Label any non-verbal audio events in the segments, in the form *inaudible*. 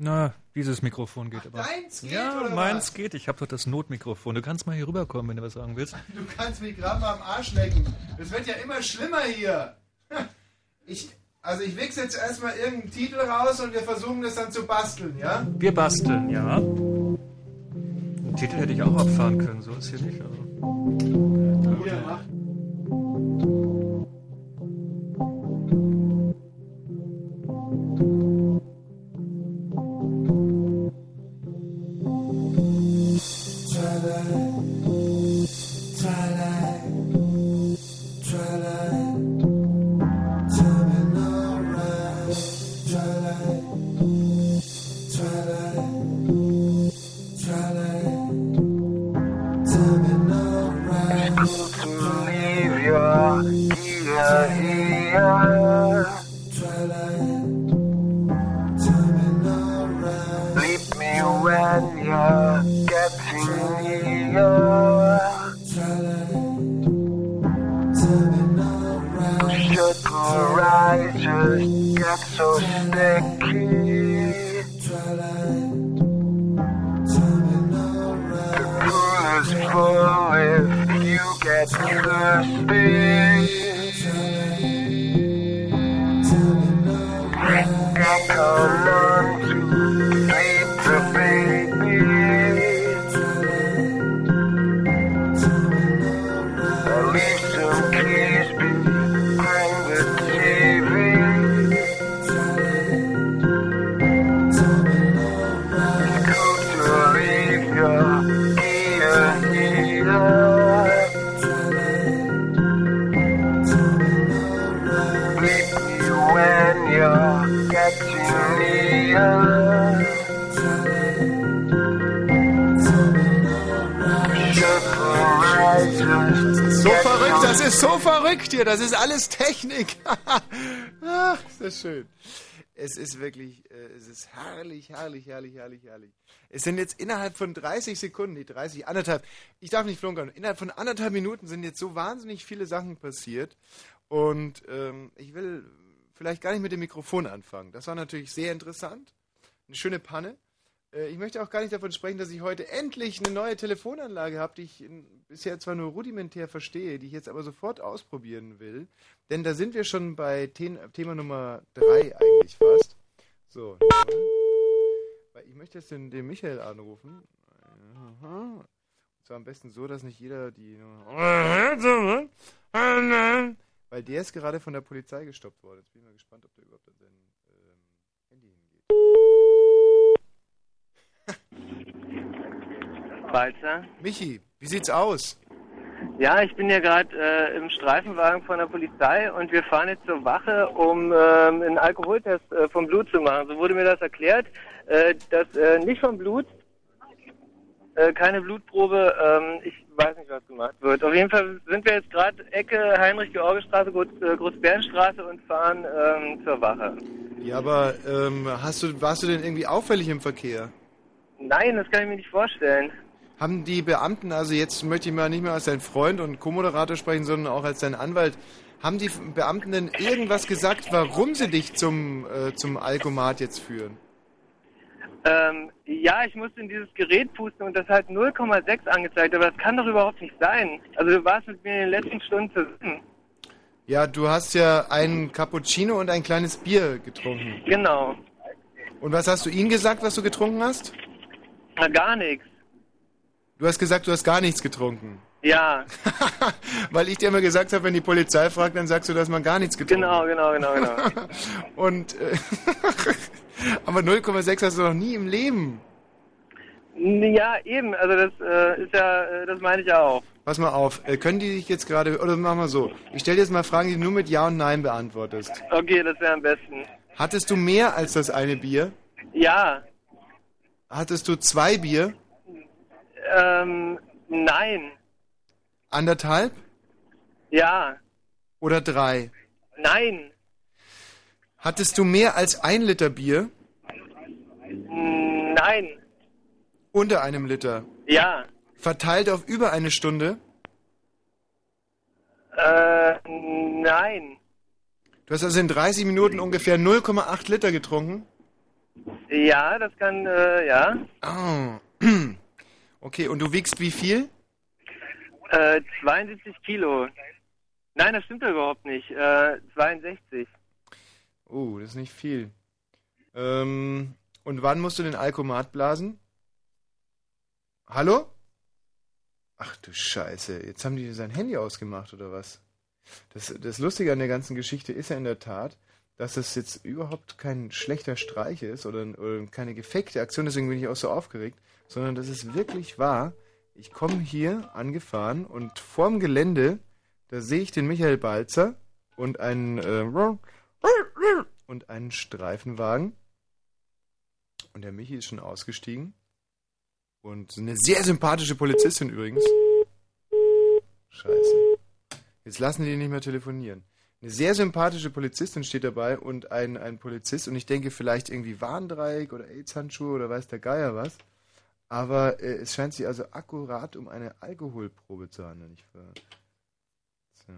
Na, dieses Mikrofon geht aber. Deins geht, ja, oder meins was? geht. Ich habe doch das Notmikrofon. Du kannst mal hier rüberkommen, wenn du was sagen willst. Du kannst mich gerade mal am Arsch lecken. Es wird ja immer schlimmer hier. *laughs* Ich, also ich wichse jetzt erstmal irgendeinen Titel raus und wir versuchen das dann zu basteln, ja? Wir basteln, ja. Den Titel hätte ich auch abfahren können, so ist hier nicht. Also. Hier, ist alles Technik. *laughs* Ach, ist das schön. Es ist wirklich, äh, es ist herrlich, herrlich, herrlich, herrlich, herrlich. Es sind jetzt innerhalb von 30 Sekunden, die 30, anderthalb, ich darf nicht flunkern, innerhalb von anderthalb Minuten sind jetzt so wahnsinnig viele Sachen passiert. Und ähm, ich will vielleicht gar nicht mit dem Mikrofon anfangen. Das war natürlich sehr interessant. Eine schöne Panne. Äh, Ich möchte auch gar nicht davon sprechen, dass ich heute endlich eine neue Telefonanlage habe, die ich in, bisher zwar nur rudimentär verstehe, die ich jetzt aber sofort ausprobieren will. Denn da sind wir schon bei Ten Thema Nummer 3 eigentlich fast. So. Weil Ich möchte jetzt den, den Michael anrufen. Und zwar am besten so, dass nicht jeder die. Weil der ist gerade von der Polizei gestoppt worden. Jetzt bin ich mal gespannt, ob der überhaupt an sein ähm, Handy hingeht. Walzer? Michi, wie sieht's aus? Ja, ich bin ja gerade äh, im Streifenwagen von der Polizei und wir fahren jetzt zur Wache, um ähm, einen Alkoholtest äh, vom Blut zu machen. So wurde mir das erklärt, äh, dass äh, nicht vom Blut, äh, keine Blutprobe, ähm, ich weiß nicht, was gemacht wird. Auf jeden Fall sind wir jetzt gerade Ecke Heinrich-George-Straße, Groß, äh, Großbärenstraße und fahren ähm, zur Wache. Ja, aber ähm, hast du, warst du denn irgendwie auffällig im Verkehr? Nein, das kann ich mir nicht vorstellen. Haben die Beamten, also jetzt möchte ich mal nicht mehr als dein Freund und Co-Moderator sprechen, sondern auch als dein Anwalt, haben die Beamten denn irgendwas gesagt, warum sie dich zum, äh, zum Alkomat jetzt führen? Ähm, ja, ich musste in dieses Gerät pusten und das hat 0,6 angezeigt, aber das kann doch überhaupt nicht sein. Also du warst mit mir in den letzten Stunden zusammen. Ja, du hast ja ein Cappuccino und ein kleines Bier getrunken. Genau. Und was hast du ihnen gesagt, was du getrunken hast? Na, gar nichts. Du hast gesagt, du hast gar nichts getrunken. Ja, *laughs* Weil ich dir immer gesagt habe, wenn die Polizei fragt, dann sagst du, dass man gar nichts getrunken genau, genau, genau, genau. hat. *laughs* Und, äh, *laughs* aber 0,6 hast du noch nie im Leben. ja, eben, also das äh, ist ja, äh, das meine ich auch. Pass mal auf, äh, können die dich jetzt gerade, oder machen wir so, ich stelle jetzt mal Fragen, die du nur mit Ja und Nein beantwortest. Okay, das wäre am besten. Hattest du mehr als das eine Bier? Ja, Hattest du zwei Bier? Ähm, nein, Anderthalb? ja, Oder drei? nein, Hattest du mehr als ein Liter Bier? nein, Unter einem Liter? ja, Verteilt auf über eine Stunde? äh, nein, Du hast also in 30 Minuten ungefähr 0,8 Liter getrunken? Ja, das kann, äh, ja. Oh. *clears throat* Okay, und du wiegst wie viel? Äh, 72 Kilo. Nein, das stimmt ja überhaupt nicht. Äh, 62. Oh, das ist nicht viel. Ähm, und wann musst du den Alkomat blasen? Hallo? Ach du Scheiße, jetzt haben die sein Handy ausgemacht oder was? Das, das Lustige an der ganzen Geschichte ist ja in der Tat, dass das jetzt überhaupt kein schlechter Streich ist oder, oder keine gefakte Aktion, deswegen bin ich auch so aufgeregt, sondern das ist wirklich wahr. Ich komme hier angefahren und vorm Gelände, da sehe ich den Michael Balzer und einen äh, und einen Streifenwagen. Und der Michi ist schon ausgestiegen. Und eine sehr sympathische Polizistin übrigens. Scheiße. Jetzt lassen die nicht mehr telefonieren. Eine sehr sympathische Polizistin steht dabei und ein, ein Polizist und ich denke vielleicht irgendwie Warndreieck oder AIDS-Handschuhe oder weiß der Geier was. Aber äh, es scheint sich also akkurat um eine Alkoholprobe zu handeln. Ich ver so.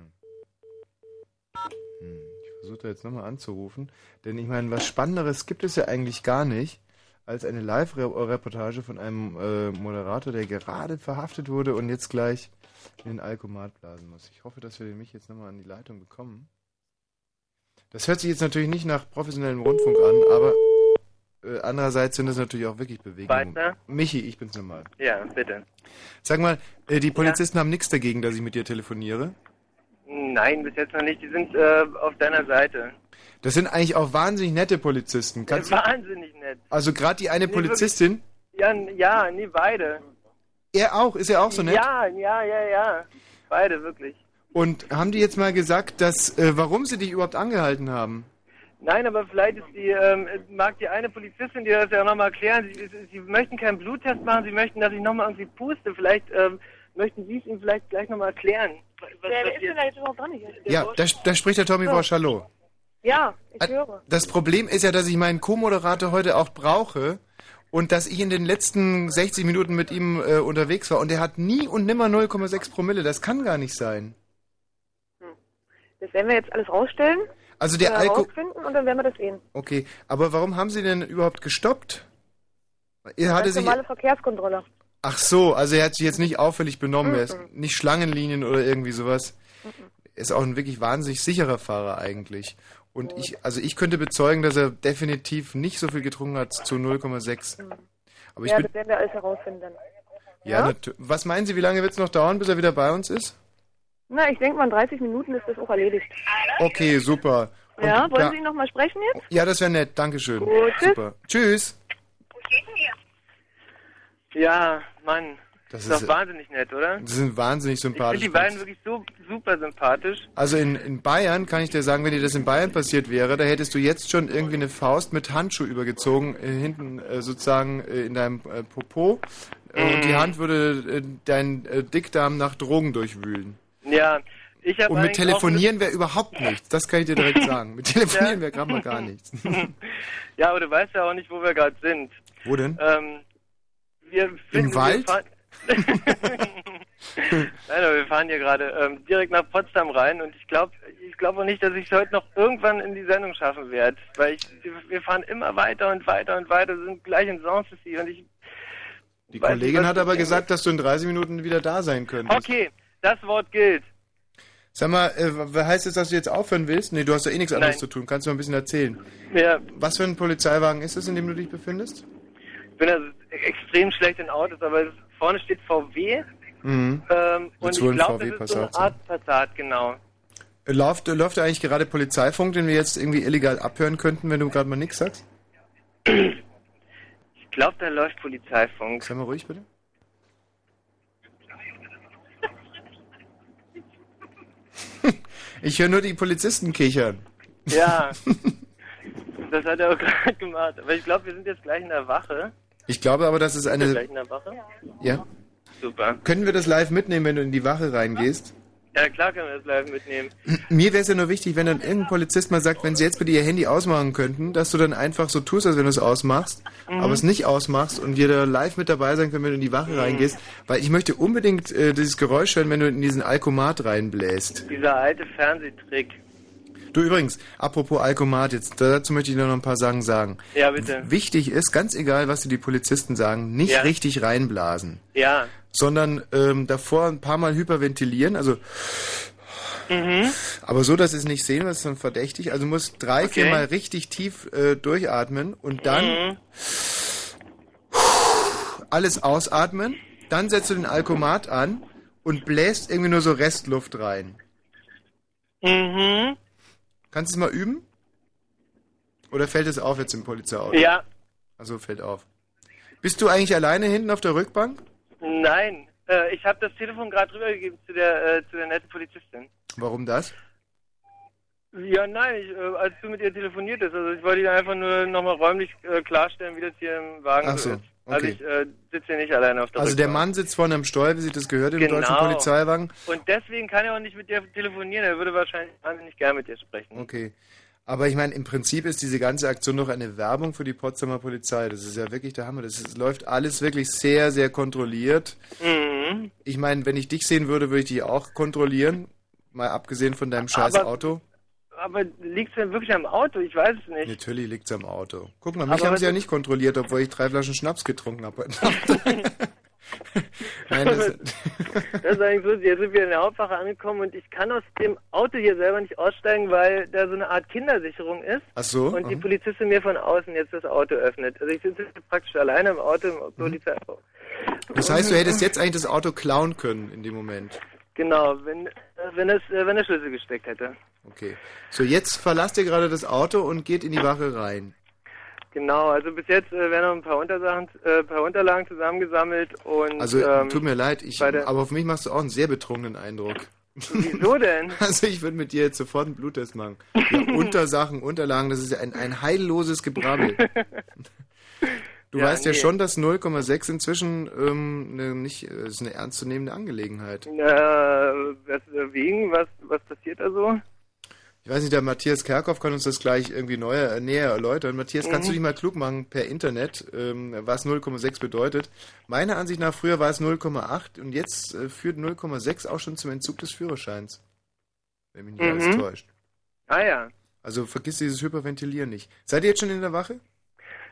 hm, ich versuche da jetzt nochmal anzurufen, denn ich meine, was Spannenderes gibt es ja eigentlich gar nicht als eine Live-Reportage von einem äh, Moderator, der gerade verhaftet wurde und jetzt gleich in den Alkomat blasen muss. Ich hoffe, dass wir mich jetzt nochmal an die Leitung bekommen. Das hört sich jetzt natürlich nicht nach professionellem Rundfunk an, aber äh, andererseits sind das natürlich auch wirklich Bewegungen. Weiter? Michi, ich bin's nochmal. Ja, bitte. Sag mal, äh, die Polizisten haben nichts dagegen, dass ich mit dir telefoniere. Nein, bis jetzt noch nicht. Die sind äh, auf deiner Seite. Das sind eigentlich auch wahnsinnig nette Polizisten. Kannst du, Wahnsinnig nett. also gerade die eine Nee, Polizistin, Ja, ja, nee, beide. er auch, ist er auch so nett? Ja, ja, ja, ja. Beide, wirklich. Und haben die jetzt mal gesagt, dass, äh, warum sie dich überhaupt angehalten haben? Nein, aber vielleicht ist die, ähm, mag die eine Polizistin dir das ja nochmal erklären. Sie, sie, sie möchten keinen Bluttest machen, sie möchten, dass ich nochmal irgendwie puste. Vielleicht ähm, möchten Sie es ihm vielleicht gleich nochmal erklären. Was, Wer was ist jetzt überhaupt dran? hier? Ja, da, da spricht der Tommy Walsh, hallo. Ja, ich Äh, höre. Das Problem ist ja, dass ich meinen Co-Moderator heute auch brauche und dass ich in den letzten 60 Minuten mit ihm äh, unterwegs war und er hat nie und nimmer 0,6 Promille. Das kann gar nicht sein. Das werden wir jetzt alles rausstellen, Also der äh, Alko... rausfinden und dann werden wir das sehen. Okay, aber warum haben Sie denn überhaupt gestoppt? Er hatte Ganz sich... normale Verkehrskontrolle. Ach so, also er hat sich jetzt nicht auffällig benommen, er ist Mhm. nicht Schlangenlinien oder irgendwie sowas. Er ist auch ein wirklich wahnsinnig sicherer Fahrer eigentlich. Und ich, also ich könnte bezeugen, dass er definitiv nicht so viel getrunken hat zu 0,6. Aber ich ja, das werden wir alles herausfinden dann. ja, natu- was meinen Sie, wie lange wird es noch dauern, bis er wieder bei uns ist? Na, ich denke mal, in 30 Minuten ist das auch erledigt. Okay, super. Und ja, wollen da- Sie ihn nochmal sprechen jetzt? Ja, das wäre nett, Dankeschön. Gut, tschüss. Super. Tschüss. Ja, Mann. Das ist doch ist, wahnsinnig nett, oder? die sind wahnsinnig Ich finde sympathisch. die beiden wirklich so super sympathisch. Also in, in Bayern kann ich dir sagen, wenn dir das in Bayern passiert wäre, da hättest du jetzt schon irgendwie eine Faust mit Handschuh übergezogen, äh, hinten äh, sozusagen äh, in deinem äh, Popo. Äh, Und die Hand würde äh, deinen äh, Dickdarm nach Drogen durchwühlen. Ja, ich habe Und mit Telefonieren wäre überhaupt nichts. Das kann ich dir direkt sagen. Mit *laughs* Telefonieren wäre gerade mal gar nichts. *laughs* Ja, aber du weißt ja auch nicht, wo wir gerade sind. Wo denn? Ähm, wir finden, Wald? *laughs* Nein, aber wir fahren hier gerade ähm, direkt nach Potsdam rein und ich glaube ich glaube auch nicht, dass ich es heute noch irgendwann in die Sendung schaffen werde, weil ich, wir fahren immer weiter und weiter und weiter, sind gleich in Sanssouci und ich Die nicht, Kollegin was hat aber gesagt, dass du in 30 Minuten wieder da sein könntest. Okay, das Wort gilt. Sag mal, äh, was heißt das, dass du jetzt aufhören willst? Nee, du hast ja eh nichts anderes Nein. zu tun. Kannst du mal ein bisschen erzählen? Ja, Was für ein Polizeiwagen ist es, in dem du dich befindest? ich bin also extrem schlecht in Autos, aber es, vorne steht VW Mhm. ähm, und ich glaube, das ist so eine Art Passat, genau. Läuft, läuft da eigentlich gerade Polizeifunk, den wir jetzt irgendwie illegal abhören könnten, wenn du gerade mal nichts sagst? Ich glaube, da läuft Polizeifunk. Sei mal ruhig, bitte. Ich höre nur die Polizisten kichern. Ja, *laughs* das hat er auch *laughs* gerade gemacht. Aber ich glaube, wir sind jetzt gleich in der Wache. Ich glaube aber, dass es Sind wir eine... gleich in der Wache? Ja? Super. Können wir das live mitnehmen, wenn du in die Wache reingehst? Ja, klar können wir das live mitnehmen. Mir wäre es ja nur wichtig, wenn dann irgendein Polizist mal sagt, wenn sie jetzt bitte ihr Handy ausmachen könnten, dass du dann einfach so tust, als wenn du es ausmachst, Mhm. aber es nicht ausmachst und wir da live mit dabei sein können, wenn du in die Wache reingehst, weil ich möchte unbedingt äh, dieses Geräusch hören, wenn du in diesen Alkomat reinbläst. Dieser alte Fernsehtrick. Du übrigens, apropos Alkomat, jetzt dazu möchte ich noch ein paar Sachen sagen. Ja, bitte. Wichtig ist, ganz egal, was dir die Polizisten sagen, nicht Ja. richtig reinblasen, Ja. sondern ähm, davor ein paar Mal hyperventilieren, also Mhm. aber so, dass sie es nicht sehen, das ist dann verdächtig. Also du musst drei, Okay. vier Mal richtig tief äh, durchatmen und dann Mhm. alles ausatmen, dann setzt du den Alkomat an und bläst irgendwie nur so Restluft rein. Mhm. Kannst du es mal üben? Oder fällt es auf jetzt im Polizeiauto? Ja. Also fällt auf. Bist du eigentlich alleine hinten auf der Rückbank? Nein. Äh, ich habe das Telefon gerade rübergegeben zu der, äh, zu der netten Polizistin. Warum das? Ja, nein, ich, äh, als du mit ihr telefoniert hast, also ich wollte ihr einfach nur nochmal räumlich äh, klarstellen, wie das hier im Wagen Ach so so, Also okay. ich äh, sitze hier nicht alleine auf der Also der. Mann sitzt vorne am Steuer, wie sich das gehört im Genau. deutschen Polizeiwagen. Und deswegen kann er auch nicht mit dir telefonieren, er würde wahrscheinlich nicht gern mit dir sprechen. Okay. Aber ich meine, im Prinzip ist diese ganze Aktion doch eine Werbung für die Potsdamer Polizei. Das ist ja wirklich der Hammer. Das ist, läuft alles wirklich sehr, sehr kontrolliert. Mhm. Ich meine, wenn ich dich sehen würde, würde ich dich auch kontrollieren. Mal abgesehen von deinem scheiß Aber- Auto. Aber liegt's denn wirklich am Auto? Ich weiß es nicht. Natürlich liegt's am Auto. Guck mal, mich Aber haben sie ja nicht kontrolliert, obwohl ich drei Flaschen Schnaps getrunken habe. *laughs* Nein, das, Das ist eigentlich so, jetzt sind wir in der Hauptwache angekommen und ich kann aus dem Auto hier selber nicht aussteigen, weil da so eine Art Kindersicherung ist ach so. und die aha. Polizistin mir von außen jetzt das Auto öffnet. Also ich sitze praktisch alleine im Auto Mhm. im Polizeiauto. Das heißt, du hättest jetzt eigentlich das Auto klauen können in dem Moment. Genau, wenn, wenn, es, äh, wenn der Schlüssel gesteckt hätte. Okay. So, jetzt verlasst ihr gerade das Auto und geht in die Wache rein. Genau, also bis jetzt äh, werden noch ein paar, Untersachen, äh, paar Unterlagen zusammengesammelt und Also, ähm, tut mir leid, ich, aber auf mich machst du auch einen sehr betrunkenen Eindruck. wieso denn? *laughs* Also ich würde mit dir jetzt sofort einen Bluttest machen. Ja, Untersachen, Unterlagen, das ist ja ein, ein heilloses Gebrabbel. *laughs* Du Ja, weißt ja nee. schon, dass 0,6 inzwischen ähm, eine, nicht, äh, ist eine ernstzunehmende Angelegenheit. Äh, was, äh, wegen, was, was passiert da so? Ich weiß nicht, der Matthias Kerkhoff kann uns das gleich irgendwie neuer, äh, näher erläutern. Matthias, kannst Mhm. du dich mal klug machen per Internet, ähm, was 0,6 bedeutet? Meiner Ansicht nach, früher war es 0,8 und jetzt äh, führt 0,6 auch schon zum Entzug des Führerscheins. Wenn mich nicht Mhm. alles täuscht. Ah ja. Also vergiss dieses Hyperventilieren nicht. Seid ihr jetzt schon in der Wache?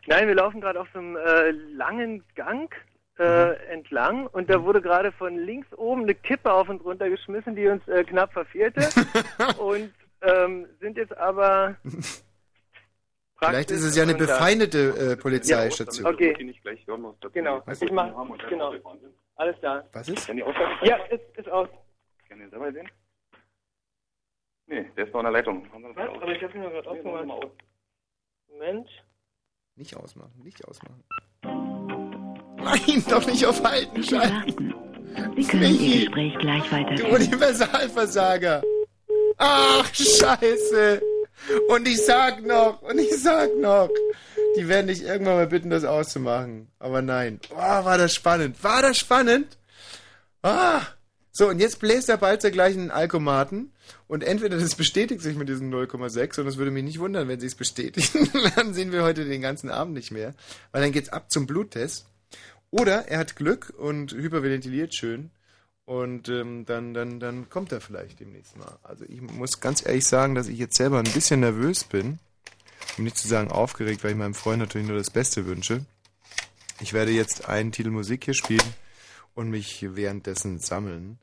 Nein, wir laufen gerade auf so einem äh, langen Gang äh, entlang und da wurde gerade von links oben eine Kippe auf uns runtergeschmissen, die uns äh, knapp verfehlte *laughs* und ähm, sind jetzt aber *laughs* Vielleicht ist es ja eine befeindete äh, Polizeistation. Okay, nicht gleich hören, was dazu genau. Was? Ich mach, genau. Alles da. Was ist? Ja, ist, ist aus. Kann den selber sehen? Nee, der ist noch in der Leitung. Was? Aber ich hab's mir gerade aufgemacht. Moment. Nicht ausmachen, nicht ausmachen. Nein, doch nicht auf Halten schalten. Sie können. Ihr Gespräch gleich Du weiterführen. Universalversager. Ach, scheiße. Und ich sag noch, und ich sag noch, die werden dich irgendwann mal bitten, das auszumachen. Aber nein. Oh, war das spannend. War das spannend? Ah. So, und jetzt bläst der Balzer gleich in den Alkomaten. Und entweder das bestätigt sich mit diesen 0,6 und es würde mich nicht wundern, wenn sie es bestätigen. *laughs* dann sehen wir heute den ganzen Abend nicht mehr. Weil dann geht's ab zum Bluttest. Oder er hat Glück und hyperventiliert schön. Und ähm, dann, dann, dann kommt er vielleicht demnächst mal. Also ich muss ganz ehrlich sagen, dass ich jetzt selber ein bisschen nervös bin. Um nicht zu sagen aufgeregt, weil ich meinem Freund natürlich nur das Beste wünsche. Ich werde jetzt einen Titel Musik hier spielen und mich währenddessen sammeln.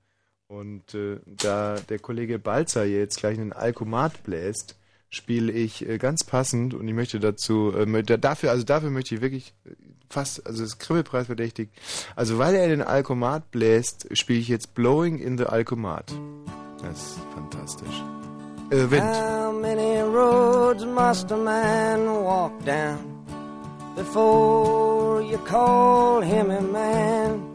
Und äh, da der Kollege Balzer jetzt gleich einen Alkomat bläst, spiele ich äh, ganz passend und ich möchte dazu, äh, dafür, also dafür möchte ich wirklich äh, fast, also das Kribbelpreis verdächtig. Also weil er den Alkomat bläst, spiele ich jetzt Blowing in the Alkomat. Das ist fantastisch. Äh, Wind. How many roads must a man walk down before you call him a man?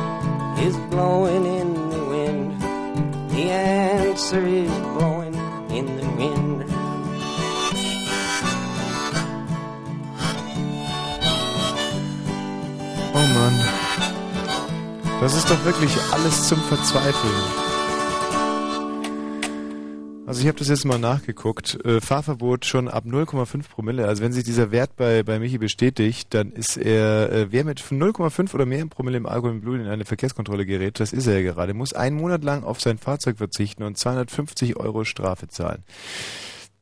is blowing in the wind. The answer is blowing in the wind. Oh Mann. Das ist doch wirklich alles zum Verzweifeln. Also ich habe das jetzt mal nachgeguckt. Äh, Fahrverbot schon ab 0,5 Promille. Also wenn sich dieser Wert bei, bei Michi bestätigt, dann ist er, äh, wer mit 0,5 oder mehr Promille im Alkohol im Blut in eine Verkehrskontrolle gerät, das ist er ja gerade, muss einen Monat lang auf sein Fahrzeug verzichten und 250 Euro Strafe zahlen.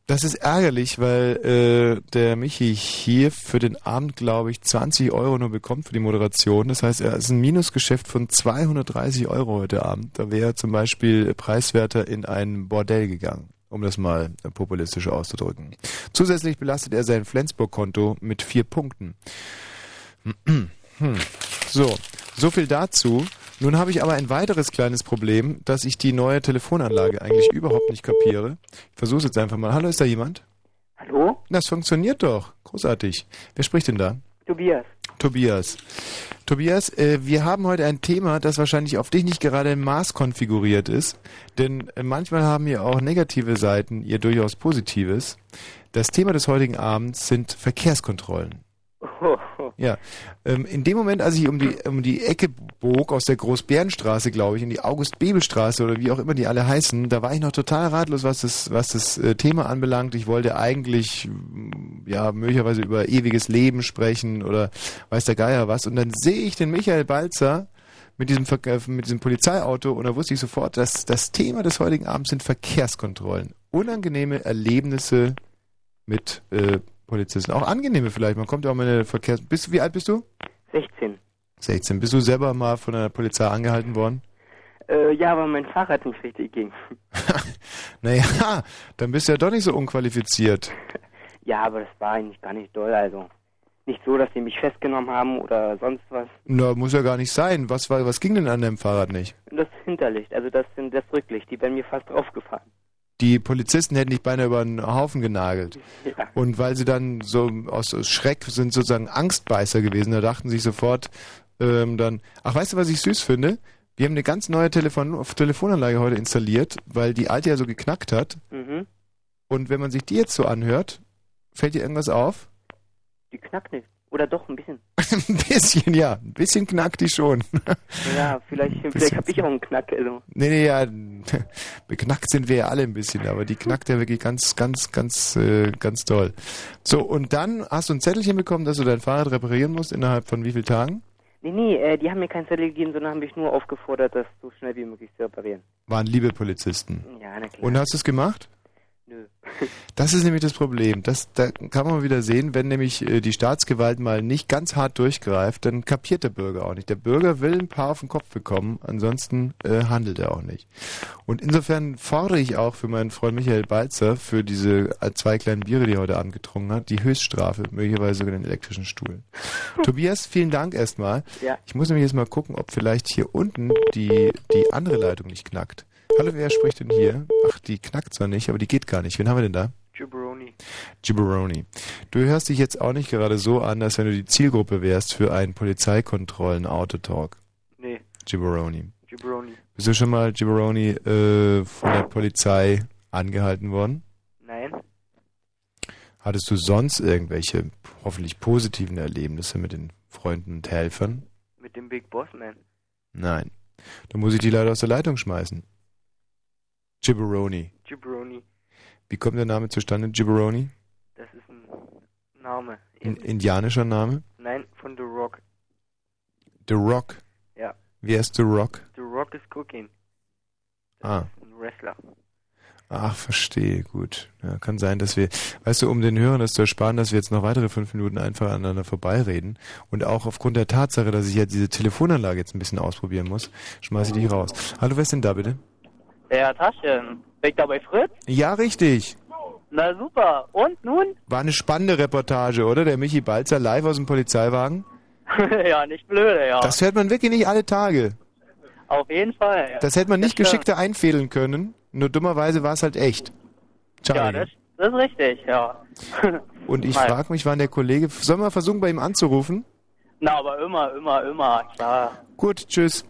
Das ist ärgerlich, weil äh, der Michi hier für den Abend, glaube ich, 20 Euro nur bekommt für die Moderation. Das heißt, er ist ein Minusgeschäft von 230 Euro heute Abend. Da wäre er zum Beispiel preiswerter in ein Bordell gegangen, um das mal populistisch auszudrücken. Zusätzlich belastet er sein Flensburg-Konto mit vier Punkten. *clears throat* Hm. So, so viel dazu. Nun habe ich aber ein weiteres kleines Problem, dass ich die neue Telefonanlage eigentlich überhaupt nicht kapiere. Ich versuche es jetzt einfach mal. Hallo, ist da jemand? Hallo? Das funktioniert doch. Großartig. Wer spricht denn da? Tobias. Tobias. Tobias, äh, wir haben heute ein Thema, das wahrscheinlich auf dich nicht gerade im Maß konfiguriert ist, denn äh, manchmal haben wir auch negative Seiten, ihr durchaus positives. Das Thema des heutigen Abends sind Verkehrskontrollen. Ja, ähm, in dem Moment, als ich um die, um die Ecke bog, aus der Großbärenstraße, glaube ich, in die August-Bebel-Straße oder wie auch immer die alle heißen, da war ich noch total ratlos, was das, was das äh, Thema anbelangt. Ich wollte eigentlich, mm, ja, möglicherweise über ewiges Leben sprechen oder weiß der Geier was. Und dann sehe ich den Michael Balzer mit diesem, Ver äh, mit diesem Polizeiauto und da wusste ich sofort, dass das Thema des heutigen Abends sind Verkehrskontrollen. Unangenehme Erlebnisse mit äh, Polizisten. Auch angenehme vielleicht. Man kommt ja auch mal in eine Verkehrs... Bist du, wie alt bist du? 16. 16. Bist du selber mal von der Polizei angehalten worden? Äh, ja, aber mein Fahrrad nicht richtig ging. *laughs* Naja, dann bist du ja doch nicht so unqualifiziert. Ja, aber das war eigentlich gar nicht doll, also. Nicht so, dass sie mich festgenommen haben oder sonst was. Na, muss ja gar nicht sein. Was, war, was ging denn an deinem Fahrrad nicht? Das Hinterlicht, also das sind das Rücklicht, die wären mir fast draufgefahren. Die Polizisten hätten dich beinahe über einen Haufen genagelt. Ja. Und weil sie dann so aus Schreck sind sozusagen Angstbeißer gewesen, da dachten sich sofort ähm, dann, ach weißt du, was ich süß finde? Wir haben eine ganz neue Telefon Telefonanlage heute installiert, weil die alte ja so geknackt hat. Mhm. Und wenn man sich die jetzt so anhört, fällt dir irgendwas auf? Die knackt nicht. Oder doch, ein bisschen. *laughs* ein bisschen, ja. Ein bisschen knackt die schon. *laughs* Ja, vielleicht, vielleicht habe ich auch einen Knack, also. nee, nee, ja. *laughs* Beknackt sind wir ja alle ein bisschen, aber die knackt ja wirklich ganz, ganz, ganz, äh, ganz toll. So, und dann hast du ein Zettelchen bekommen, dass du dein Fahrrad reparieren musst innerhalb von wie vielen Tagen? Nee, nee, äh, die haben mir keinen Zettel gegeben, sondern haben mich nur aufgefordert, das so schnell wie möglich zu reparieren. Waren liebe Polizisten. Ja, na klar. Und hast du es gemacht? Nö. Das ist nämlich das Problem. Das, da kann man wieder sehen, wenn nämlich äh, die Staatsgewalt mal nicht ganz hart durchgreift, dann kapiert der Bürger auch nicht. Der Bürger will ein paar auf den Kopf bekommen, ansonsten äh, handelt er auch nicht. Und insofern fordere ich auch für meinen Freund Michael Balzer, für diese äh, zwei kleinen Biere, die er heute Abend getrunken hat, die Höchststrafe, möglicherweise sogar den elektrischen Stuhl. *laughs* Tobias, vielen Dank erstmal. Ja. Ich muss nämlich jetzt mal gucken, ob vielleicht hier unten die, die andere Leitung nicht knackt. Hallo, wer spricht denn hier? Ach, die knackt zwar nicht, aber die geht gar nicht. Wen haben wir denn da? Jabroni. Gibberoni. Du hörst dich jetzt auch nicht gerade so an, als wenn du die Zielgruppe wärst für einen Polizeikontrollen-Autotalk. Nee, Gibberoni. Jabroni. Bist du schon mal, Gibberoni, äh, von der Polizei angehalten worden? Nein. Hattest du sonst irgendwelche hoffentlich positiven Erlebnisse mit den Freunden und Helfern? Mit dem Big Boss Man. Nein. Dann muss ich die leider aus der Leitung schmeißen. Gibberoni. Jabroni. Wie kommt der Name zustande, Gibberoni? Das ist ein Name. Ein indianischer Name? Nein, von The Rock. The Rock. Ja. Wer ist The Rock? The Rock is cooking. Ah. Ein Wrestler. Ach, verstehe, gut. Ja, kann sein, dass wir, weißt du, um den Hörern das zu ersparen, dass wir jetzt noch weitere fünf Minuten einfach aneinander vorbeireden und auch aufgrund der Tatsache, dass ich ja diese Telefonanlage jetzt ein bisschen ausprobieren muss, schmeiße ich die raus. Hallo, wer ist denn da bitte? Ja, Taschen. Weg da bei Fritz? Ja, richtig. Na super. Und nun? War eine spannende Reportage, oder? Der Michi Balzer live aus dem Polizeiwagen. *laughs* ja, nicht blöde, ja. Das hört man wirklich nicht alle Tage. Auf jeden Fall. Ja. Das hätte man nicht stimmt. geschickter einfädeln können. Nur dummerweise war es halt echt. Ja, Charlie. das, das ist richtig, ja. *laughs* Und ich frage mich, wann der Kollege. Sollen wir versuchen, bei ihm anzurufen? Na, aber immer, immer, immer, klar. Gut, tschüss.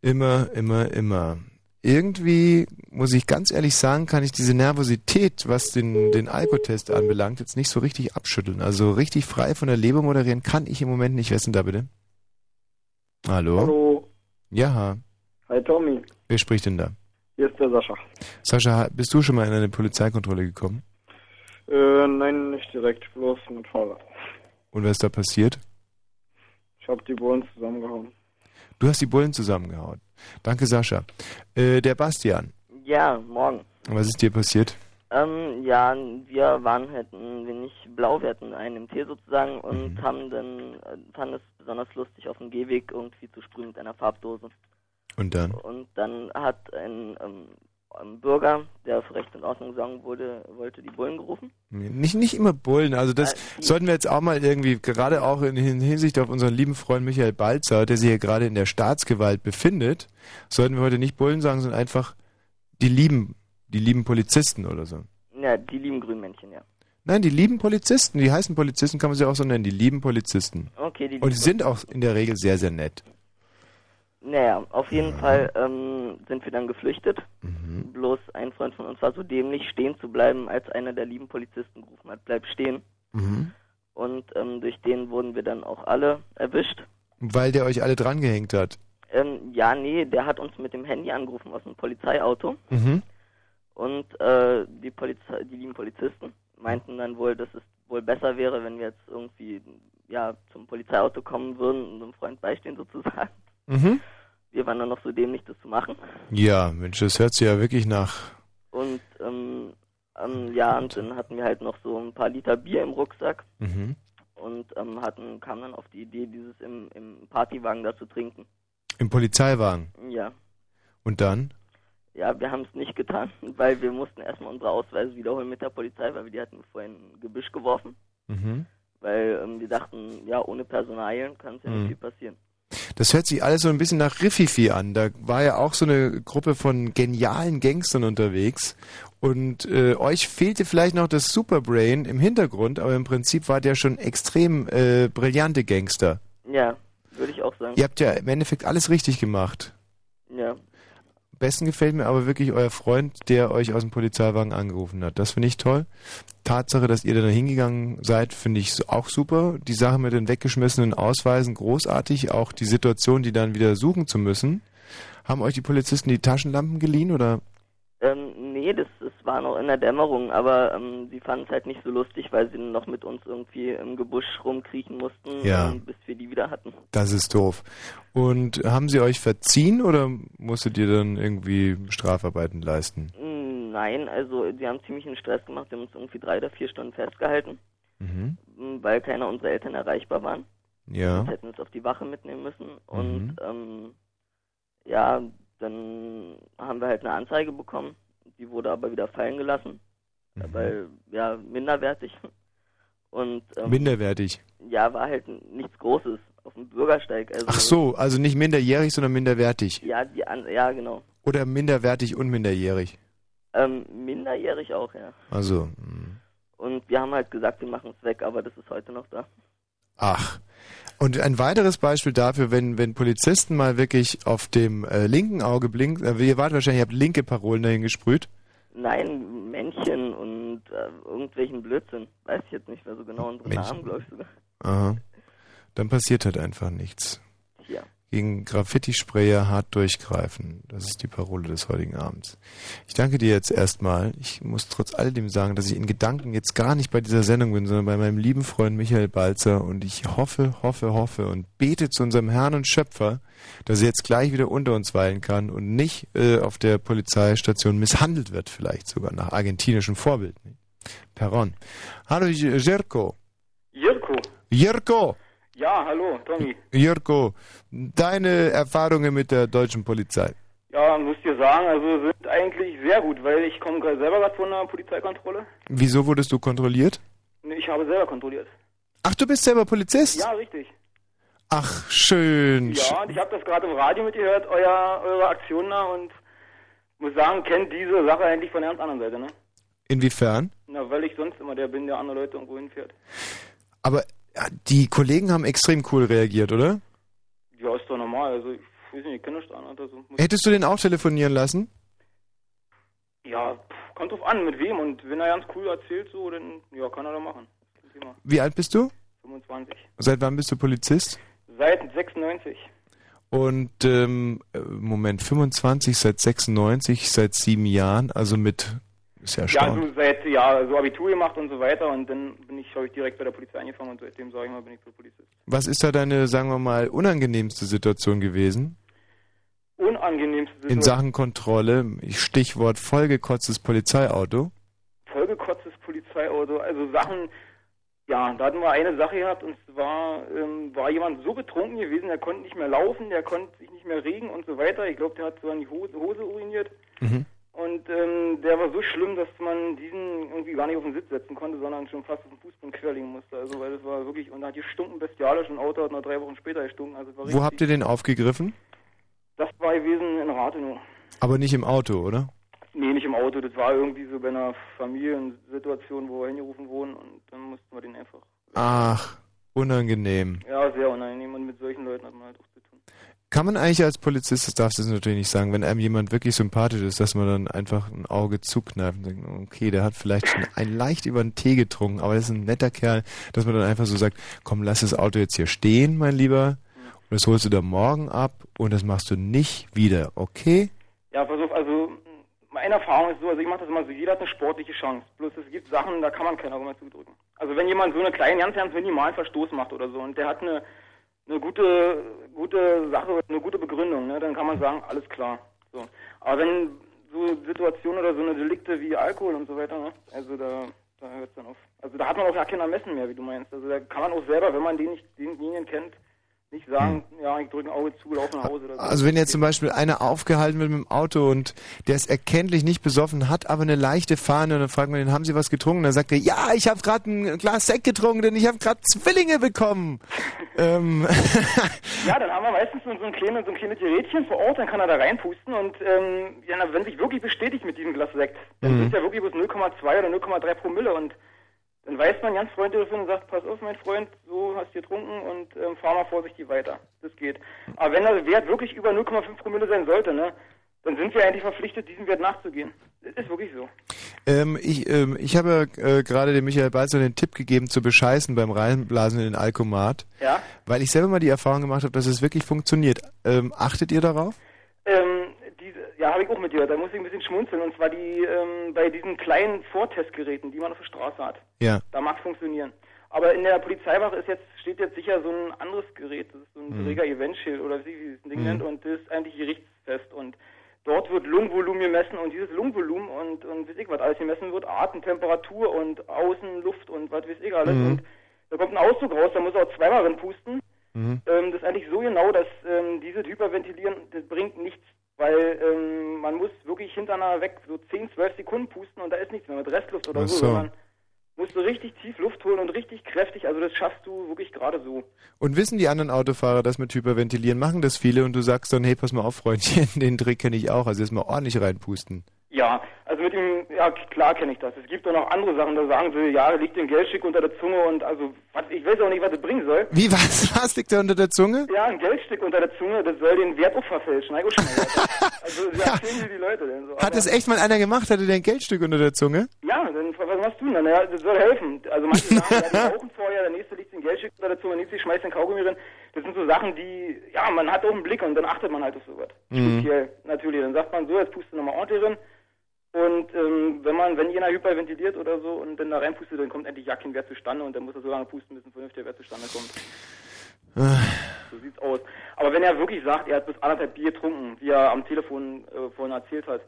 Immer, immer, immer. Irgendwie, muss ich ganz ehrlich sagen, kann ich diese Nervosität, was den, den Alkotest anbelangt, jetzt nicht so richtig abschütteln. Also richtig frei von der Leber moderieren kann ich im Moment nicht. Wer ist denn da bitte? Hallo? Hallo. Ja, Hi Tommy, wer spricht denn da? hier ist der Sascha. Sascha, bist du schon mal in eine Polizeikontrolle gekommen? Äh, nein, nicht direkt, bloß mit Fahrrad. Und was ist da passiert? Ich habe die Bullen zusammengehauen. Du hast die Bullen zusammengehauen. Danke, Sascha. Äh, der Bastian, Ja, morgen. was ist dir passiert? Ähm, ja, wir waren halt ein wenig blau, wir hatten einen MT sozusagen und haben dann, äh, fanden es besonders lustig, auf dem Gehweg irgendwie zu sprühen mit einer Farbdose. Und dann? Und dann hat ein, ähm, ein Bürger, der für Recht und Ordnung sorgen wurde, wollte die Bullen gerufen. Nicht, nicht immer Bullen, also das sollten wir jetzt auch mal irgendwie, gerade auch in Hin- Hinsicht auf unseren lieben Freund Michael Balzer, der sich hier gerade in der Staatsgewalt befindet, sollten wir heute nicht Bullen sagen, sondern einfach die lieben, die lieben Polizisten oder so. Ja, die lieben Grünmännchen, ja. Nein, die lieben Polizisten, die heißen Polizisten kann man sie auch so nennen, die lieben Polizisten. Okay, die Und die lieben sind auch in der Regel sehr, sehr nett. Naja, auf jeden Fall ähm, sind wir dann geflüchtet. Mhm. Bloß ein Freund von uns war so dämlich, stehen zu bleiben, als einer der lieben Polizisten gerufen hat, bleib stehen. Mhm. Und ähm, durch den wurden wir dann auch alle erwischt. Weil der euch alle drangehängt hat. Ähm, ja, nee, der hat uns mit dem Handy angerufen aus einem Polizeiauto. Mhm. Und äh, die, Polizei die lieben Polizisten meinten dann wohl, dass es wohl besser wäre, wenn wir jetzt irgendwie ja zum Polizeiauto kommen würden und unserem Freund beistehen sozusagen. Mhm. Wir waren dann noch so dämlich, das zu machen. Ja, Mensch, das hört sich ja wirklich nach. Und ähm, ähm, ja, und dann hatten wir halt noch so ein paar Liter Bier im Rucksack Mhm. und ähm, hatten, kamen dann auf die Idee, dieses im, im Partywagen da zu trinken. Im Polizeiwagen. Ja. Und dann? Ja, wir haben es nicht getan, *laughs* weil wir mussten erstmal unsere Ausweise wiederholen mit der Polizei, weil wir die hatten vorhin in ein Gebüsch geworfen. Mhm. Weil ähm, wir dachten, ja, ohne Personalien kann es ja Mhm. nicht viel passieren. Das hört sich alles so ein bisschen nach Riffifi an. Da war ja auch so eine Gruppe von genialen Gangstern unterwegs. Und äh, euch fehlte vielleicht noch das Superbrain im Hintergrund, aber im Prinzip war der schon extrem äh, brillante Gangster. Ja, würde ich auch sagen. Ihr habt ja im Endeffekt alles richtig gemacht. Ja. Besten gefällt mir aber wirklich euer Freund, der euch aus dem Polizeiwagen angerufen hat. Das finde ich toll. Tatsache, dass ihr da hingegangen seid, finde ich auch super. Die Sache mit den weggeschmissenen Ausweisen großartig. Auch die Situation, die dann wieder suchen zu müssen. Haben euch die Polizisten die Taschenlampen geliehen oder? Ähm, nee, das, das war noch in der Dämmerung, aber ähm, sie fanden es halt nicht so lustig, weil sie noch mit uns irgendwie im Gebusch rumkriechen mussten, Ja. ähm, bis wir die wieder hatten. Das ist doof. Und haben sie euch verziehen oder musstet ihr dann irgendwie Strafarbeiten leisten? Nein, also die haben ziemlich einen Stress gemacht. Die haben uns irgendwie drei oder vier Stunden festgehalten, Mhm. weil keiner unserer Eltern erreichbar waren. Ja. Sonst hätten wir uns auf die Wache mitnehmen müssen. Und Mhm. ähm, ja, dann haben wir halt eine Anzeige bekommen. Die wurde aber wieder fallen gelassen, Mhm. weil ja minderwertig. *laughs* Und ähm, Minderwertig. ja, war halt nichts Großes auf dem Bürgersteig. Also, Ach so, also nicht minderjährig, sondern minderwertig. Ja, die an, ja genau. Oder minderwertig und minderjährig. Ähm, minderjährig auch, ja. Also, mh. Und wir haben halt gesagt, wir machen es weg, aber das ist heute noch da. Ach. Und ein weiteres Beispiel dafür, wenn, wenn Polizisten mal wirklich auf dem äh, linken Auge blinken, äh, ihr wart wahrscheinlich, ihr habt linke Parolen dahin gesprüht. Nein, Männchen und äh, irgendwelchen Blödsinn. Weiß ich jetzt nicht mehr so genau unsere Männchen. Namen, glaube ich sogar. Aha. Dann passiert halt einfach nichts. Tja. Gegen Graffiti-Sprayer hart durchgreifen. Das ist die Parole des heutigen Abends. Ich danke dir jetzt erstmal. Ich muss trotz alledem sagen, dass ich in Gedanken jetzt gar nicht bei dieser Sendung bin, sondern bei meinem lieben Freund Michael Balzer. Und ich hoffe, hoffe, hoffe und bete zu unserem Herrn und Schöpfer, dass er jetzt gleich wieder unter uns weilen kann und nicht äh, auf der Polizeistation misshandelt wird, vielleicht sogar nach argentinischem Vorbild. Peron. Hallo, J- Jerko. Jirko. Ja, hallo, Tommy. Jirko, deine Erfahrungen mit der deutschen Polizei. Ja, muss dir sagen, also sind eigentlich sehr gut, weil ich komme gerade selber gerade von einer Polizeikontrolle. Wieso wurdest du kontrolliert? Nee, Ich habe selber kontrolliert. Ach, du bist selber Polizist? Ja, richtig. Ach, schön. Ja, und ich habe das gerade im Radio mitgehört, euer, eure Aktion da und muss sagen, kennt diese Sache eigentlich von der ganz anderen Seite, ne? Inwiefern? Na, weil ich sonst immer der bin, der andere Leute irgendwo hinfährt. Aber die Kollegen haben extrem cool reagiert, oder? Ja, ist doch normal, also ich weiß nicht, ich kenne nicht. Also, muss- Hättest du den auch telefonieren lassen? ja, pff, kommt drauf an, mit wem und wenn er ganz cool erzählt so, dann, ja, kann er da machen. Wie alt bist du? 25. Seit wann bist du Polizist? Seit 96. Und ähm, äh, Moment, 25 seit 96, seit sieben Jahren, also mit ist ja Ja, erstaunlich. so seit, ja, so Abitur gemacht und so weiter und dann bin ich, habe ich direkt bei der Polizei angefangen und seitdem, sage ich mal, bin ich Polizist. Was ist da deine, sagen wir mal, unangenehmste Situation gewesen? Unangenehmste In Situation. Sachen Kontrolle, Stichwort vollgekotztes Polizeiauto. vollgekotztes Polizeiauto, also Sachen, ja, da hatten wir eine Sache gehabt und zwar ähm, war jemand so betrunken gewesen, der konnte nicht mehr laufen, der konnte sich nicht mehr regen und so weiter. Ich glaube, der hat so an die Hose, Hose uriniert Mhm. Und ähm, der war so schlimm, dass man diesen irgendwie gar nicht auf den Sitz setzen konnte, sondern schon fast auf den Fußboden querlegen musste. Also weil das war wirklich, und da hat gestunken bestialisch und ein Auto hat noch drei Wochen später gestunken. Also war Wo habt ihr den aufgegriffen? Das war gewesen in Rathenow. Aber nicht im Auto, oder? Nee, nicht im Auto. Das war irgendwie so bei einer Familiensituation, wo wir hingerufen wurden und dann mussten wir den einfach. Ach, unangenehm. Ja, sehr unangenehm und mit solchen Leuten hat man halt auch zu tun. Kann man eigentlich als Polizist, das darfst du natürlich nicht sagen, wenn einem jemand wirklich sympathisch ist, dass man dann einfach ein Auge zukneift und denkt, okay, der hat vielleicht schon ein leicht über den Tee getrunken, aber das ist ein netter Kerl, dass man dann einfach so sagt, komm, lass das Auto jetzt hier stehen, mein Lieber, und das holst du da morgen ab und das machst du nicht wieder, okay? Ja, auf, also meine Erfahrung ist so, also ich mache das immer so, jeder hat eine sportliche Chance. Bloß es gibt Sachen, da kann man keiner mehr zudrücken. Also wenn jemand so eine kleine, ganz, ganz minimalen Verstoß macht oder so und der hat eine, eine gute, gute Sache, eine gute Begründung, ne, dann kann man sagen, alles klar. So. Aber wenn so Situationen oder so eine Delikte wie Alkohol und so weiter, ne, also da, da hört es dann auf. Also da hat man auch ja kein Ermessen mehr, wie du meinst. Also da kann man auch selber, wenn man den nicht, denjenigen kennt, nicht sagen, ja, ich drücke ein Auge zu, laufe nach Hause oder so. Also wenn jetzt zum Beispiel einer aufgehalten wird mit dem Auto und der ist erkenntlich nicht besoffen, hat aber eine leichte Fahne und dann fragt man ihn, haben Sie was getrunken? Dann sagt er, ja, ich habe gerade ein Glas Sekt getrunken, denn ich habe gerade Zwillinge bekommen. *laughs* ähm, Ja, dann haben wir meistens so so ein kleines, so ein kleines Gerätchen vor Ort, dann kann er da reinpusten und ähm, ja, wenn sich wirklich bestätigt mit diesem Glas Sekt, dann Mhm. sind ja wirklich bloß 0,2 oder 0,3 Promille und dann weist man ganz freundlich und sagt, pass auf, mein Freund, so hast du getrunken und ähm, fahr mal vorsichtig weiter. Das geht. Aber wenn der Wert wirklich über 0,5 Promille sein sollte, ne, dann sind wir eigentlich verpflichtet, diesem Wert nachzugehen. Das ist wirklich so. ähm, ich, ähm, ich habe äh, gerade dem Michael Balzer den Tipp gegeben, zu bescheißen beim Reinblasen in den Alkomat, Ja. weil ich selber mal die Erfahrung gemacht habe, dass es wirklich funktioniert. Ähm, achtet ihr darauf? Ähm, ja, habe ich auch mitgehört. Da muss ich ein bisschen schmunzeln. Und zwar die ähm, bei diesen kleinen Vortestgeräten, die man auf der Straße hat. Ja. Da mag es funktionieren. Aber in der Polizeiwache ist jetzt, steht jetzt sicher so ein anderes Gerät. Das ist so ein Mhm. Eventschild oder wie wie das Ding Mhm. nennt. Und das ist eigentlich gerichtsfest. Und dort wird Lungenvolumen gemessen. Und dieses Lungenvolumen und, und weiß ich, was alles gemessen wird, Atem, Temperatur und Außenluft und was weiß ich alles. Mhm. Und da kommt ein Auszug raus, da muss er auch zweimal pusten. Mhm. Ähm, das ist eigentlich so genau, dass ähm, dieses Hyperventilieren, das bringt nichts, weil ähm, man muss wirklich hintereinander weg so 10, 12 Sekunden pusten und da ist nichts mehr mit Restluft oder Ach so, so. musst du richtig tief Luft holen und richtig kräftig, also das schaffst du wirklich gerade so. Und wissen die anderen Autofahrer das mit Hyperventilieren? Machen das viele und du sagst dann, hey, pass mal auf, Freundchen, *laughs* den Trick kenne ich auch. Also erstmal ordentlich reinpusten. Ja, also mit dem, ja klar kenne ich das. Es gibt auch noch andere Sachen, da sagen sie, ja, da liegt ein Geldstück unter der Zunge und also, was, ich weiß auch nicht, was das bringen soll. Wie, was? *laughs* Was liegt da unter der Zunge? Ja, ein Geldstück unter der Zunge, das soll den Wert auch verfälschen. Mal. *laughs* also, ja, erzählen die, die Leute denn so. Hat Aber- es echt mal einer gemacht? Hatte der ein Geldstück unter der Zunge? Ja, dann was machst du denn dann? Ja, das soll helfen. Also manche *laughs* sagen, ja, die rauchen vorher, der nächste liegt ein Geldstück unter der Zunge, der nächste schmeißt den Kaugummi rein. Das sind so Sachen, die, ja, man hat auch einen Blick und dann achtet man halt auf sowas. Mhm. Speziell, natürlich. Dann sagt man so, jetzt puste nochmal ordentlich rein. Und ähm, wenn man, wenn jener hyperventiliert oder so und dann da reinpustet, dann kommt endlich ja kein Wert zustande und dann muss er so lange pusten, bis ein vernünftiger Wert zustande kommt. So sieht's aus. Aber wenn er wirklich sagt, er hat bis anderthalb Bier getrunken, wie er am Telefon äh, vorhin erzählt hat,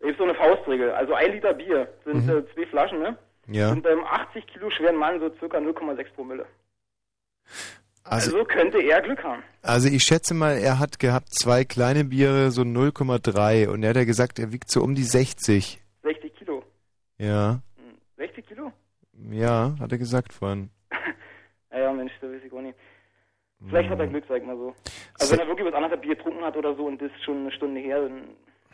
da gibt's so eine Faustregel. Also ein Liter Bier sind Mhm. äh, zwei Flaschen, ne? Ja. Und beim 80 Kilo schweren Mann so circa 0,6 Promille. Also, Also könnte er Glück haben. also ich schätze mal, er hat gehabt zwei kleine Biere, so 0,3 und er hat ja gesagt, er wiegt so um die 60. 60 Kilo. Ja, 60 Kilo? ja, hat er gesagt vorhin. *laughs* Naja, Mensch, da weiß ich auch nicht. Vielleicht hat er Glück, sag ich mal so. Also wenn er wirklich was anderthalb Bier getrunken hat oder so und das ist schon eine Stunde her, dann,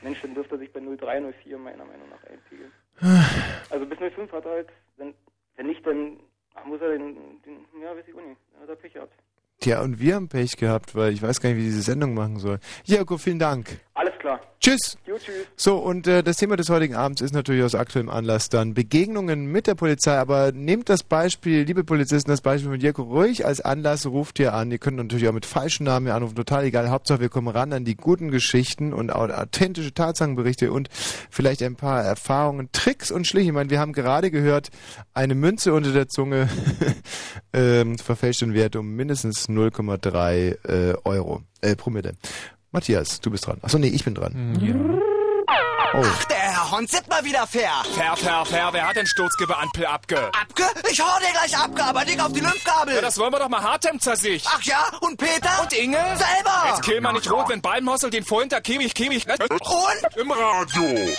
Mensch, dann dürfte er sich bei 03, 04 meiner Meinung nach einpegeln. *sighs* Also bis 05 hat er halt, wenn, wenn nicht, dann muss er den, den, ja, weiß ich auch nicht, dann hat er Pech gehabt. Tja, und wir haben Pech gehabt, weil ich weiß gar nicht, wie diese Sendung machen soll. Jirko, vielen Dank. Alles klar. Tschüss. Jo, tschüss. So, und äh, das Thema des heutigen Abends ist natürlich aus aktuellem Anlass dann Begegnungen mit der Polizei. Aber nehmt das Beispiel, liebe Polizisten, das Beispiel von Jirko ruhig als Anlass, ruft ihr an. Ihr könnt natürlich auch mit falschen Namen hier anrufen, total egal. Hauptsache, wir kommen ran an die guten Geschichten und authentische Tatsachenberichte und vielleicht ein paar Erfahrungen, Tricks und Schliche. Ich meine, wir haben gerade gehört, eine Münze unter der Zunge *laughs* ähm, verfälscht den Wert um mindestens 0,3 äh, Euro, äh, Promille. Matthias, du bist dran. Achso, nee, ich bin dran. Oh. Der Herr Hond sitzt mal wieder fair. Fair, fair, fair. Wer hat den Sturzgebeampel abge? Abge? Ich hau dir gleich abge, aber dick auf die Lymphkabel. Ja, das wollen wir doch mal Hartem sich. Ach ja, und Peter? Und Inge? Selber. Jetzt kill mal nicht rot, wenn Balmhossel den vorhin da kämig, kämig. Und? Im Radio.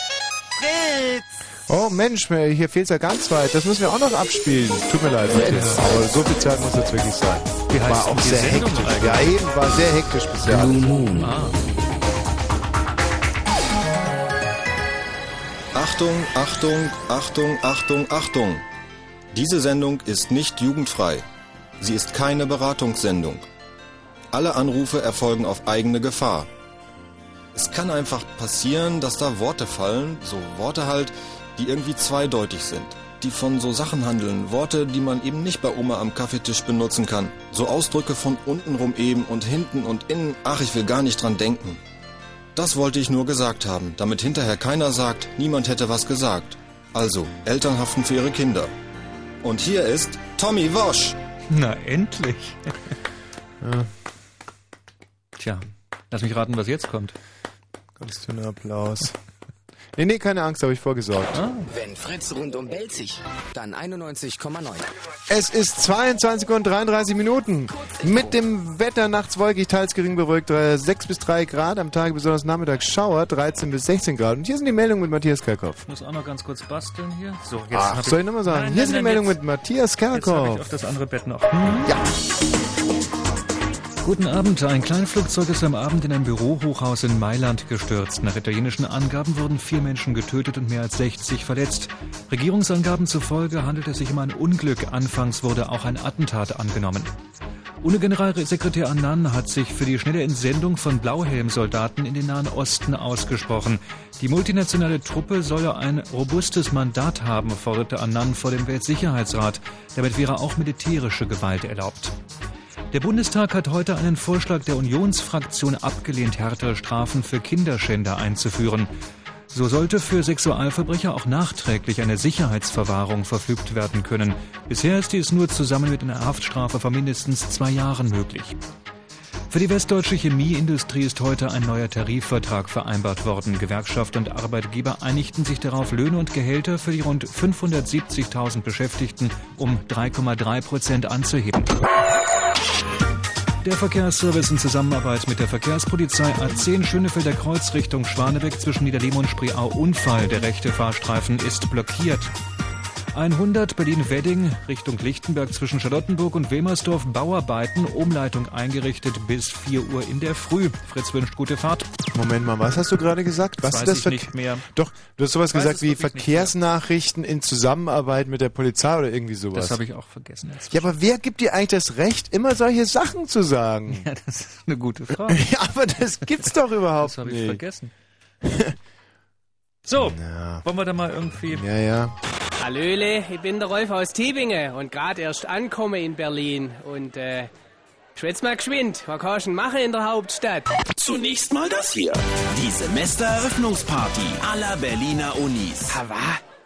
Fritz. Oh Mensch, hier fehlt's ja ganz weit. Das müssen wir auch noch abspielen. Tut mir leid, Matthias. Aber so viel Zeit muss jetzt wirklich sein. Wie heißt war auch die sehr Sendung hektisch. eigentlich? Ja, eben war sehr hektisch bisher. Blue Moon. Achtung, Achtung, Achtung, Achtung, Achtung. Diese Sendung ist nicht jugendfrei. Sie ist keine Beratungssendung. Alle Anrufe erfolgen auf eigene Gefahr. Es kann einfach passieren, dass da Worte fallen, so Worte halt, die irgendwie zweideutig sind. Die von so Sachen handeln, Worte, die man eben nicht bei Oma am Kaffeetisch benutzen kann. So Ausdrücke von untenrum eben und hinten und innen, ach, ich will gar nicht dran denken. Das wollte ich nur gesagt haben, damit hinterher keiner sagt, niemand hätte was gesagt. Also, Eltern haften für ihre Kinder. Und hier ist Tommy Wosch. Na, endlich. Tja, lass mich raten, was jetzt kommt. Ganz dünner Applaus. Nee, nee, keine Angst, habe ich vorgesorgt. Wenn Fritz rundum belzig, dann 91,9. Es ist 22 und 33 Minuten. Mit dem Wetter nachts wolkig, teils gering bewölkt, äh, 6 bis 3 Grad, am Tage besonders nachmittags Schauer, 13 bis 16 Grad. Und hier sind die Meldungen mit Matthias Kerkhoff. Ich muss auch noch ganz kurz basteln hier. So, jetzt Ach, soll ich nochmal sagen? Nein, hier nein, sind die Meldungen jetzt- mit Matthias Jetzt habe ich Kerkhoff. auf das andere Bett noch. Hm? Ja. Guten Abend. Ein Kleinflugzeug ist am Abend in ein Bürohochhaus in Mailand gestürzt. Nach italienischen Angaben wurden vier Menschen getötet und mehr als 60 verletzt. Regierungsangaben zufolge handelt es sich um ein Unglück. Anfangs wurde auch ein Attentat angenommen. UNO-Generalsekretär Annan hat sich für die schnelle Entsendung von Blauhelmsoldaten in den Nahen Osten ausgesprochen. Die multinationale Truppe solle ein robustes Mandat haben, forderte Annan vor dem Weltsicherheitsrat. Damit wäre auch militärische Gewalt erlaubt. Der Bundestag hat heute einen Vorschlag der Unionsfraktion abgelehnt, härtere Strafen für Kinderschänder einzuführen. So sollte für Sexualverbrecher auch nachträglich eine Sicherheitsverwahrung verfügt werden können. Bisher ist dies nur zusammen mit einer Haftstrafe von mindestens zwei Jahren möglich. Für die westdeutsche Chemieindustrie ist heute ein neuer Tarifvertrag vereinbart worden. Gewerkschaft und Arbeitgeber einigten sich darauf, Löhne und Gehälter für die rund 570.000 Beschäftigten um 3,3 Prozent anzuheben. Der Verkehrsservice in Zusammenarbeit mit der Verkehrspolizei A10 Schönefelder Kreuz Richtung Schwanebeck zwischen Niederleben und Spreeau Unfall. Der rechte Fahrstreifen ist blockiert. 100 Berlin-Wedding Richtung Lichtenberg zwischen Charlottenburg und Wilmersdorf Bauarbeiten, Umleitung eingerichtet bis 4 Uhr in der Früh. Fritz wünscht gute Fahrt. Moment mal, was hast du gerade gesagt? Was Das ist weiß das ich für nicht mehr. Doch, du hast sowas gesagt es wie nicht Verkehrsnachrichten in Zusammenarbeit mit der Polizei oder irgendwie sowas. Das habe ich auch vergessen. Jetzt. Ja, aber wer gibt dir eigentlich das Recht, immer solche Sachen zu sagen? Ja, das ist eine gute Frage. *laughs* Ja, aber das gibt's doch überhaupt Das habe ich nicht. vergessen. So, wollen wir da mal irgendwie... Ja, ja. Hallöle, ich bin der Rolf aus Tübingen und gerade erst ankomme in Berlin. Und äh, schwätz mal geschwind, was kannst du denn machen in der Hauptstadt? Zunächst mal das hier. Die Semestereröffnungsparty aller Berliner Unis. Hava?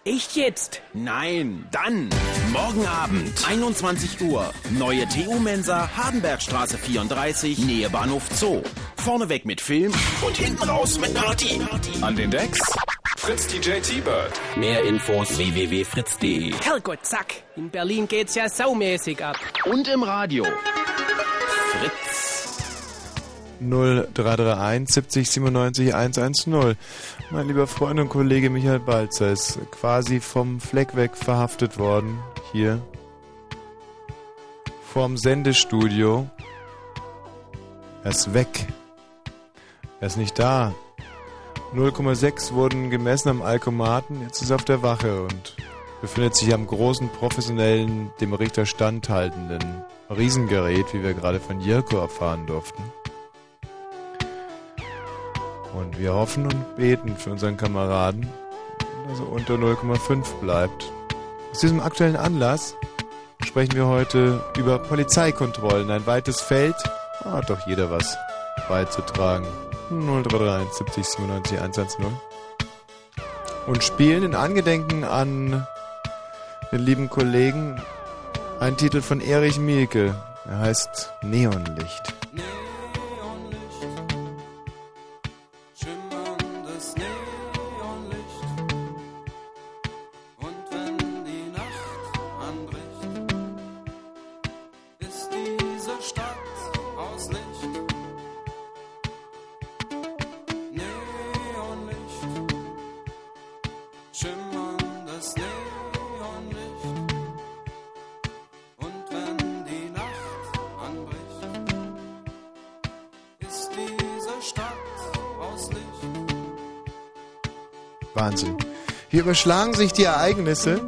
Echt jetzt? Nein, dann. Morgen Abend, 21 Uhr. Neue TU-Mensa, Hardenbergstraße 34, Nähe Bahnhof Zoo. Vorneweg mit Film und hinten raus mit Party. An den Decks Fritz DJ T-Bird. Mehr Infos www.fritz.de. Herrgott, zack. In Berlin geht's ja saumäßig ab. Und im Radio. Fritz. 0331 70 97 110. Mein lieber Freund und Kollege Michael Balzer ist quasi vom Fleck weg verhaftet worden. Hier. Vorm Sendestudio. Er ist weg. Er ist nicht da. 0,6 wurden gemessen am Alkomaten. Jetzt ist er auf der Wache und befindet sich am großen professionellen, dem Richter standhaltenden Riesengerät, wie wir gerade von Jirko erfahren durften. Und wir hoffen und beten für unseren Kameraden, dass er unter 0,5 bleibt. Aus diesem aktuellen Anlass sprechen wir heute über Polizeikontrollen. Ein weites Feld, da hat doch jeder was beizutragen. 0331 70 97 110. Und spielen in Angedenken an den lieben Kollegen einen Titel von Erich Mielke. Er heißt Neonlicht. Hier überschlagen sich die Ereignisse.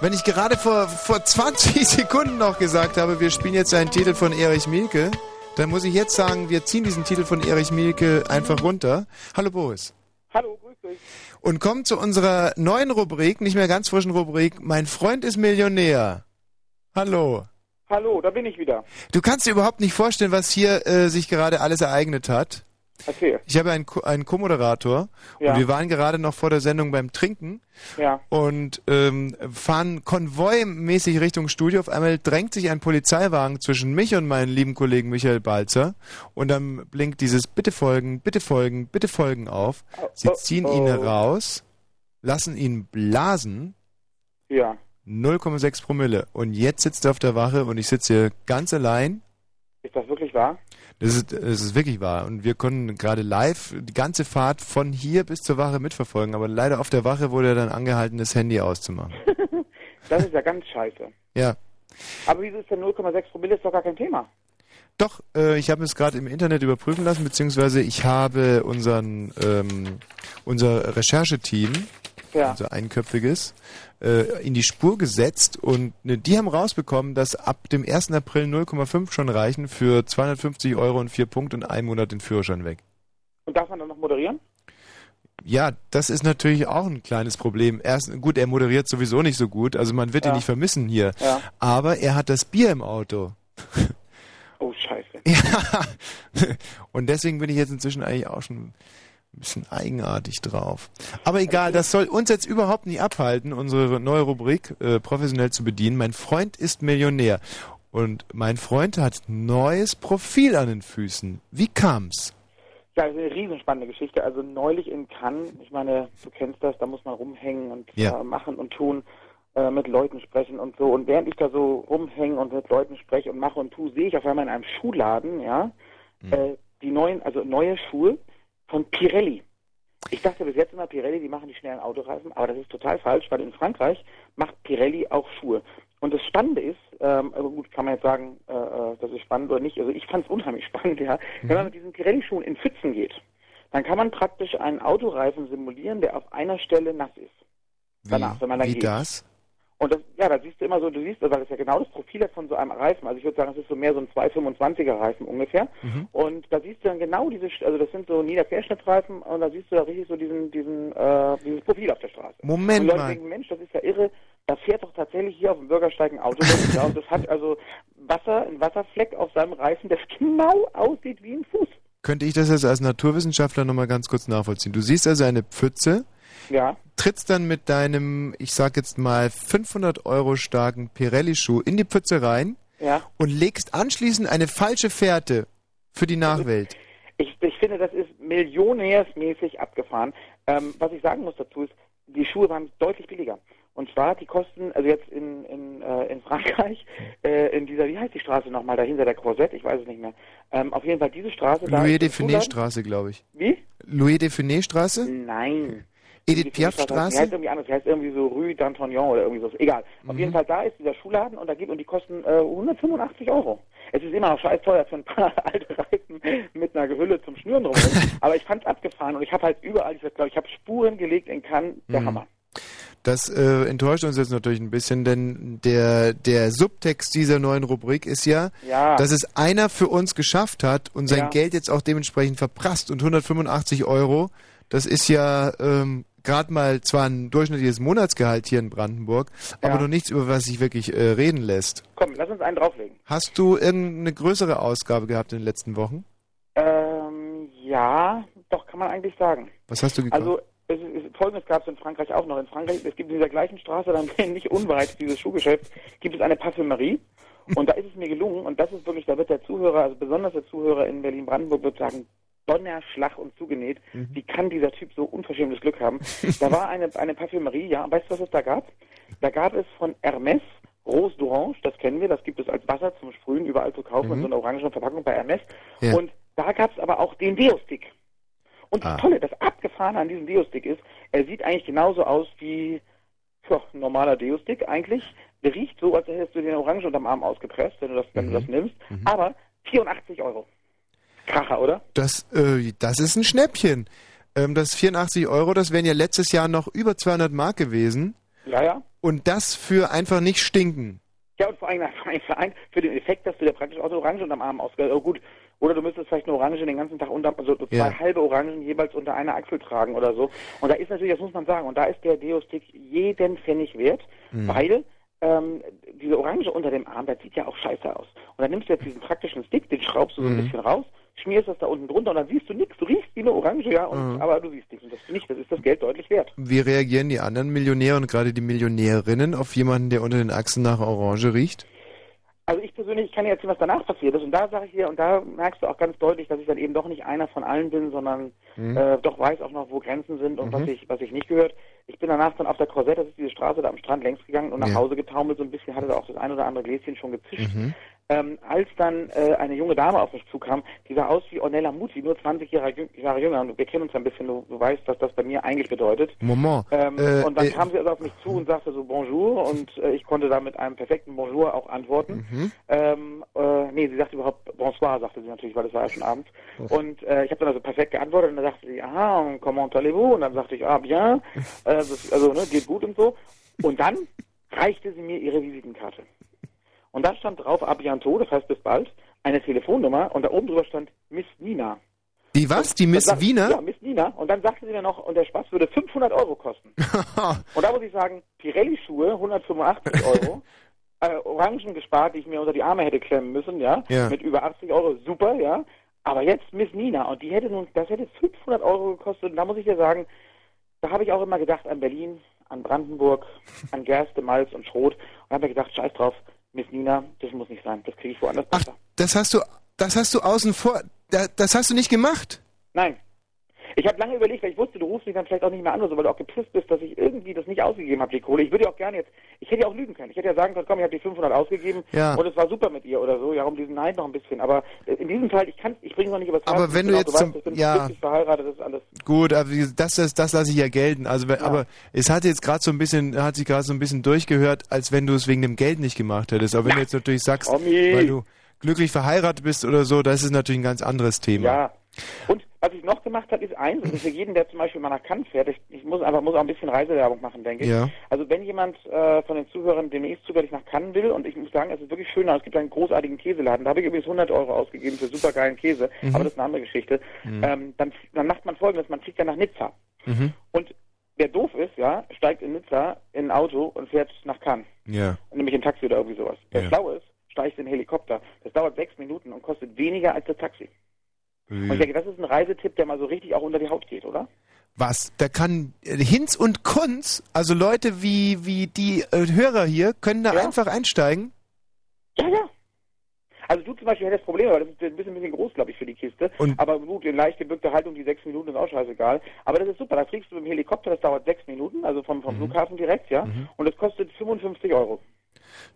Wenn ich gerade vor, vor *laughs* 20 Sekunden noch gesagt habe, wir spielen jetzt einen Titel von Erich Mielke, dann muss ich jetzt sagen, wir ziehen diesen Titel von Erich Mielke einfach runter. Hallo Boris. Hallo, grüß dich. Und kommen zu unserer neuen Rubrik, nicht mehr ganz frischen Rubrik, Mein Freund ist Millionär. Hallo. Hallo, da bin ich wieder. Du kannst dir überhaupt nicht vorstellen, was hier äh, sich gerade alles ereignet hat. Erzähl. Ich habe einen, einen Co-Moderator Ja. und wir waren gerade noch vor der Sendung beim Trinken Ja. und ähm, fahren konvoimäßig Richtung Studio. Auf einmal drängt sich ein Polizeiwagen zwischen mich und meinen lieben Kollegen Michael Balzer und dann blinkt dieses Bitte folgen, bitte folgen, bitte folgen auf. Sie oh, ziehen oh. ihn raus, lassen ihn blasen. Ja. 0,6 Promille. Und jetzt sitzt er auf der Wache und ich sitze hier ganz allein. Ist das wirklich wahr? Das ist, das ist wirklich wahr. Und wir konnten gerade live die ganze Fahrt von hier bis zur Wache mitverfolgen. Aber leider auf der Wache wurde er dann angehalten, das Handy auszumachen. *laughs* Das ist ja ganz scheiße. Ja. Aber wieso ist denn 0,6 Promille? Ist doch gar kein Thema. Doch, äh, ich habe es gerade im Internet überprüfen lassen, beziehungsweise ich habe unseren, ähm, unser Rechercheteam, Ja. unser einköpfiges, äh, in die Spur gesetzt und ne, die haben rausbekommen, dass ab dem 1. April 0,5 schon reichen für 250 Euro und vier Punkte und einen Monat den Führerschein weg. Und darf man dann noch moderieren? Ja, das ist natürlich auch ein kleines Problem. Erst, gut, er moderiert sowieso nicht so gut, also man wird ihn Ja. nicht vermissen hier. Ja. Aber er hat das Bier im Auto. Oh, scheiße. *laughs* Ja. Und deswegen bin ich jetzt inzwischen eigentlich auch schon bisschen eigenartig drauf. Aber egal, das soll uns jetzt überhaupt nicht abhalten, unsere neue Rubrik äh, professionell zu bedienen. Mein Freund ist Millionär. Und mein Freund hat neues Profil an den Füßen. Wie kam's? Ja, das ist eine riesenspannende Geschichte. Also neulich in Cannes, ich meine, du kennst das, da muss man rumhängen und Ja. äh, machen und tun, äh, mit Leuten sprechen und so. Und während ich da so rumhänge und mit Leuten spreche und mache und tue, sehe ich auf einmal in einem Schuhladen, ja, äh, die neuen, also neue Schuhe von Pirelli. Ich dachte bis jetzt immer, Pirelli, die machen die schnellen Autoreifen, aber das ist total falsch, weil in Frankreich macht Pirelli auch Schuhe. Und das Spannende ist, ähm, aber gut, kann man jetzt sagen, äh, äh, das ist spannend oder nicht. Also ich fand es unheimlich *laughs* spannend, ja. Wenn man mit diesen Pirelli-Schuhen in Pfützen geht, dann kann man praktisch einen Autoreifen simulieren, der auf einer Stelle nass ist. Danach, wenn man dann Wie geht. das? Und das, ja, da siehst du immer so, du siehst, weil das ja genau das Profil von so einem Reifen. Also ich würde sagen, es ist so mehr so ein 225er Reifen ungefähr. Mhm. Und da siehst du dann genau diese, also das sind so Niederquerschnittreifen und da siehst du da richtig so diesen, diesen, äh, dieses Profil auf der Straße. Moment und Leute mal. denken, Mensch, das ist ja irre. Da fährt doch tatsächlich hier auf dem Bürgersteig ein Auto. und das hat also Wasser, ein Wasserfleck auf seinem Reifen, der genau aussieht wie ein Fuß. Könnte ich das jetzt als Naturwissenschaftler nochmal ganz kurz nachvollziehen? Du siehst also eine Pfütze, Ja. trittst dann mit deinem, ich sag jetzt mal, 500 Euro starken Pirelli-Schuh in die Pfütze rein Ja. und legst anschließend eine falsche Fährte für die Nachwelt. Ich, ich finde, das ist millionärsmäßig abgefahren. Ähm, was ich sagen muss dazu ist, die Schuhe waren deutlich billiger. Und zwar, die kosten, also jetzt in, in, äh, in Frankreich, *laughs* äh, in dieser, wie heißt die Straße nochmal, dahinter der Korsett, ich weiß es nicht mehr. Ähm, auf jeden Fall diese Straße da. Louis ist de der Funès Schuhladen. Straße, glaube ich. Wie? Louis de Funès Straße? Nein. Edith Piaf Die heißt Straße? irgendwie anders, die heißt irgendwie so Rue d'Antignon oder irgendwie so. Egal. Auf Mhm. jeden Fall, da ist dieser Schuhladen und da gibt, und die kosten äh, 185 Euro. Es ist immer noch scheiß teuer für ein paar *laughs* alte Reifen mit einer Hülle zum Schnüren drumherum. *laughs* Aber ich fand's abgefahren und ich habe halt überall, ich glaube, ich habe Spuren gelegt in Cannes, der Mhm. Hammer. Das äh, enttäuscht uns jetzt natürlich ein bisschen, denn der, der Subtext dieser neuen Rubrik ist ja, Ja. dass es einer für uns geschafft hat und sein Ja. Geld jetzt auch dementsprechend verprasst und 185 Euro, das ist ja ähm, gerade mal zwar ein durchschnittliches Monatsgehalt hier in Brandenburg, aber Ja. noch nichts, über was sich wirklich äh, reden lässt. Komm, lass uns einen drauflegen. Hast du irgendeine größere Ausgabe gehabt in den letzten Wochen? Ähm, ja, doch, kann man eigentlich sagen. Was hast du gekauft? Also, es ist, es, folgendes gab es in Frankreich auch noch. In Frankreich, es gibt in dieser gleichen Straße, dann *laughs* nicht unweit dieses Schuhgeschäfts, gibt es eine Parfümerie. Und da ist es mir gelungen, und das ist wirklich, da wird der Zuhörer, also besonders der Zuhörer in Berlin-Brandenburg, wird sagen, Donnerschlag und zugenäht. Wie kann dieser Typ so unverschämtes Glück haben? Da war eine, eine Parfümerie, ja, weißt du, was es da gab? Da gab es von Hermes Rose d'Orange, das kennen wir, das gibt es als Wasser zum Sprühen überall zu kaufen in Mhm. so einer orangenen Verpackung bei Hermes. Ja. Und da gab es aber auch den Deo-Stick. Und das Ah. Tolle, das Abgefahrene an diesem Deo-Stick ist, er sieht eigentlich genauso aus wie ja, ein normaler Deo-Stick eigentlich. Der riecht so, als hättest du den Orange unterm Arm ausgepresst, wenn du das, wenn du das nimmst. Aber 84 Euro. Kracher, oder? Das, äh, das ist ein Schnäppchen. Ähm, das 84 Euro, das wären ja letztes Jahr noch über 200 Mark gewesen. Ja, ja. Und das für einfach nicht stinken. Ja, und vor allem *laughs* vor für den Effekt, dass du dir praktisch auch eine Orange unterm Arm ausge... Oh, gut. Oder du müsstest vielleicht eine Orange den ganzen Tag unter, also so zwei Ja. halbe Orangen jeweils unter einer Achsel tragen oder so. Und da ist natürlich, das muss man sagen, und da ist der Deo-Stick jeden Pfennig wert, Mhm. weil ähm, diese Orange unter dem Arm, das sieht ja auch scheiße aus. Und dann nimmst du jetzt diesen praktischen Stick, den schraubst du so ein Mhm. bisschen raus, schmierst das da unten drunter und dann siehst du nichts. Du riechst wie eine Orange, ja, und, Mhm. aber du siehst nichts. Und das nicht, das ist das Geld deutlich wert. Wie reagieren die anderen Millionäre und gerade die Millionärinnen auf jemanden, der unter den Achsen nach Orange riecht? Also ich persönlich, ich kann dir erzählen, was danach passiert ist. Und da sage ich dir, und da merkst du auch ganz deutlich, dass ich dann eben doch nicht einer von allen bin, sondern Mhm. äh, doch weiß auch noch, wo Grenzen sind und Mhm. was ich, was ich nicht gehört. Ich bin danach dann auf der Korsett, das ist diese Straße da am Strand längs gegangen und nach Ja. Hause getaumelt, so ein bisschen, hatte da auch das ein oder andere Gläschen schon gezischt. Mhm. Ähm, als dann äh, eine junge Dame auf mich zukam, die sah aus wie Ornella Muti, nur 20 Jahre, Jahre jünger. Und wir kennen uns ein bisschen, du, du weißt, was das bei mir eigentlich bedeutet. Moment. Ähm, Äh, und dann äh, kam sie also auf mich zu und sagte so Bonjour und äh, ich konnte da mit einem perfekten Bonjour auch antworten. Mhm. Ähm, äh, nee, sie sagte überhaupt Bonsoir, sagte sie natürlich, weil es war ja schon abends. Und äh, ich habe dann also perfekt geantwortet und dann sagte sie, aha, und comment allez-vous? Und dann sagte ich, ah, bien, *laughs* äh, das, also ne, geht gut und so. Und dann reichte sie mir ihre Visitenkarte. Und da stand drauf, bientôt, das heißt bis bald, eine Telefonnummer und da oben drüber stand Miss Nina. Die was? Die Miss sagt- Wiener? Ja, Miss Nina. Und dann sagte sie mir noch, und der Spaß würde 500 Euro kosten. *laughs* und da muss ich sagen, Pirelli-Schuhe, 185 *laughs* Euro. äh, Orangen gespart, die ich mir unter die Arme hätte klemmen müssen, ja, Ja. mit über 80 Euro, super, ja. Aber jetzt Miss Nina und die hätte nun, das hätte 500 Euro gekostet. Und da muss ich dir sagen, da habe ich auch immer gedacht an Berlin, an Brandenburg, an Gerste, Malz und Schrot und habe mir gedacht, scheiß drauf, Miss Nina, das muss nicht sein. Das kriege ich woanders besser. Das hast du, das hast du außen vor, da, das hast du nicht gemacht. Nein. Ich habe lange überlegt, weil ich wusste, du rufst mich dann vielleicht auch nicht mehr an, so, weil du auch gepisst bist, dass ich irgendwie das nicht ausgegeben habe, die Kohle. Ich würde ja auch gerne jetzt, ich hätte ja auch lügen können. Ich hätte ja sagen können, komm, ich habe die 500 ausgegeben Ja. und es war super mit ihr oder so. Ja, um diesen Neid noch ein bisschen. Aber äh, in diesem Fall, ich kann ich bringe noch nicht übers Aber Herz. wenn du jetzt weißt, zum- bin ja. verheiratet, das ist alles. Gut, aber das, das, das lasse ich ja gelten. Also, wenn- aber es hat jetzt gerade so ein bisschen, hat sich gerade so ein bisschen durchgehört, als wenn du es wegen dem Geld nicht gemacht hättest. Aber wenn du jetzt natürlich sagst, Tommy. weil du glücklich verheiratet bist oder so, das ist natürlich ein ganz anderes Thema. Ja. Und was ich noch gemacht habe, ist eins, und für jeden, der zum Beispiel mal nach Cannes fährt, ich, ich muss einfach muss auch ein bisschen Reisewerbung machen, denke ich. Ja. Also wenn jemand äh, von den Zuhörern demnächst zufällig nach Cannes will, und ich muss sagen, es ist wirklich schön, es gibt einen großartigen Käseladen, da habe ich übrigens 100 Euro ausgegeben für supergeilen Käse, Mhm. aber das ist eine andere Geschichte. Mhm. Ähm, dann, dann macht man folgendes, man fliegt ja nach Nizza. Mhm. Und wer doof ist, ja, steigt in Nizza in ein Auto und fährt nach Cannes. Ja. Nämlich in Taxi oder irgendwie sowas. Wer Ja. schlau ist, steigt in einen Helikopter. Das dauert sechs Minuten und kostet weniger als das Taxi. Und ich denke, das ist ein Reisetipp, der mal so richtig auch unter die Haut geht, oder? Was? Da kann äh, Hinz und Kunz, also Leute wie, wie die äh, Hörer hier, können da einfach einsteigen? Ja, ja. Also du zum Beispiel hättest Probleme, weil das ist ein bisschen, ein bisschen groß, glaube ich, für die Kiste. aber gut, in leicht gebückter Haltung, die sechs Minuten ist auch scheißegal. Aber das ist super, da fliegst du mit dem Helikopter, das dauert sechs Minuten, also vom, Mhm. vom Flughafen direkt, ja. Und das kostet 55 Euro.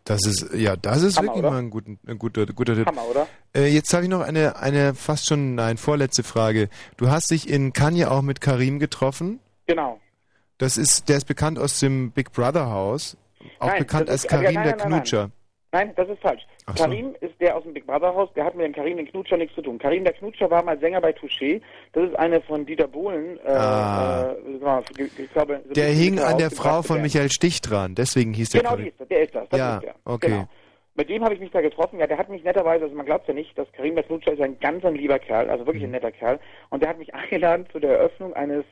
Das ist, ja, das ist Hammer, wirklich oder? mal ein, guten, ein guter, guter Tipp. Hammer, oder? Äh, jetzt habe ich noch eine, eine fast schon, nein, vorletzte Frage. Du hast dich in ja auch mit Karim getroffen. Genau. Das ist, der ist bekannt aus dem Big Brother Haus. Auch Nein, bekannt als ist- ja, Karim nein, der nein, Knutscher. Nein, das ist falsch. Ach so. Karim ist der aus dem Big Brother Haus, der hat mit dem Karim den Knutscher nichts zu tun. Karim der Knutscher war mal Sänger bei Touché. Das ist eine von Dieter Bohlen, äh, Ah. äh, ich glaube, so Der hing an der Frau von. Michael Stich dran, deswegen hieß der Genau, die ist das, der ist das. das ja, ist der. okay. Genau. Mit dem habe ich mich da getroffen. Ja, der hat mich netterweise, also man glaubt ja nicht, dass Karim der Knutscher ist ein ganz ein lieber Kerl, also Mhm. wirklich ein netter Kerl. Und der hat mich *laughs* eingeladen zu der Eröffnung eines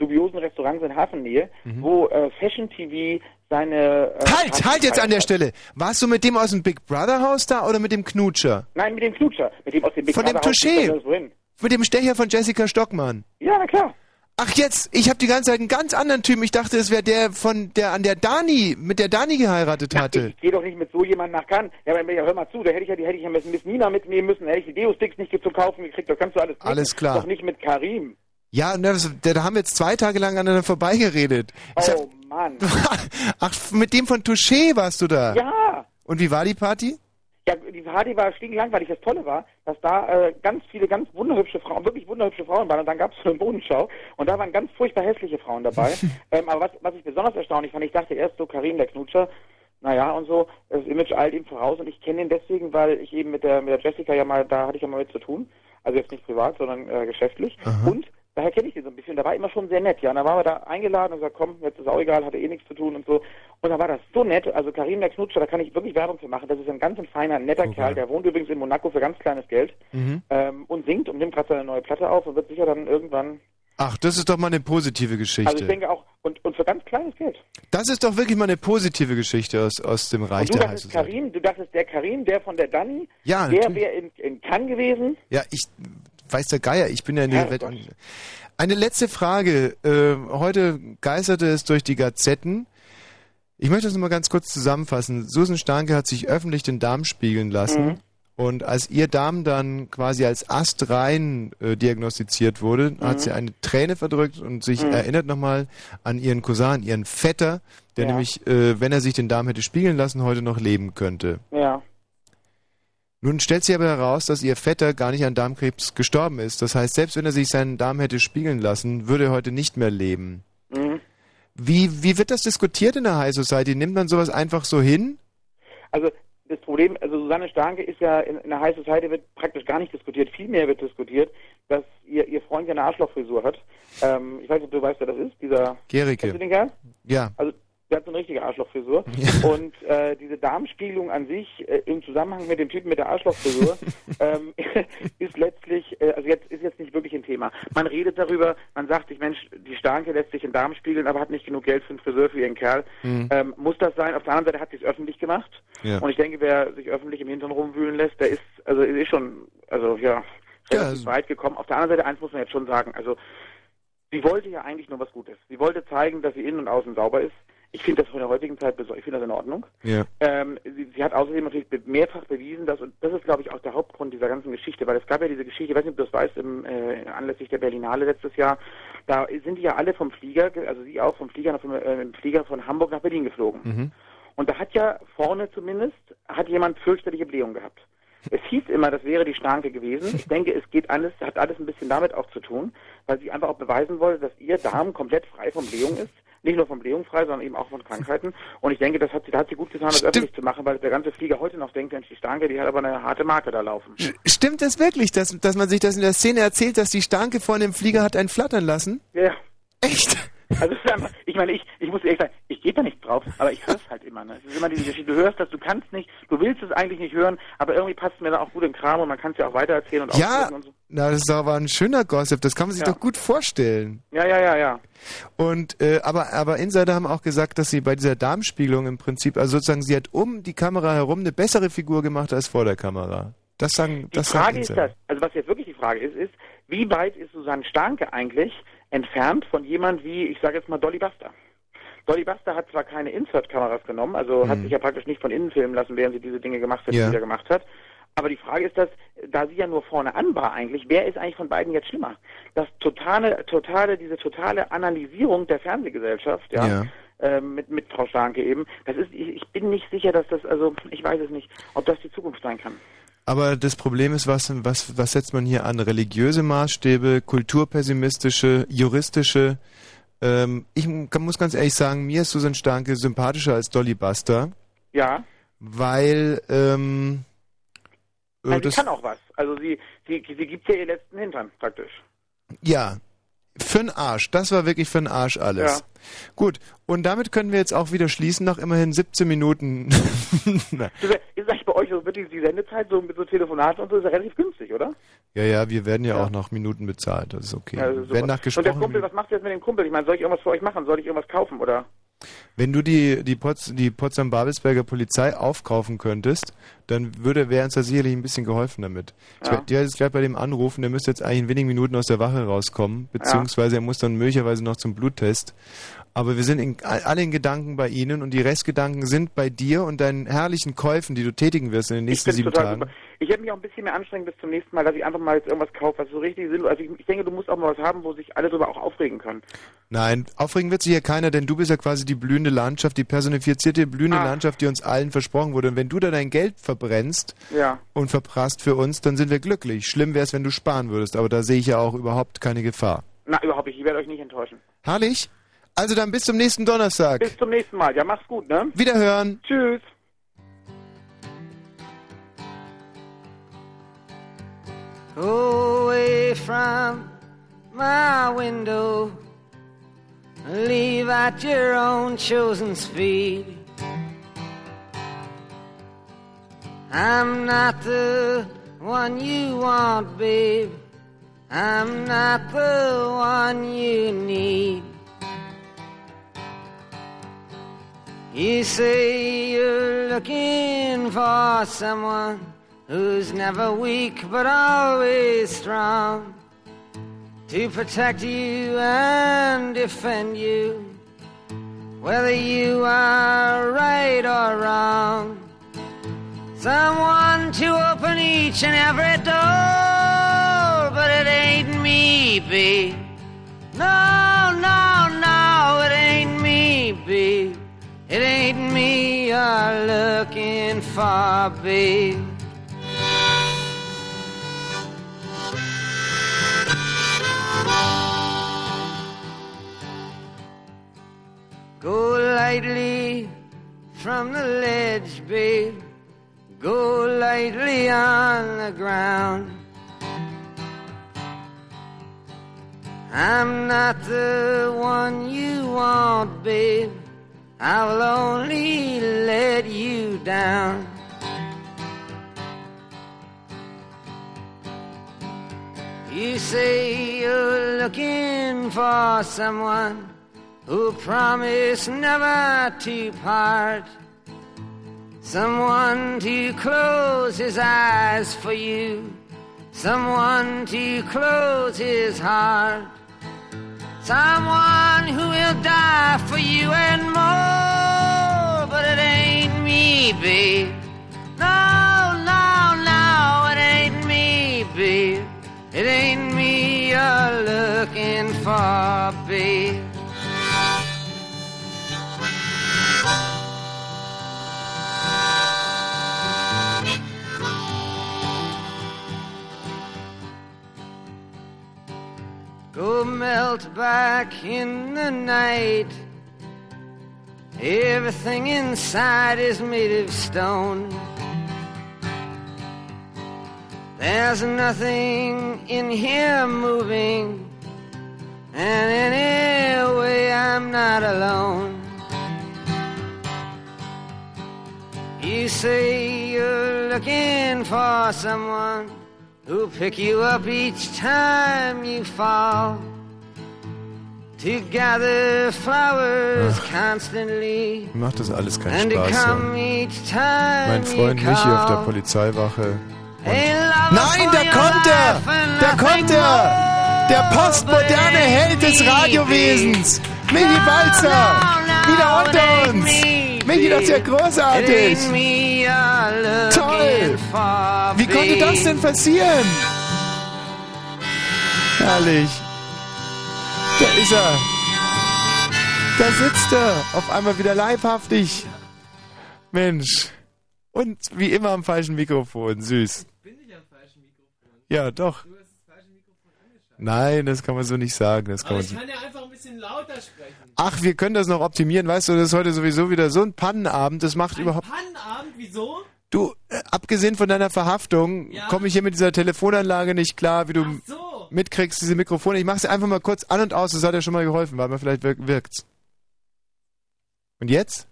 dubiosen Restaurants in Hafennähe, wo äh, Fashion TV seine... Äh, Halt, Partys halt jetzt an der. Stelle. Warst du mit dem aus dem Big Brother Haus da oder mit dem Knutscher? Nein, mit dem Knutscher. Mit dem aus dem Big Von dem Brother Haus Touché. geht das wohin. Mit dem Stecher von Jessica Stockmann. Ja, na klar. Ach jetzt, ich habe die ganze Zeit einen ganz anderen Typen. Ich dachte, es wäre der von der an der Dani, mit der Dani geheiratet hatte. Ich gehe doch nicht mit so jemandem nach Cannes. Ja, aber ja, hör mal zu, da hätte ich ja, die hätte ich ja mit Miss Nina mitnehmen müssen, da hätte ich die Deo-Sticks nicht zu kaufen gekriegt, das kannst du alles knicken. Alles klar. Doch nicht mit Karim. Ja, ne, da haben wir jetzt zwei Tage lang aneinander vorbeigeredet. Oh Mann. *laughs* Ach, mit dem von Touché warst du da? Ja. Und wie war die Party? Ja, die Party war stinklangweilig. Das Tolle war, dass da äh, ganz viele ganz wunderhübsche Frauen, wirklich wunderhübsche Frauen waren. Und dann gab es so eine Modenschau und da waren ganz furchtbar hässliche Frauen dabei. *laughs* ähm, aber was, was ich besonders erstaunlich fand, ich dachte erst so, Karim, der Knutscher, naja und so, das Image eilt ihm voraus und ich kenne ihn deswegen, weil ich eben mit der, mit der Jessica ja mal, da hatte ich ja mal mit zu tun. Also jetzt nicht privat, sondern äh, geschäftlich. Und daher kenne ich ihn so ein bisschen. Da war immer schon sehr nett, ja. Und da waren wir da eingeladen und gesagt, komm, jetzt ist auch egal, hatte eh nichts zu tun und so. Und da war das so nett. Also Karim der Knutscher, da kann ich wirklich Werbung für machen. Das ist ein ganz ein feiner, netter Kerl. Der wohnt übrigens in Monaco für ganz kleines Geld Mhm. ähm, und singt und nimmt gerade seine neue Platte auf und wird sicher dann irgendwann. Ach, das ist doch mal eine positive Geschichte. Also ich denke auch, und, und für ganz kleines Geld. das ist doch wirklich mal eine positive Geschichte aus, aus dem Reich Und du der dachtest. Karim, du dachtest der Karim, der von der Dani, Ja, der wäre in, in Cannes gewesen. Ja, ich weiß der Geier, ich bin ja in dieser Welt. an- Eine letzte Frage. Äh, heute geisterte es durch die Gazetten. Ich möchte das nochmal ganz kurz zusammenfassen. Susan Starke hat sich öffentlich den Darm spiegeln lassen. Mhm. Und als ihr Darm dann quasi als astrein äh, diagnostiziert wurde, Mhm. hat sie eine Träne verdrückt und sich Mhm. erinnert nochmal an ihren Cousin, ihren Vetter, der Ja. nämlich, äh, wenn er sich den Darm hätte spiegeln lassen, heute noch leben könnte. Ja. Nun stellt sich aber heraus, dass ihr Vetter gar nicht an Darmkrebs gestorben ist. Das heißt, selbst wenn er sich seinen Darm hätte spiegeln lassen, würde er heute nicht mehr leben. Mhm. Wie, wie wird das diskutiert in der High Society? Nimmt man sowas einfach so hin? Also das Problem, also Susanne Starke ist ja in, in der High Society wird praktisch gar nicht diskutiert. Vielmehr wird diskutiert, dass ihr, ihr Freund ja eine Arschlochfrisur hat. Ähm, ich weiß nicht, ob du weißt, wer das ist, dieser... Gericke. Kennst du den Kerl? Ja. Also der hat so eine richtige Arschlochfrisur. *laughs* Und äh, diese Darmspiegelung an sich äh, im Zusammenhang mit dem Typen mit der Arschlochfrisur *laughs* ähm, *laughs* ist letztlich, äh, also jetzt ist jetzt nicht wirklich ein Thema. Man redet darüber, man sagt sich, Mensch, die Starke lässt sich den Darm spiegeln, aber hat nicht genug Geld für einen Friseur für ihren Kerl. Mhm. Ähm, muss das sein? Auf der anderen Seite hat sie es öffentlich gemacht. Ja. Und ich denke, wer sich öffentlich im Hintern rumwühlen lässt, der ist, also ist schon, also ja, relativ also- weit gekommen. Auf der anderen Seite, eins muss man jetzt schon sagen, also sie wollte ja eigentlich nur was Gutes. Sie wollte zeigen, dass sie innen und außen sauber ist. Ich finde das von der heutigen Zeit, ich finde das in Ordnung. Ja. Ähm, sie, sie hat außerdem natürlich mehrfach bewiesen, dass, und das ist, glaube ich, auch der Hauptgrund dieser ganzen Geschichte, weil es gab ja diese Geschichte, ich weiß nicht, ob du das weißt, im, äh, anlässlich der Berlinale letztes Jahr, da sind die ja alle vom Flieger, ge- also sie auch vom Flieger, vom, äh, Flieger von Hamburg nach Berlin geflogen. Mhm. Und da hat ja vorne zumindest, hat jemand fürchterliche Blähung gehabt. Es hieß immer, das wäre die Stanke gewesen. Ich denke, es geht alles, hat alles ein bisschen damit auch zu tun, weil sie einfach auch beweisen wollte, dass ihr Darm komplett frei von Blähung ist. Nicht nur von Blähung frei, sondern eben auch von Krankheiten. Und ich denke, das hat sie, da hat sie gut getan, das öffentlich zu machen, weil der ganze Flieger heute noch denkt, Mensch, die Stanke, die hat aber eine harte Marke da laufen. Stimmt das wirklich, dass, dass man sich das in der Szene erzählt, dass die Stanke vorne im Flieger hat einen flattern lassen? Ja. Echt? Also es ist einfach, ich meine, ich, ich muss ehrlich sagen, ich gehe da nicht drauf, aber ich höre es halt immer. Ne? Es ist immer diese Geschichte, du hörst das, du kannst nicht, du willst es eigentlich nicht hören, aber irgendwie passt es mir da auch gut im Kram und man kann es ja auch weitererzählen und Ja, und so. na, das ist aber ein schöner Gossip, das kann man sich Ja. doch gut vorstellen. Ja, ja, ja, ja. Und äh, aber aber Insider haben auch gesagt, dass sie bei dieser Darmspiegelung im Prinzip, also sozusagen, sie hat um die Kamera herum eine bessere Figur gemacht als vor der Kamera. Das sagen, Die das Frage ist das, also was jetzt wirklich die Frage ist, ist, wie weit ist Susanne Starke eigentlich entfernt von jemand wie, ich sage jetzt mal, Dolly Buster? Dolly Buster hat zwar keine Insert-Kameras genommen, also hat Mhm. sich ja praktisch nicht von innen filmen lassen, während sie diese Dinge gemacht hat, Ja. die sie da gemacht hat. Aber die Frage ist, dass, da sie ja nur vorne an war eigentlich, wer ist eigentlich von beiden jetzt schlimmer? Das totale, totale, diese totale Analysierung der Fernsehgesellschaft, ja, Ja. ähm, mit, mit Frau Starke eben, das ist, ich, ich bin nicht sicher, dass das, also, ich weiß es nicht, ob das die Zukunft sein kann. Aber das Problem ist, was, was, was setzt man hier an? Religiöse Maßstäbe, kulturpessimistische, juristische. Ähm, ich kann, muss ganz ehrlich sagen, mir ist Susan Starke sympathischer als Dolly Buster, Ja. weil ähm, äh, Also sie das, kann auch was. Also sie, sie, sie gibt ja ihr letzten Hintern praktisch. ja, für'n Arsch. Das war wirklich für'n Arsch alles. Ja. Gut, und damit können wir jetzt auch wieder schließen, nach immerhin 17 Minuten. *laughs* Ist ist euch so wirklich die Sendezeit so mit so Telefonaten und so ist ja relativ günstig, oder? ja, ja, wir werden ja, auch nach Minuten bezahlt, das ist okay. Ja, das ist werden nach und der. Kumpel, was macht ihr jetzt mit dem Kumpel? Ich meine, soll ich irgendwas für euch machen? Soll ich irgendwas kaufen oder? Wenn du die, die, Pots, die Potsdam-Babelsberger Polizei aufkaufen könntest, dann würde, wäre uns da sicherlich ein bisschen geholfen damit. Ich Ja. werde dir jetzt gleich bei dem anrufen, der müsste jetzt eigentlich in wenigen Minuten aus der Wache rauskommen, beziehungsweise er muss dann möglicherweise noch zum Bluttest. Aber wir sind in, alle in Gedanken bei Ihnen und die Restgedanken sind bei dir und deinen herrlichen Käufen, die du tätigen wirst in den nächsten sieben Tagen. super. Ich werde mich auch ein bisschen mehr anstrengen bis zum nächsten Mal, dass ich einfach mal jetzt irgendwas kaufe, was so richtig Sinn. Also ich, ich denke, du musst auch mal was haben, wo sich alle drüber auch aufregen können. Nein, aufregen wird sich hier keiner, denn du bist ja quasi die blühende Landschaft, die personifizierte blühende Ah. Landschaft, die uns allen versprochen wurde. Und wenn du da dein Geld verbrennst Ja. und verprasst für uns, dann sind wir glücklich. Schlimm wäre es, wenn du sparen würdest, aber da sehe ich ja auch überhaupt keine Gefahr. Na, überhaupt nicht. Ich werde euch nicht enttäuschen. Herrlich. Also dann bis zum nächsten Donnerstag. Bis zum nächsten Mal. Ja, mach's gut, ne? Wiederhören. Tschüss. Go away from my window. Leave at your own chosen speed. I'm not the one you want, babe. I'm not the one you need. You say you're looking for someone who's never weak but always strong to protect you and defend you, whether you are right or wrong. Someone to open each and every door, but it ain't me, babe. No, no, no, it ain't me, babe. It ain't me you're looking for, babe. Go lightly from the ledge, babe. Go lightly on the ground. I'm not the one you want, babe. I will only let you down. You say you're looking for someone who promised never to part. Someone to close his eyes for you. Someone to close his heart. Someone who will die for you and more. But it ain't me, babe. No, no, no, it ain't me, babe. It ain't me you're looking for, babe. Go melt back in the night. Everything inside is made of stone. There's nothing in here moving. And anyway, I'm not alone. You say you're looking for someone who'll pick you up each time you fall. To gather flowers constantly Mir macht das alles keinen Spaß. Ja. Mein Freund Michi auf der. Polizeiwache. Nein, da kommt er! Da kommt er! Der postmoderne Held des Radiowesens! Michi Balzer! Wieder unter uns! Michi, das ist ja großartig! Wie konnte das denn passieren? Herrlich. Da ist er. Da sitzt er. Auf einmal wieder leibhaftig. Mensch. Und wie immer am falschen Mikrofon. Süß. Ja, doch. Nein, das kann man so nicht sagen. Das kann Aber ich kann ja einfach ein bisschen lauter sprechen. Ach, wir können das noch optimieren. Weißt du, das ist heute sowieso wieder so ein Pannenabend. Das macht überhaupt... Pannenabend, wieso? Du, äh, abgesehen von deiner Verhaftung, Ja. komme ich hier mit dieser Telefonanlage nicht klar, wie du so. mitkriegst, diese Mikrofone. Ich mache sie einfach mal kurz an und aus, das hat ja schon mal geholfen, weil man vielleicht wirk wirkt's. Und jetzt?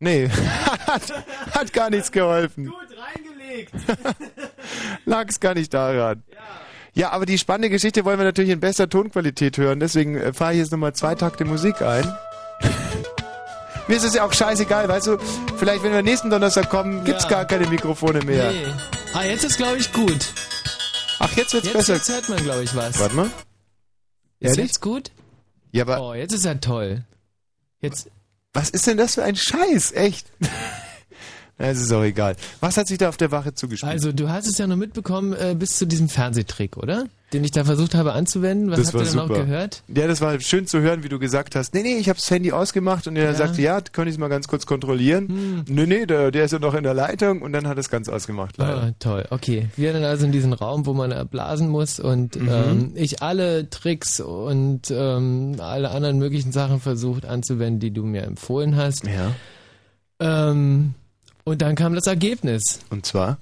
Nee, *laughs* hat, hat gar nichts geholfen. Gut reingelegt. *laughs* Lag's gar nicht daran. Ja, aber die spannende Geschichte wollen wir natürlich in bester Tonqualität hören, deswegen äh, fahre ich jetzt nochmal zwei Takte Musik ein. *laughs* Mir ist es ja auch scheißegal, weißt du, vielleicht wenn wir nächsten Donnerstag kommen, gibt's Ja. gar keine Mikrofone mehr. Nee. Ah, jetzt ist, glaube ich, gut. Ach, jetzt wird's jetzt, besser. Jetzt hört man, glaube ich, was. Warte mal. Ist Ehrlich? jetzt gut? Ja, aber Oh, jetzt ist er toll. Jetzt. was ist denn das für ein Scheiß? Echt? *laughs* Es ist auch egal. Was hat sich da auf der Wache zugespielt? Also, du hast es ja noch mitbekommen äh, bis zu diesem Fernsehtrick, oder? Den ich da versucht habe anzuwenden. Was das habt war ihr denn super. noch gehört? Ja, das war schön zu hören, wie du gesagt hast. Nee, nee, ich habe das Handy ausgemacht und er Ja. sagte, ja, könnte ich mal ganz kurz kontrollieren. Hm. Nee, nee, der, der ist ja noch in der Leitung und dann hat er es ganz ausgemacht, leider. Ah, toll, okay. Wir dann also in diesen Raum, wo man äh, blasen muss und Mhm. ähm, ich alle Tricks und ähm, alle anderen möglichen Sachen versucht anzuwenden, die du mir empfohlen hast. Ja. Ähm, und dann kam das Ergebnis. Und zwar?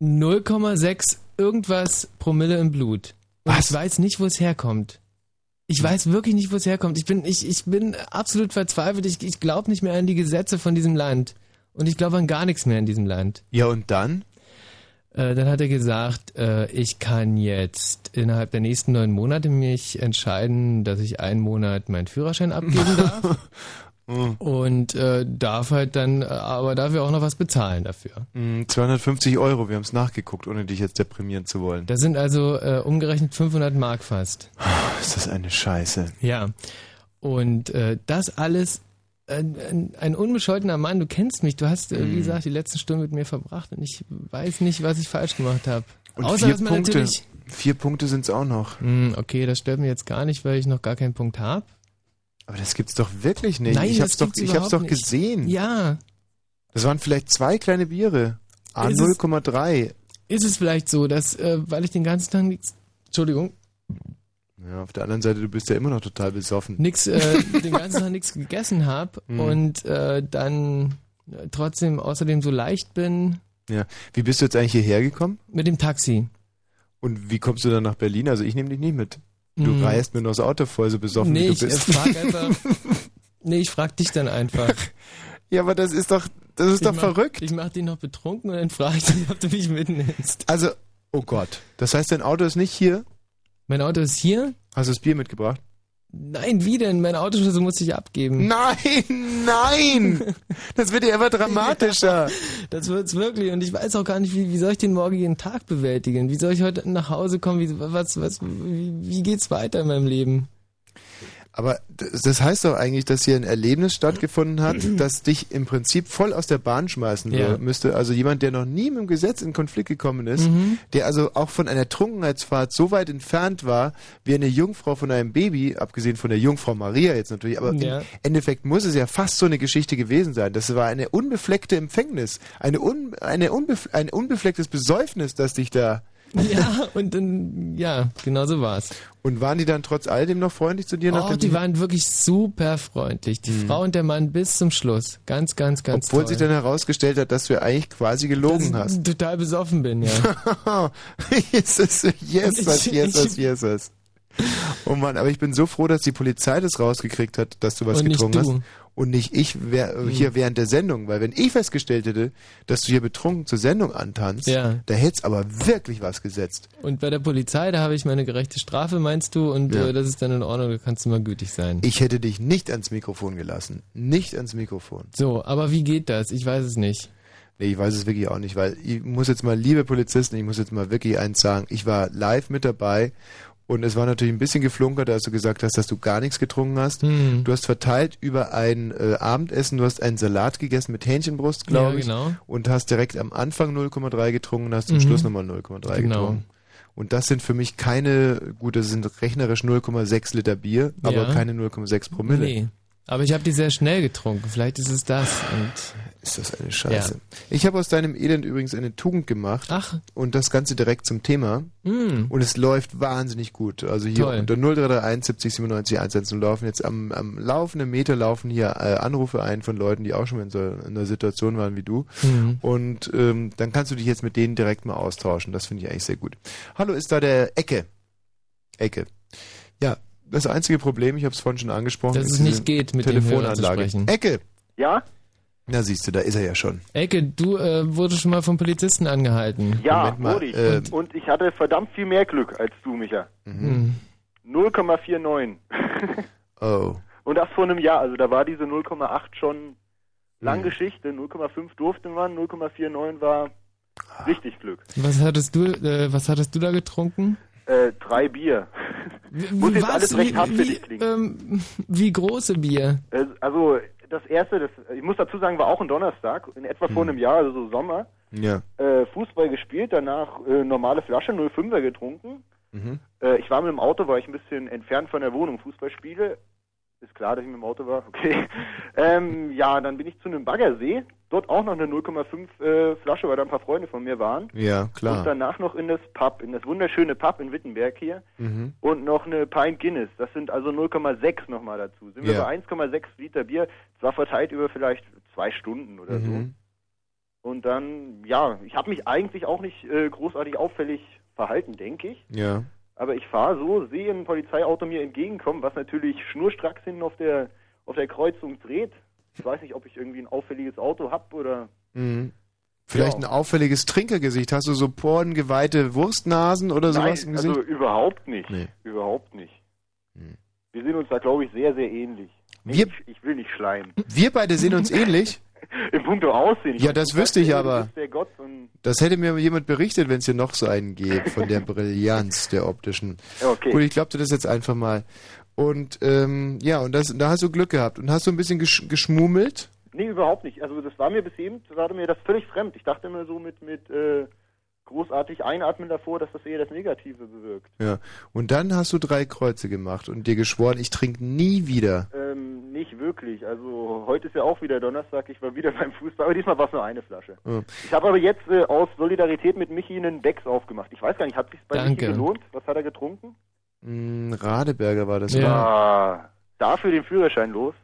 0,6 irgendwas Promille im Blut. Und ich weiß nicht, wo es herkommt. Ich weiß wirklich nicht, wo es herkommt. Ich bin, ich, ich bin absolut verzweifelt. Ich, ich glaube nicht mehr an die Gesetze von diesem Land. Und ich glaube an gar nichts mehr in diesem Land. Ja, und dann? Äh, dann hat er gesagt, äh, ich kann jetzt innerhalb der nächsten neun Monate mich entscheiden, dass ich einen Monat meinen Führerschein abgeben *laughs* darf. Und äh, darf halt dann äh, aber dafür auch noch was bezahlen dafür. Mm, 250 Euro, wir haben es nachgeguckt, ohne dich jetzt deprimieren zu wollen. Das sind also äh, umgerechnet 500 Mark fast. Ist das eine Scheiße. Ja. Und äh, das alles, äh, ein, ein unbescholtener Mann, du kennst mich, du hast, äh, wie Mhm. gesagt, die letzten Stunden mit mir verbracht und ich weiß nicht, was ich falsch gemacht habe. Und Außer, vier dass man Punkte, natürlich... vier Punkte sind es auch noch. Hm, okay, das stört mich jetzt gar nicht, weil ich noch gar keinen Punkt habe. Aber das gibt's doch wirklich nicht. Nein, ich hab's doch, ich hab's doch nicht. gesehen. Ja. Das waren vielleicht zwei kleine Biere. A Ist es- 0,3. Ist es vielleicht so, dass, äh, weil ich den ganzen Tag nichts, Entschuldigung, Ja, auf der anderen Seite, du bist ja immer noch total besoffen. nix, äh, *laughs* den ganzen Tag nichts gegessen habe Mhm. und äh, dann äh, trotzdem außerdem so leicht bin Ja. Wie bist du jetzt eigentlich hierher gekommen? mit dem Taxi. Und wie kommst du dann nach Berlin? Also ich nehme dich nicht mit. Du Mhm. reißt mir nur das Auto voll, so besoffen nee, wie ich du äh, bist. frag einfach, *laughs* nee, ich frag dich dann einfach. ja, aber das ist doch, das ist Ich doch mach, verrückt. Ich mach dich noch betrunken und dann frage ich dich, ob du mich mitnimmst. Also, oh Gott. Das heißt, dein Auto ist nicht hier? Mein Auto ist hier? Hast du das Bier mitgebracht? Nein, wie denn? Mein Autoschlüssel muss ich abgeben. Nein, nein! Das wird ja immer dramatischer. *laughs* Das wird's wirklich. Und ich weiß auch gar nicht, wie, wie soll ich den morgigen Tag bewältigen? Wie soll ich heute nach Hause kommen? Wie, was, was, wie, wie geht's weiter in meinem Leben? Aber das heißt doch eigentlich, dass hier ein Erlebnis stattgefunden hat, *clears throat* das dich im Prinzip voll aus der Bahn schmeißen Ja. müsste. Also jemand, der noch nie mit dem Gesetz in Konflikt gekommen ist, Mhm. der also auch von einer Trunkenheitsfahrt so weit entfernt war, wie eine Jungfrau von einem Baby, abgesehen von der Jungfrau Maria jetzt natürlich, aber Ja. im Endeffekt muss es ja fast so eine Geschichte gewesen sein. Das war eine unbefleckte Empfängnis, eine, un, eine unbef ein unbeflecktes Besäufnis, das dich da... Ja, und dann, ja, genau so war's. Und waren die dann trotz alledem noch freundlich zu dir? Oh, die waren wirklich super freundlich. Die Frau und der Mann bis zum Schluss. Ganz, ganz, ganz Obwohl toll. sich dann herausgestellt hat, dass du eigentlich quasi gelogen Dass ich hast. total besoffen bin, ja. Jesus, *laughs* yes, yes, ich- yes, was. Oh Mann, aber ich bin so froh, dass die Polizei das rausgekriegt hat, dass du was Und getrunken du. hast. Und nicht ich wer, Hm. hier während der Sendung. Weil wenn ich festgestellt hätte, dass du hier betrunken zur Sendung antanzt, Ja. da hätte es aber wirklich was gesetzt. Und bei der Polizei, da habe ich meine gerechte Strafe, meinst du? Und Ja. äh, das ist dann in Ordnung, da kannst du mal gütig sein. Ich hätte dich nicht ans Mikrofon gelassen. Nicht ans Mikrofon. So, aber wie geht das? Ich weiß es nicht. Nee, ich weiß es wirklich auch nicht, weil ich muss jetzt mal, liebe Polizisten, ich muss jetzt mal wirklich eins sagen. Ich war live mit dabei und es war natürlich ein bisschen geflunkert, als du gesagt hast, dass du gar nichts getrunken hast. Hm. Du hast verteilt über ein äh, Abendessen, du hast einen Salat gegessen mit Hähnchenbrust, glaube Ja, ich. genau. Und hast direkt am Anfang 0,3 getrunken und hast zum Mhm. Schluss nochmal 0,3 Genau. getrunken. Und das sind für mich keine, gut, das sind rechnerisch 0,6 Liter Bier, aber Ja. keine 0,6 Promille. Nee. Aber ich habe die sehr schnell getrunken. Vielleicht ist es das. Und Ist das eine Scheiße. Ich habe aus deinem Elend übrigens eine Tugend gemacht. Ach. Und das Ganze direkt zum Thema. Mm. Und es läuft wahnsinnig gut. Also hier Toll. unter 0331 70 97 110 laufen jetzt am, am laufenden Meter laufen hier äh, Anrufe ein von Leuten, die auch schon in so in einer Situation waren wie du. Mhm. Und ähm, dann kannst du dich jetzt mit denen direkt mal austauschen. Das finde ich eigentlich sehr gut. Hallo, ist da der Ecke? Ecke. Ja, das einzige Problem, ich habe es vorhin schon angesprochen, Dass ist es nicht geht, mit dem Hörer zu Telefonanlage. sprechen. Ecke. Ja? Na siehst du, da ist er ja schon. Ecke, du äh, wurdest schon mal vom Polizisten angehalten. Ja, wurde ich. äh, und, und ich hatte verdammt viel mehr Glück als du, Micha. Hm. 0,49. Oh. *laughs* Und das vor einem Jahr. Also da war diese 0,8 schon lang Geschichte. 0,5 durfte man, 0,49 war richtig Glück. Was hattest du, äh, was hattest du da getrunken? Äh, drei Bier. *laughs* Muss jetzt Was? alles recht Wie- wie, ähm, *laughs* wie große Bier? Äh, Also das erste, das, ich muss dazu sagen, war auch ein Donnerstag, in etwa vor einem Jahr, also so Sommer. Ja. Äh, Fußball gespielt, danach äh, normale Flasche, 05er getrunken. Mhm. Äh, ich war mit dem Auto, war ich ein bisschen entfernt von der Wohnung, Fußballspiele. Ist klar, dass ich mit dem Auto war, *laughs* okay. ähm, ja, dann bin ich zu einem Baggersee, dort auch noch eine 0,5 äh, Flasche, weil da ein paar Freunde von mir waren. Ja, Und klar. danach noch in das Pub, in das wunderschöne Pub in Wittenberg hier. Mhm. Und noch eine Pint Guinness. Das sind also 0,6 nochmal dazu. Sind wir Ja. bei 1,6 Liter Bier. Zwar verteilt über vielleicht zwei Stunden oder Mhm. so. Und dann, ja, ich habe mich eigentlich auch nicht äh, großartig auffällig verhalten, denke ich. Ja. Aber ich fahre so, sehe ein Polizeiauto mir entgegenkommen, was natürlich schnurstracks hinten auf der, auf der Kreuzung dreht. Ich weiß nicht, ob ich irgendwie ein auffälliges Auto habe oder... Mhm. Vielleicht Ja. ein auffälliges Trinkergesicht. Hast du so porngeweihte Wurstnasen oder sowas im Nein, Gesicht? also überhaupt nicht. Nee. Überhaupt nicht. Wir sehen uns da, glaube ich, sehr, sehr ähnlich. Wir- ich, ich will nicht schleimen. Wir beide sehen uns ähnlich. *laughs* Im Punkto Aussehen. Ja, das wüsste ich aber. Das hätte mir jemand berichtet, wenn es hier noch so einen gäbe, von der Brillanz der optischen. *laughs* Okay. Gut, ich glaubte das jetzt einfach mal. Und ähm, ja, und das, da hast du Glück gehabt. Und hast du ein bisschen gesch geschmummelt? Nee, überhaupt nicht. Also das war mir bis eben, war mir das völlig fremd. Ich dachte immer so mit, mit äh, großartig einatmen davor, dass das eher das Negative bewirkt. Ja. Und dann hast du drei Kreuze gemacht und dir geschworen, ich trinke nie wieder. Ähm, nicht wirklich. Also heute ist ja auch wieder Donnerstag, ich war wieder *laughs* beim Fußball, aber diesmal war es nur eine Flasche. Ja. Ich habe aber jetzt äh, aus Solidarität mit Michi einen Becks aufgemacht. Ich weiß gar nicht, hat sich bei Danke. Michi gelohnt? Was hat er getrunken? Mm, Radeberger war das. Ah, dafür den Führerschein los?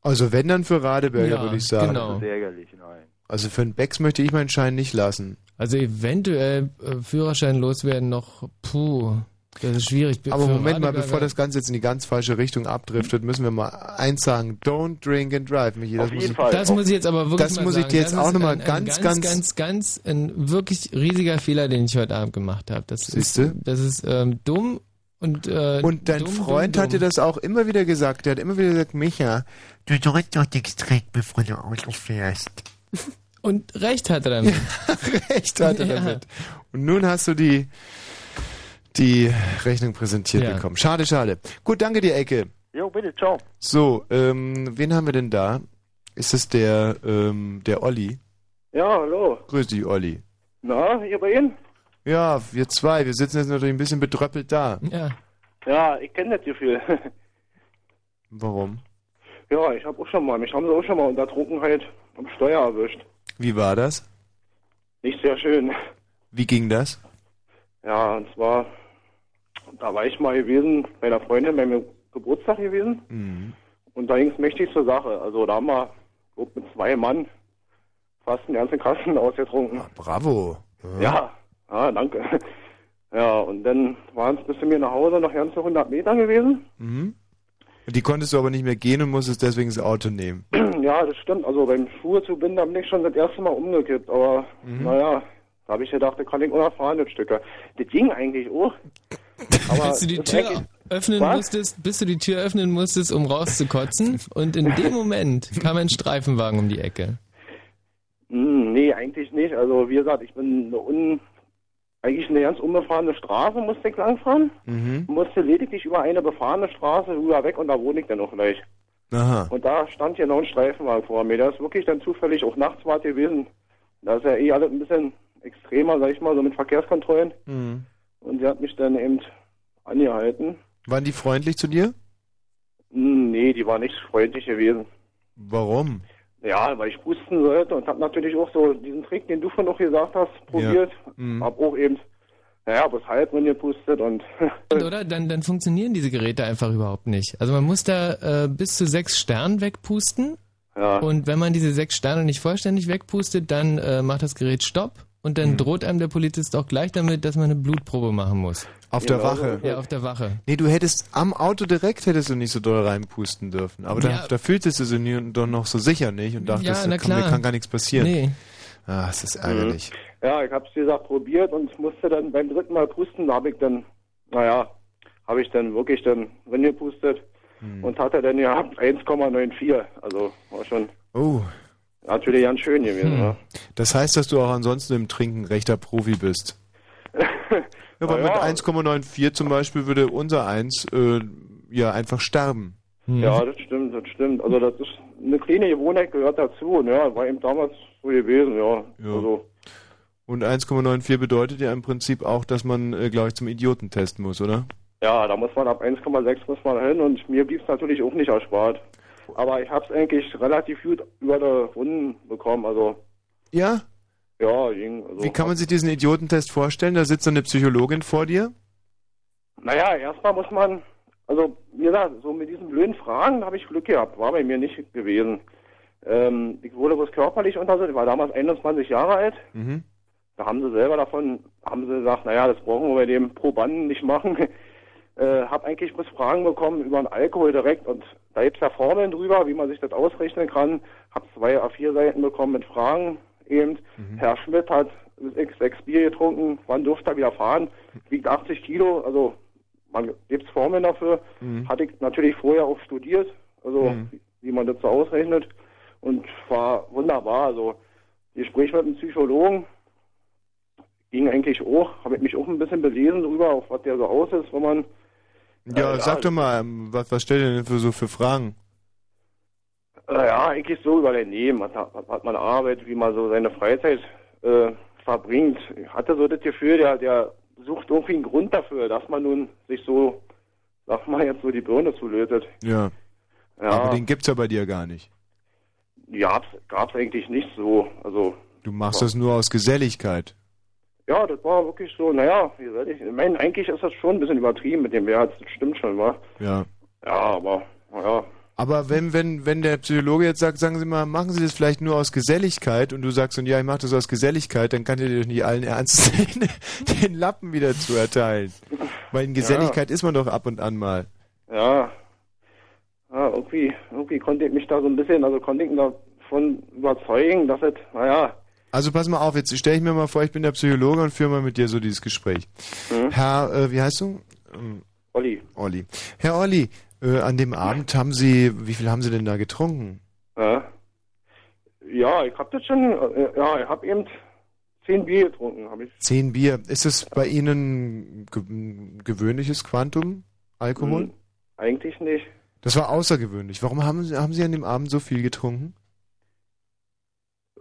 Also wenn dann für Radeberger, Ja, würde ich sagen. genau. Das ist ärgerlich, nein. Also für einen Becks möchte ich meinen Schein nicht lassen. Also eventuell äh, Führerschein loswerden noch, puh, das ist schwierig. Aber Für Moment mal, bevor das Ganze jetzt in die ganz falsche Richtung abdriftet, müssen wir mal eins sagen. Don't drink and drive, Michi. Das Auf muss jeden ich, Fall. Das muss ich jetzt aber wirklich Das mal muss ich sagen. dir jetzt das auch ist noch mal ein, ein ganz, ganz, ganz- ganz, ganz, ein wirklich riesiger Fehler, den ich heute Abend gemacht habe. Das ist, Siehste? das ist ähm, dumm und äh, Und dein dumm, Freund dumm, hat dir das auch immer wieder gesagt. Der hat immer wieder gesagt, Micha, Du sollst doch nichts trinken, bevor du Auto fährst. Und recht hat er damit. *laughs* recht hat er Ja. damit. Und nun hast du die, die Rechnung präsentiert Ja. bekommen. Schade, schade. Gut, danke dir, Ecke. Jo, bitte, ciao. So, ähm, wen haben wir denn da? Ist es der, ähm, der Olli? Ja, hallo. Grüß dich, Olli. Na, ihr bei Ihnen? Ja, wir zwei, wir sitzen jetzt natürlich ein bisschen betröppelt da. Ja. Ja, ich kenne das Gefühl. Warum? ja, ich habe auch schon mal, mich haben sie auch schon mal unter Trunkenheit am Steuer erwischt. Wie war das? Nicht sehr schön. Wie ging das? Ja, und zwar, da war ich mal gewesen, bei einer Freundin bei meinem Geburtstag gewesen. Mhm. Und da ging es mächtig zur Sache. Also da haben wir mit zwei Mann fast den ganzen Kasten *laughs* ausgetrunken. Bravo. Ja, ja, danke. *laughs* Ja, und dann waren es bis zu mir nach Hause noch ganze 100 Meter gewesen. Mhm. Die konntest du aber nicht mehr gehen und musstest deswegen das Auto nehmen. *clears throat* Ja, das stimmt. Also beim Schuhe zu binden, da bin ich schon das erste Mal umgekippt. Aber Mhm. naja, da habe ich gedacht, das kann ich unerfahren, das Stücke. Das ging eigentlich auch. *laughs* Aber bis du die Tür öffnen Was? musstest, bis du die Tür öffnen musstest, um rauszukotzen. Und in dem Moment kam ein Streifenwagen um die Ecke. Hm, nee, eigentlich nicht. Also wie gesagt, ich bin eine un eigentlich eine ganz unbefahrene Straße musste ich langfahren. Mhm. Musste lediglich über eine befahrene Straße rüber weg und da wohne ich dann auch gleich. Aha. Und da stand hier noch ein Streifenwagen vor mir. Der ist wirklich dann zufällig auch nachts war gewesen. Da ist ja eh alles ein bisschen extremer, sag ich mal, so mit Verkehrskontrollen. Mhm. Und sie hat mich dann eben angehalten. Waren die freundlich zu dir? Hm, Nee, die war nicht freundlich gewesen. Warum? Ja, weil ich pusten sollte und habe natürlich auch so diesen Trick, den du von auch gesagt hast, probiert. Mhm. Hab auch eben, naja, bis halb drin gepustet *laughs* und Oder? Dann, dann funktionieren diese Geräte einfach überhaupt nicht. Also man muss da äh, bis zu sechs Sternen wegpusten. Ja. Und wenn man diese sechs Sterne nicht vollständig wegpustet, dann äh, macht das Gerät Stopp. Und dann droht einem der Polizist auch gleich damit, dass man eine Blutprobe machen muss. Auf der Wache? Ja, auf der Wache. Nee, du hättest am Auto direkt hättest du nicht so doll reinpusten dürfen. Aber da, Ja. da fühltest du sie doch noch so sicher nicht und dachtest, Ja, na da kann, mir klar. kann gar nichts passieren. Nee. Ah, es ist ärgerlich. ja, ich hab's wie gesagt probiert und musste dann beim dritten Mal pusten, da habe ich dann, naja, habe ich dann wirklich dann drin gepustet Hm. und hatte dann gehabt 1,94. Also war schon Oh. natürlich ganz schön gewesen. Hm. Ja. Das heißt, dass du auch ansonsten im Trinken rechter Profi bist. *laughs* Ja, weil Na mit ja. 1,94 zum Beispiel würde unser Eins äh, ja einfach sterben. Ja, das stimmt, das stimmt. Also das ist eine kleine Gewohnheit gehört dazu. Und ja, war eben damals so gewesen, ja. Ja. Also, Und 1,94 bedeutet ja im Prinzip auch, dass man, äh, glaube ich, zum Idiotentest muss, oder? ja, da muss man ab 1,6 muss man hin und mir blieb es natürlich auch nicht erspart. Aber ich habe es eigentlich relativ gut über die Runden bekommen. Also Ja? ja, ging. Also, Wie kann man sich diesen Idiotentest vorstellen? Da sitzt so eine Psychologin vor dir. Naja, erstmal muss man, also wie gesagt, so mit diesen blöden Fragen habe ich Glück gehabt, war bei mir nicht gewesen. Ähm, ich wurde bloß körperlich untersucht, ich war damals 21 Jahre alt. Mhm. Da haben sie selber davon, haben sie gesagt, naja, das brauchen wir bei dem Probanden nicht machen. *laughs* äh, hab eigentlich bloß Fragen bekommen über den Alkohol direkt und da gibt's ja Formeln drüber, wie man sich das ausrechnen kann. Hab zwei A4-Seiten bekommen mit Fragen eben. Herr Schmidt hat sechs, sechs Bier getrunken, wann durfte er wieder fahren? Wiegt 80 Kilo, also man gibt's Formeln dafür. Mhm. Hatte ich natürlich vorher auch studiert, also Mhm. wie, man das so ausrechnet und war wunderbar. Also Gespräch mit einem Psychologen ging eigentlich auch, habe ich mich auch ein bisschen belesen drüber, auf was der so aus ist, wenn man Ja, Äh, sag ja. doch mal, ähm, was, was stellt ihr denn für so für Fragen? Äh, ja, eigentlich so über dein Leben. Was, hat- was man Arbeit, wie man so seine Freizeit äh, verbringt. Ich hatte so das Gefühl, der, der sucht irgendwie einen Grund dafür, dass man nun sich so, sag mal jetzt so die Birne zulötet. Ja. Ja, Aber den gibt's ja bei dir gar nicht. gab's, gab's eigentlich nicht so. Also, Du machst das nur aus Geselligkeit. ja, das war wirklich so, naja, wie soll ich, ich meine, eigentlich ist das schon ein bisschen übertrieben mit dem Wert, das stimmt schon, wa? Ja. Ja, aber, naja. Aber wenn, wenn, wenn der Psychologe jetzt sagt, sagen Sie mal, machen Sie das vielleicht nur aus Geselligkeit und du sagst, und ja, ich mache das aus Geselligkeit, dann kann dir doch nicht allen Ernstes *laughs* den, den Lappen wieder zu erteilen. Weil in Geselligkeit ist man doch ab und an mal. Ja. Ja, irgendwie, irgendwie konnte ich mich da so ein bisschen, also konnte ich ihn davon überzeugen, dass es, naja, Also pass mal auf, jetzt stelle ich mir mal vor, ich bin der Psychologe und führe mal mit dir so dieses Gespräch. Herr, äh, wie heißt du? Ähm, Olli. Olli. Herr Olli, äh, an dem Abend haben Sie, wie viel haben Sie denn da getrunken? ja. Ja, ich hab das schon, äh, ja, ich hab eben zehn Bier getrunken, habe ich. Zehn Bier. Ist es bei Ihnen ge ein gewöhnliches Quantum Alkohol? Hm, eigentlich nicht. Das war außergewöhnlich. Warum haben Sie, haben Sie an dem Abend so viel getrunken?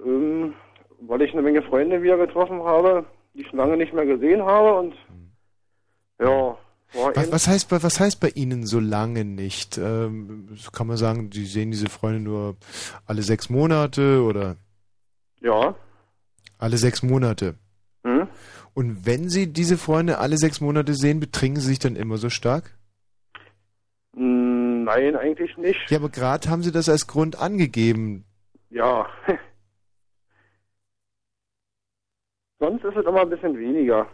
Ähm, weil ich eine Menge Freunde wieder getroffen habe, die ich schon lange nicht mehr gesehen habe und ja, war Was, was, heißt, bei- was heißt bei Ihnen so lange nicht? Ähm, kann man sagen, Sie sehen diese Freunde nur alle sechs Monate oder ja. alle sechs Monate? Hm? Und wenn Sie diese Freunde alle sechs Monate sehen, betrinken Sie sich dann immer so stark? Mm, Nein, eigentlich nicht. Ja, aber gerade haben Sie das als Grund angegeben. Ja. *laughs* Sonst ist es immer ein bisschen weniger.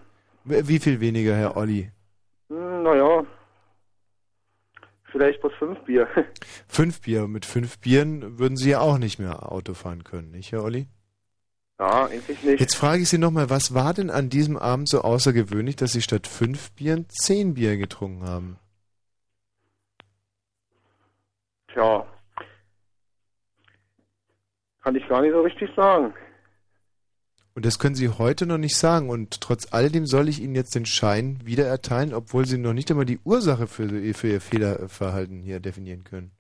Wie viel weniger, Herr Olli? Hm, naja, vielleicht bloß fünf Bier. *laughs* Fünf Bier. Mit fünf Bieren würden Sie ja auch nicht mehr Auto fahren können, nicht, Herr Olli? Ja, eigentlich nicht. Jetzt frage ich Sie nochmal, was war denn an diesem Abend so außergewöhnlich, dass Sie statt fünf Bieren zehn Bier getrunken haben? Tja. Kann ich gar nicht so richtig sagen. Und das können Sie heute noch nicht sagen. Und trotz alledem soll ich Ihnen jetzt den Schein wieder erteilen, obwohl Sie noch nicht einmal die Ursache für, für Ihr Fehlerverhalten hier definieren können.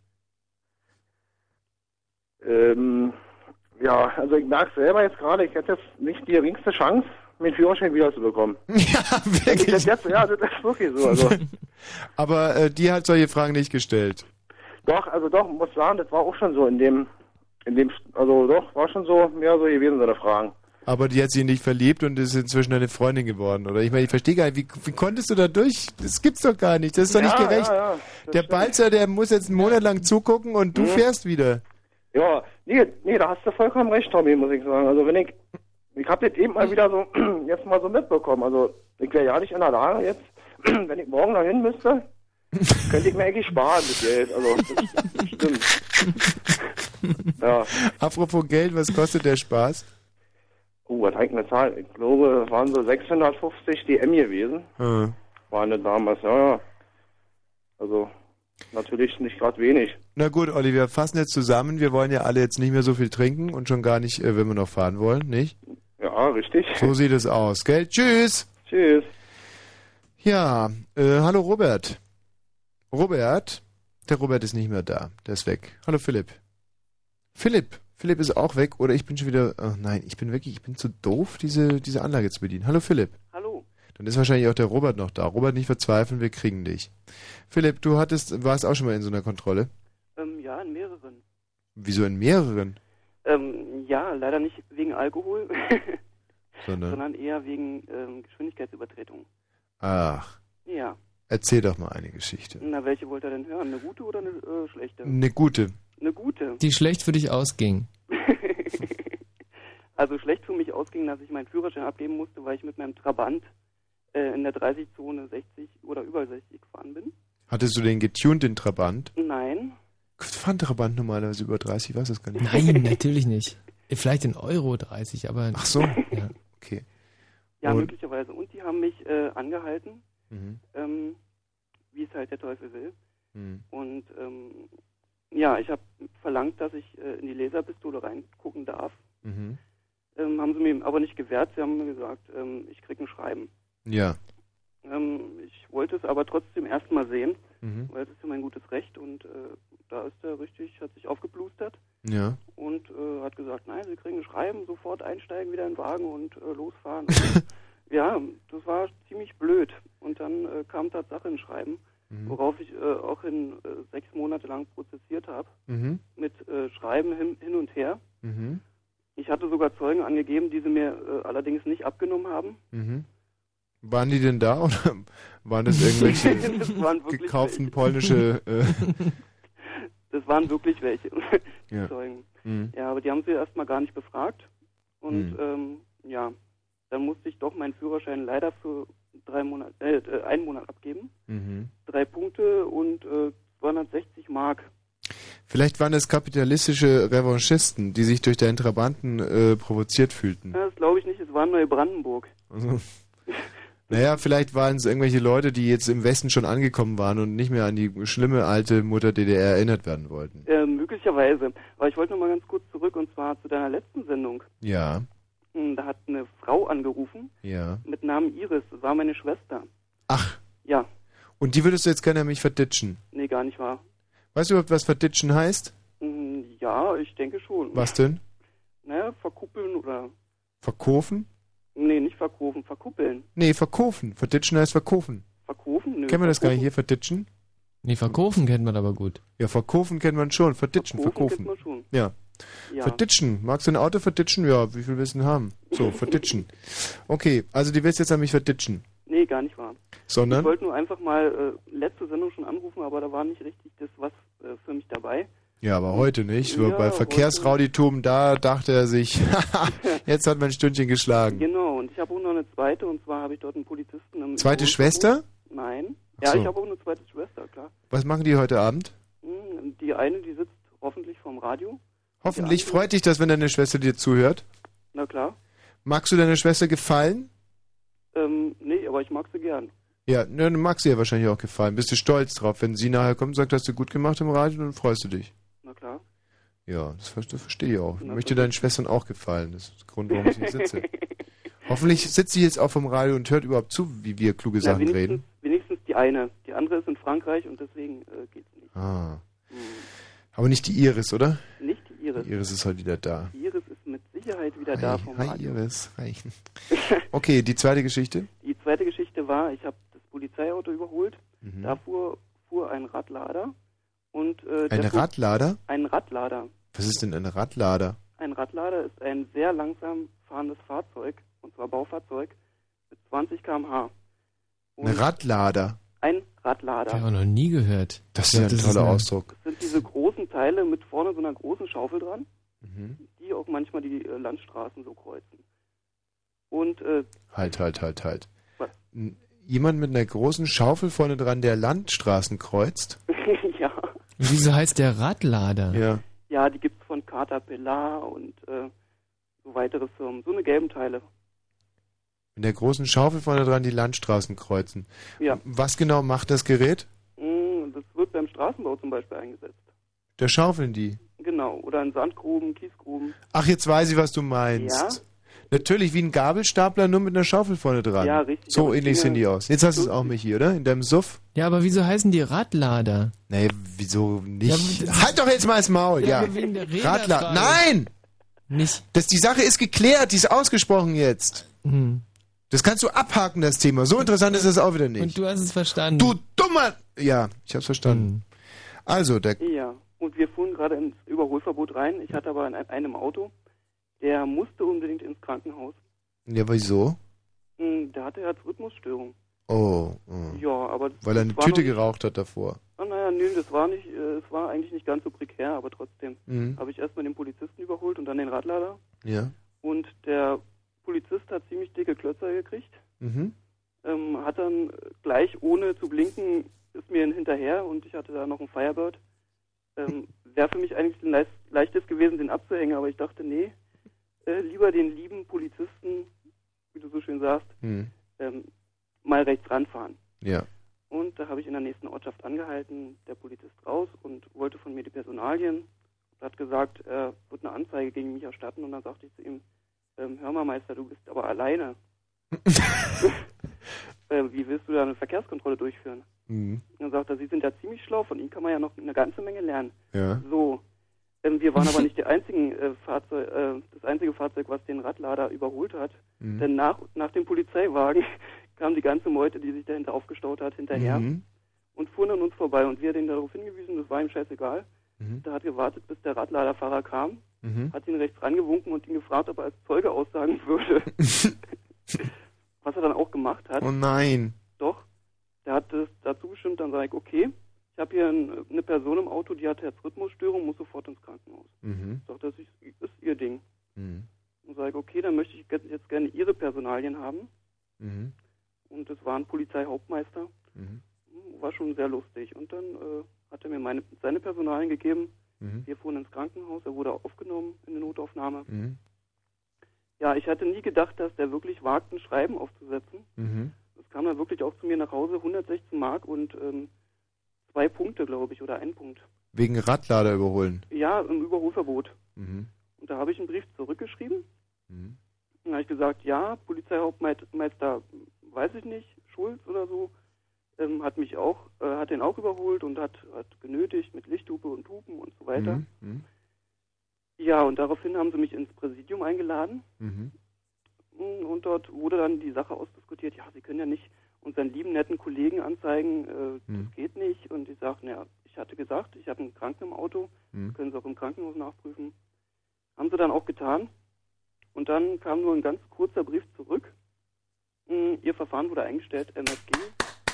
Ähm, ja, also ich merke selber jetzt gerade, ich hätte jetzt nicht die geringste Chance, mir den Führerschein wiederzubekommen. *laughs* Ja, wirklich. Das jetzt, ja, das ist wirklich so. Also, *laughs* Aber äh, die hat solche Fragen nicht gestellt. doch, also doch, muss sagen, das war auch schon so in dem, in dem, also doch, war schon so, mehr so gewesen, seine Fragen. Aber die hat sich nicht verliebt und ist inzwischen eine Freundin geworden, oder? Ich meine, ich verstehe gar nicht, wie, wie konntest du da durch? Das gibt's doch gar nicht. Das ist doch Ja, nicht gerecht. ja, ja, das der. Balzer, der muss jetzt einen Monat lang zugucken und du Mhm. fährst wieder. Ja, nee, nee, da hast du vollkommen recht, Tommy, muss ich sagen. Also wenn ich, ich habe das eben mal wieder so, *clears throat* jetzt mal so mitbekommen. Also ich wäre ja nicht in der Lage jetzt, *clears throat* wenn ich morgen dahin müsste, *laughs* könnte ich mir eigentlich sparen, das Geld. Also das stimmt. *laughs* Ja. Apropos Geld, was kostet der Spaß? Oh, was habe ich eine Zahl? Ich glaube, es waren so 650 DM gewesen. Hm. Waren das damals, ja, ja. Also natürlich nicht gerade wenig. Na gut, Olli, wir fassen jetzt zusammen. Wir wollen ja alle jetzt nicht mehr so viel trinken und schon gar nicht, äh, wenn wir noch fahren wollen, nicht? Ja, richtig. So sieht es aus, gell? Tschüss! Tschüss. Ja, äh, hallo Robert. Robert? Der Robert ist nicht mehr da. Der ist weg. Hallo Philipp. Philipp. Philipp ist auch weg oder ich bin schon wieder. Oh nein, ich bin wirklich, ich bin zu doof, diese, diese Anlage zu bedienen. Hallo Philipp. Hallo. Dann ist wahrscheinlich auch der Robert noch da. Robert, nicht verzweifeln, wir kriegen dich. Philipp, du hattest, warst auch schon mal in so einer Kontrolle. Ähm, ja, in mehreren. Wieso in mehreren? Ähm, ja, leider nicht wegen Alkohol, *laughs* Sondern. sondern eher wegen ähm, Geschwindigkeitsübertretung. Ach, Ja. erzähl doch mal eine Geschichte. Na, welche wollt ihr denn hören? Eine gute oder eine äh, schlechte? Eine gute. Eine gute. Die schlecht für dich ausging. *laughs* Also schlecht für mich ausging, dass ich meinen Führerschein abgeben musste, weil ich mit meinem Trabant äh, in der 30-Zone 60 oder über 60 gefahren bin. Hattest du den getuned, den Trabant? Nein. Fahren Trabant normalerweise über 30, weiß das gar nicht. Nein, *laughs* natürlich nicht. Vielleicht in Euro 30, aber. Ach so. *laughs* Ja. Okay. Ja, Und- möglicherweise. Und die haben mich äh, angehalten, Mhm. ähm, wie es halt der Teufel will. Mhm. Und ähm, ja, ich habe verlangt, dass ich äh, in die Laserpistole reingucken darf. Mhm. Ähm, haben sie mir aber nicht gewährt. Sie haben mir gesagt, ähm, ich krieg ein Schreiben. Ja. Ähm, ich wollte es aber trotzdem erstmal sehen, Mhm. weil es ist ja mein gutes Recht. Und äh, da ist er richtig, hat sich aufgeblustert Ja. und äh, hat gesagt, nein, Sie kriegen ein Schreiben, sofort einsteigen, wieder in den Wagen und äh, losfahren. *laughs* ja, das war ziemlich blöd. Und dann äh, kam Tatsache ein Schreiben, Mhm. worauf ich äh, auch in äh, sechs Monate lang prozessiert habe, Mhm. mit äh, Schreiben hin, hin und her. Mhm. Ich hatte sogar Zeugen angegeben, die sie mir äh, allerdings nicht abgenommen haben. Mhm. Waren die denn da oder *laughs* waren das irgendwelche Das waren gekauften welche. polnische äh, Das waren wirklich welche *laughs* *laughs* Ja. Zeugen. Mhm. Ja, aber die haben sie erstmal gar nicht befragt. Und Mhm. ähm, ja, dann musste ich doch meinen Führerschein leider für drei Monate, äh, äh, einen Monat abgeben. Mhm. Drei Punkte und äh, 260 Mark. Vielleicht waren es kapitalistische Revanchisten, die sich durch deinen Trabanten äh, provoziert fühlten. Ja, das glaube ich nicht, es war Neubrandenburg. Also, naja, vielleicht waren es irgendwelche Leute, die jetzt im Westen schon angekommen waren und nicht mehr an die schlimme alte Mutter DDR erinnert werden wollten. Äh, möglicherweise. Aber ich wollte noch mal ganz kurz zurück und zwar zu deiner letzten Sendung. Ja, Da hat eine Frau angerufen ja. mit Namen Iris. Das war meine Schwester. Ach. Ja, Und die würdest du jetzt gerne an mich verditschen. nee, gar nicht wahr. Weißt du überhaupt, was verditschen heißt? Mm, Ja, ich denke schon. Was denn? Naja, verkuppeln oder. Verkaufen? Nee, nicht verkaufen, verkuppeln. Nee, verkaufen. Verditschen heißt verkaufen. Verkaufen? Nö. Kennen wir das gar nicht hier, verditschen? Nee, verkaufen kennt man aber gut. Ja, verkaufen kennt man schon. Verditschen, Verkaufen verkaufen. kennt man schon. Ja. Ja. Verditschen. Magst du ein Auto verditschen? Ja, wie viel willst du denn haben? So, verditschen. Okay, also die willst jetzt an mich verditschen. Nee, gar nicht wahr. Ich Sondern? wollte nur einfach mal äh, letzte Sendung schon anrufen, aber da war nicht richtig das was äh, für mich dabei. Ja, aber heute nicht. Ja, bei Verkehrsrauditum, da dachte er sich, *laughs* *laughs* jetzt hat mein Stündchen geschlagen. Genau, und ich habe auch noch eine zweite, und zwar habe ich dort einen Polizisten im Zweite Schwester? Nein. Ach Ja, so. ich habe auch eine zweite Schwester, klar. Was machen die heute Abend? Hm, Die eine, die sitzt hoffentlich vorm Radio. Hoffentlich freut dich das, wenn deine Schwester dir zuhört. Na klar. Magst du deiner Schwester gefallen? Ähm, nee, aber ich mag sie gern. Ja, ne, dann mag sie ja wahrscheinlich auch gefallen. Bist du stolz drauf? Wenn sie nachher kommt und sagt, hast du gut gemacht im Radio, dann freust du dich. Na klar. Ja, das, das verstehe ich auch. Ich möchte deinen Schwestern auch gefallen. Das ist der Grund, warum ich hier sitze. *laughs* Hoffentlich sitzt sie jetzt auch vom Radio und hört überhaupt zu, wie wir kluge Na, Sachen wenigstens, reden. wenigstens die eine. Die andere ist in Frankreich und deswegen äh, geht's nicht. Ah. Aber nicht die Iris, oder? Die Iris. Die Iris ist heute wieder da. Die Iris ist mit Sicherheit wieder da vom Hi, Radio. Iris. Hi. *laughs* Okay, die zweite Geschichte. Die zweite Geschichte war, ich habe das Polizeiauto überholt. Mhm. Da fuhr, fuhr ein Radlader. Und, äh, Ein Radlader? Ein Radlader. Was ist denn ein Radlader? Ein Radlader ist ein sehr langsam fahrendes Fahrzeug, und zwar Baufahrzeug, mit 20 km/h. Ein Radlader. Ein Radlader. Habe ich auch noch nie gehört. Das ist Ja, ein das ist toller eine- Ausdruck. Das sind diese großen Teile mit vorne so einer großen Schaufel dran, Mhm. die auch manchmal die äh, Landstraßen so kreuzen. Und äh, Halt, halt, halt, halt. Was? Jemand mit einer großen Schaufel vorne dran, der Landstraßen kreuzt? *laughs* ja, Und wieso heißt der Radlader? Ja. ja, die gibt's von Caterpillar und äh, so weitere Firmen. So eine gelben Teile. Mit der großen Schaufel vorne dran die Landstraßen kreuzen. Ja. Was genau macht das Gerät? Mm, Das wird beim Straßenbau zum Beispiel eingesetzt. Da schaufeln die. Genau. Oder in Sandgruben, Kiesgruben. Ach, jetzt weiß ich, was du meinst. Ja. Natürlich wie ein Gabelstapler, nur mit einer Schaufel vorne dran. Ja, richtig, So ähnlich sehen die aus. Jetzt hast du es auch, Michi, oder? In deinem Suff? Ja, aber wieso heißen die Radlader? Nee, wieso nicht? Ja, halt doch jetzt mal das Maul, Ja, ja. aber wegen der Radler. Räderfrage. Nein! Nicht. Das, die Sache ist geklärt, die ist ausgesprochen jetzt. Hm. Das kannst du abhaken, das Thema. So interessant ist das auch wieder nicht. Und du hast es verstanden. Du dummer... Ja, ich hab's verstanden. Also, der... Ja, und wir fuhren gerade ins Überholverbot rein. Ich hatte aber in ein- einem Auto, der musste unbedingt ins Krankenhaus. Ja, wieso? Hm, Der hatte Herzrhythmusstörung. Oh, oh. Ja, aber das, Weil er eine Tüte noch geraucht hat davor. Ah, naja, nö, das war nicht, äh, es war eigentlich nicht ganz so prekär, aber trotzdem Mhm. habe ich erstmal den Polizisten überholt und dann den Radlader. Ja. Und der Polizist hat ziemlich dicke Klötzer gekriegt. Mhm. ähm, hat dann gleich ohne zu blinken ist mir hinterher und ich hatte da noch einen Firebird. Ähm, *laughs* Wäre für mich eigentlich ein leicht, leichtes gewesen, den abzuhängen, aber ich dachte, nee, äh, lieber den lieben Polizisten, wie du so schön sagst, Mhm. ähm, mal rechts ranfahren. Ja. Und da habe ich in der nächsten Ortschaft angehalten, der Polizist raus und wollte von mir die Personalien. Er hat gesagt, er wird eine Anzeige gegen mich erstatten und dann sagte ich zu ihm, ähm, hör mal Meister, du bist aber alleine. *laughs* äh, wie willst du da eine Verkehrskontrolle durchführen? Mhm. Und dann sagt er, Sie sind ja ziemlich schlau, von Ihnen kann man ja noch eine ganze Menge lernen. Ja. So, ähm, wir waren *laughs* aber nicht die einzigen äh, Fahrzeug, äh, das einzige Fahrzeug, was den Radlader überholt hat. Mhm. Denn nach, nach dem Polizeiwagen *laughs* kam die ganze Meute, die sich dahinter aufgestaut hat, hinterher Mhm. und fuhren an uns vorbei. Und wir haben den darauf hingewiesen, das war ihm scheißegal. Mhm. Der hat gewartet, bis der Radladerfahrer kam, Mhm. hat ihn rechts rangewunken und ihn gefragt, ob er als Zeuge aussagen würde. *laughs* Was er dann auch gemacht hat. Oh nein. Doch. Der hat das dazu bestimmt, dann sage ich, okay, ich habe hier ein, eine Person im Auto, die hat Herzrhythmusstörung, muss sofort ins Krankenhaus. Mhm. Er, das ist, ist ihr Ding. Mhm. Und sage ich, okay, dann möchte ich jetzt- jetzt gerne ihre Personalien haben. Mhm. Und das war ein Polizeihauptmeister. Mhm. War schon sehr lustig. Und dann äh, hat er mir meine, seine Personalien gegeben. Mhm. Wir fuhren ins Krankenhaus, er wurde aufgenommen in eine Notaufnahme. Mhm. Ja, ich hatte nie gedacht, dass der wirklich wagt, ein Schreiben aufzusetzen. Mhm. Das kam dann wirklich auch zu mir nach Hause, 116 Mark und ähm, zwei Punkte, glaube ich, oder ein Punkt. Wegen Radlader überholen. Ja, im Überholverbot. Mhm. Und da habe ich einen Brief zurückgeschrieben. Mhm. Dann habe ich gesagt, ja, Polizeihauptmeister, weiß ich nicht, Schulz oder so. Ähm, hat mich auch, äh, hat den auch überholt und hat, hat genötigt mit Lichthupe und Hupen und so weiter. Mhm. Mhm. Ja, und daraufhin haben sie mich ins Präsidium eingeladen. Mhm. Mm, Und dort wurde dann die Sache ausdiskutiert, ja, Sie können ja nicht unseren lieben, netten Kollegen anzeigen, äh, Mhm. das geht nicht. Und ich sagte, naja, ich hatte gesagt, ich habe einen Kranken im Auto, Mhm. können Sie auch im Krankenhaus nachprüfen. Haben sie dann auch getan. Und dann kam nur ein ganz kurzer Brief zurück. Mm, Ihr Verfahren wurde eingestellt, MFG.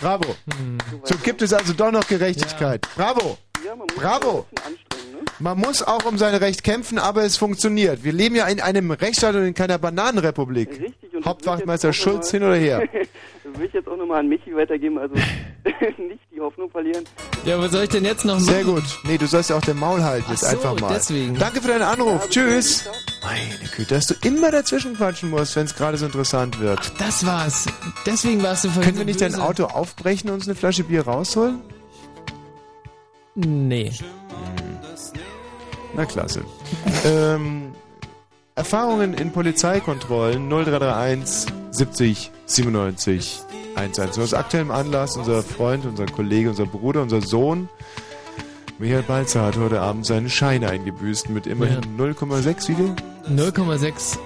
Bravo. Hm. So gibt es also doch noch Gerechtigkeit. Bravo. Ja, man muss Bravo. ne? Man muss auch um sein Recht kämpfen, aber es funktioniert. Wir leben ja in einem Rechtsstaat und in keiner Bananenrepublik. Richtig. Und Hauptwachtmeister Schulz hin oder her. *laughs* will ich jetzt auch nochmal an Michi weitergeben, also *laughs* *laughs* nicht die Hoffnung verlieren. Ja, was soll ich denn jetzt noch machen? Sehr gut. Nee, du sollst ja auch den Maul halten, Ach jetzt so, einfach mal. deswegen. Danke für deinen Anruf. Tschüss. Meine Güte, dass du immer dazwischen quatschen musst, wenn es gerade so interessant wird. Das war's. Deswegen warst du vorhin Können wir so nicht dein böse. Auto aufbrechen und uns eine Flasche Bier rausholen? Nee. Na klasse. ähm, Erfahrungen in Polizeikontrollen 0331 70 97 110. Aus aktuellem Anlass, unser Freund, unser Kollege, unser Bruder, unser Sohn Michael Balzer hat heute Abend seinen Schein eingebüßt mit immerhin 0,6 wie viel? 0,62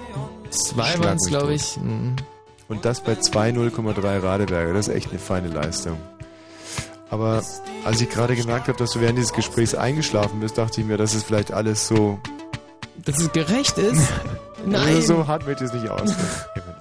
Schlag waren es, glaube ich. Mhm. Und das bei 2 0,3 Radeberger. Das ist echt eine feine Leistung. Aber als ich gerade gemerkt habe, dass du während dieses Gesprächs eingeschlafen bist, dachte ich mir, dass es vielleicht alles so. Dass es gerecht ist? *laughs* Nein. Also so hart ich es nicht ausdrücken. *laughs*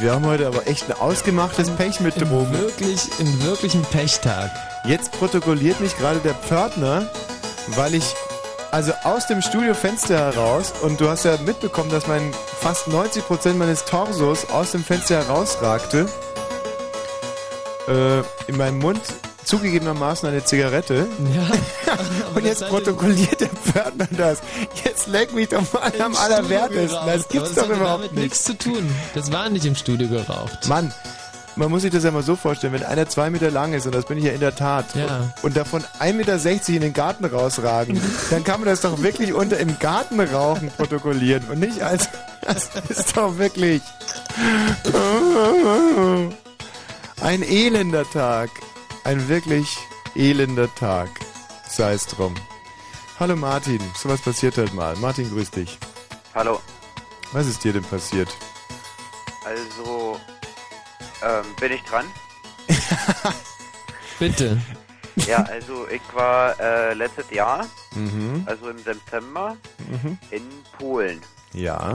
wir haben heute aber echt ein ausgemachtes Pech mit Drogen. Wirklich, einen wirklichen Pechtag. Jetzt protokolliert mich gerade der Pförtner, weil ich also aus dem Studiofenster heraus und du hast ja mitbekommen, dass mein fast 90% meines Torsos aus dem Fenster herausragte. Äh, in meinem Mund zugegebenermaßen eine Zigarette. Ja. *laughs* und jetzt protokolliert der Pförtner das. Jetzt leck mich doch mal am allerwertesten. Das gibt's doch überhaupt nichts zu tun. Das war nicht im Studio geraucht. Mann, man muss sich das ja mal so vorstellen, wenn einer zwei Meter lang ist, und das bin ich ja in der Tat, Ja. und davon 1,60 Meter in den Garten rausragen, *laughs* dann kann man das doch wirklich unter im Garten rauchen protokollieren und nicht als, *laughs* das ist doch wirklich ein elender Tag. Ein wirklich elender Tag. Sei es drum. Hallo Martin, sowas passiert halt mal. Martin, grüß dich. Hallo. Was ist dir denn passiert? Also, ähm, bin ich dran? *laughs* Bitte. Ja, also ich war äh, letztes Jahr, Mhm. also im September, Mhm. in Polen. Ja,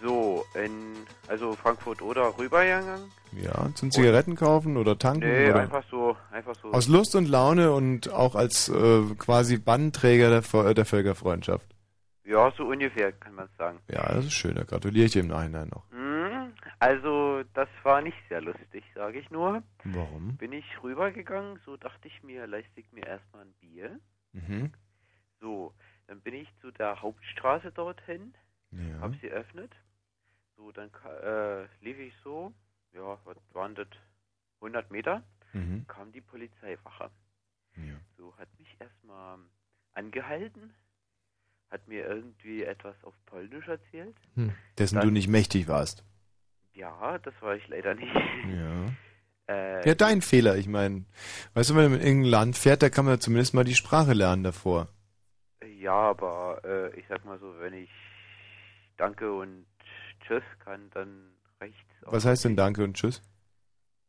So, in, also Frankfurt oder rübergegangen. ja. Zum Zigaretten kaufen oder tanken? Nee, oder? einfach so, einfach so. Aus Lust und Laune und auch als äh, quasi Bandenträger der, der Völkerfreundschaft. Ja, so ungefähr, kann man sagen. Ja, das ist schön, da gratuliere ich dir im Nachhinein noch. Mhm. Also, das war nicht sehr lustig, sage ich nur. Warum? Bin ich rübergegangen, so dachte ich mir, leiste ich mir erstmal ein Bier. Mhm. So, dann bin ich zu der Hauptstraße dorthin, Ja. hab sie öffnet. So, dann äh, lief ich so, ja, was waren das? 100 Meter, Mhm. kam die Polizeiwache. Ja. So, hat mich erstmal angehalten, hat mir irgendwie etwas auf Polnisch erzählt. Hm. Dessen Dann- du nicht mächtig warst. Ja, das war ich leider nicht. Ja. *laughs* Äh, Ja, dein Fehler. Ich meine, weißt du, wenn man in irgendein Land fährt, da kann man zumindest mal die Sprache lernen davor. Ja, aber äh, ich sag mal so, wenn ich Danke und Tschüss kann, dann reicht's auch. Was heißt denn Danke und Tschüss?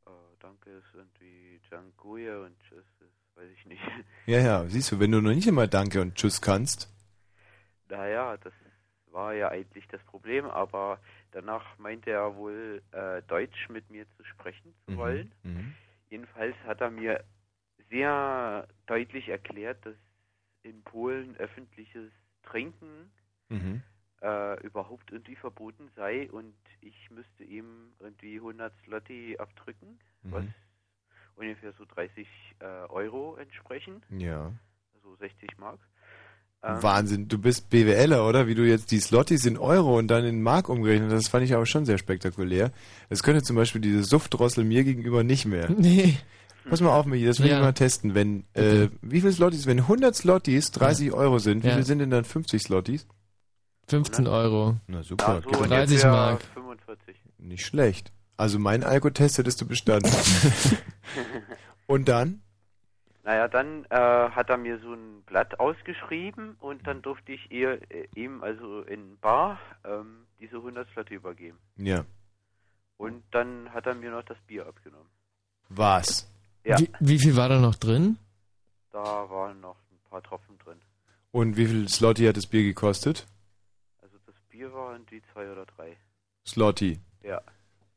Äh, danke ist irgendwie Dziękuję und Tschüss ist, weiß ich nicht. *laughs* Ja, ja, siehst du, wenn du noch nicht einmal Danke und Tschüss kannst. Naja, das war ja eigentlich das Problem, aber danach meinte er wohl äh, Deutsch mit mir zu sprechen zu wollen. Mhm. Jedenfalls hat er mir sehr deutlich erklärt, dass in Polen öffentliches Trinken Mhm. Äh, überhaupt irgendwie verboten sei und ich müsste ihm irgendwie 100 Slotty abdrücken, was Mhm. ungefähr so 30 äh, Euro entsprechen, Ja. also 60 Mark. Ähm, Wahnsinn, du bist BWLer, oder? Wie du jetzt die Slotties in Euro und dann in Mark umgerechnet hast, das fand ich aber schon sehr spektakulär. Das könnte zum Beispiel diese Suftdrossel mir gegenüber nicht mehr. *laughs* Nee. Pass mal auf, Michi, das will Ja. ich mal testen. Wenn, äh, wie viel Slotties, wenn 100 Slotties 30 Euro sind, wie Ja. viel sind denn dann 50 Slotties? 15 Euro. Na super. Ja, so geht doch. 30 ungefähr Mark. 45. Nicht schlecht. Also mein Alkotest hättest du bestanden. *laughs* und dann? Naja, dann äh, hat er mir so ein Blatt ausgeschrieben und dann durfte ich ihr, äh, ihm also in Bar ähm, diese 100 Slotty übergeben. Ja. Und dann hat er mir noch das Bier abgenommen. Was? Ja, Wie, wie viel war da noch drin? da waren noch ein paar Tropfen drin. Und wie viel Slotty hat das Bier gekostet? Also das Bier war irgendwie zwei oder drei. Slotty. Ja.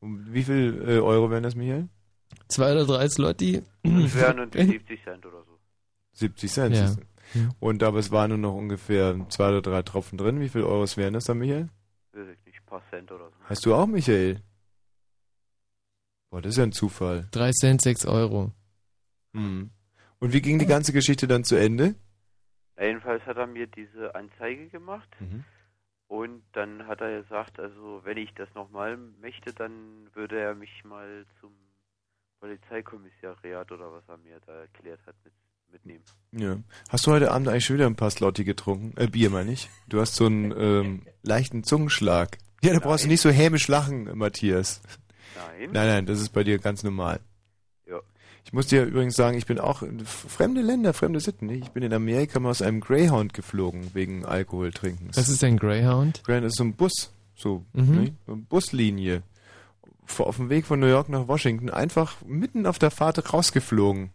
Und wie viel äh, Euro wären das, Michael? Zwei oder drei Slotty? Das wären irgendwie 70 Cent oder so. 70 Cent. Ja. Und aber es waren nur noch ungefähr zwei oder drei Tropfen drin. Wie viel Euros wären das dann, Michael? Weiß ich nicht, ein paar Cent oder so. Hast du auch, Michael? Boah, das ist ja ein Zufall. Drei Cent, sechs Euro. Hm. Und wie ging die ganze Geschichte dann zu Ende? Jedenfalls hat er mir diese Anzeige gemacht Mhm. Und dann hat er gesagt, also wenn ich das nochmal möchte, dann würde er mich mal zum Polizeikommissariat oder was er mir da erklärt hat mit, mitnehmen. Ja. Hast du heute Abend eigentlich schon wieder ein paar Slotti getrunken? Äh, Bier meine ich. Du hast so einen ähm, leichten Zungenschlag. Ja, da brauchst du nicht so hämisch lachen, Matthias. Nein. Nein, nein, das ist bei dir ganz normal. Ich muss dir übrigens sagen, ich bin auch in fremde Länder, fremde Sitten. Ich bin in Amerika mal aus einem Greyhound geflogen wegen Alkoholtrinkens. Was ist ein Greyhound? Greyhound ist so ein Bus, so, Mhm. ne? so eine Buslinie. Vor- Auf dem Weg von New York nach Washington einfach mitten auf der Fahrt rausgeflogen,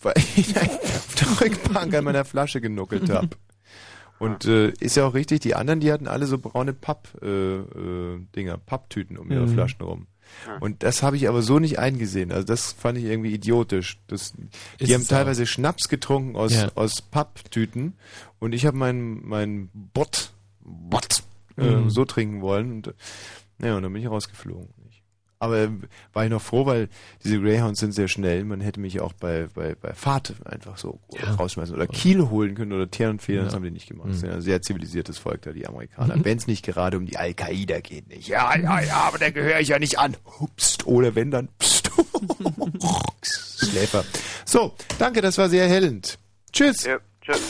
weil ich *laughs* auf der Rückbank an meiner Flasche genuckelt habe. Und äh, ist ja auch richtig, die anderen, die hatten alle so braune Papp-Dinger, äh, äh, Papptüten um ihre Mhm. Flaschen rum. Ja. Und das habe ich aber so nicht eingesehen. Also das fand ich irgendwie idiotisch. Das, die haben teilweise Schnaps getrunken aus, Ja. aus Papptüten und ich habe meinen mein Bot, Bot äh, Mhm. so trinken wollen. Und, ja, und dann bin ich rausgeflogen. Aber war ich noch froh, weil diese Greyhounds sind sehr schnell. Man hätte mich auch bei, bei, bei Fahrt einfach so rausschmeißen oder Kiel holen können oder Teer und Federn. Das Ja. haben die nicht gemacht. Mhm. Das sind ein sehr zivilisiertes Volk da, die Amerikaner. Mhm. Wenn es nicht gerade um die Al-Qaida geht, nicht. Ja, ja, ja, aber da gehöre ich ja nicht an. Hupst. Oder wenn dann. Pst. *laughs* Schläfer. So, danke, das war sehr erhellend. Tschüss. Ja, tschüss.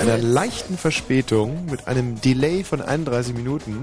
Einer leichten Verspätung mit einem Delay von 31 Minuten.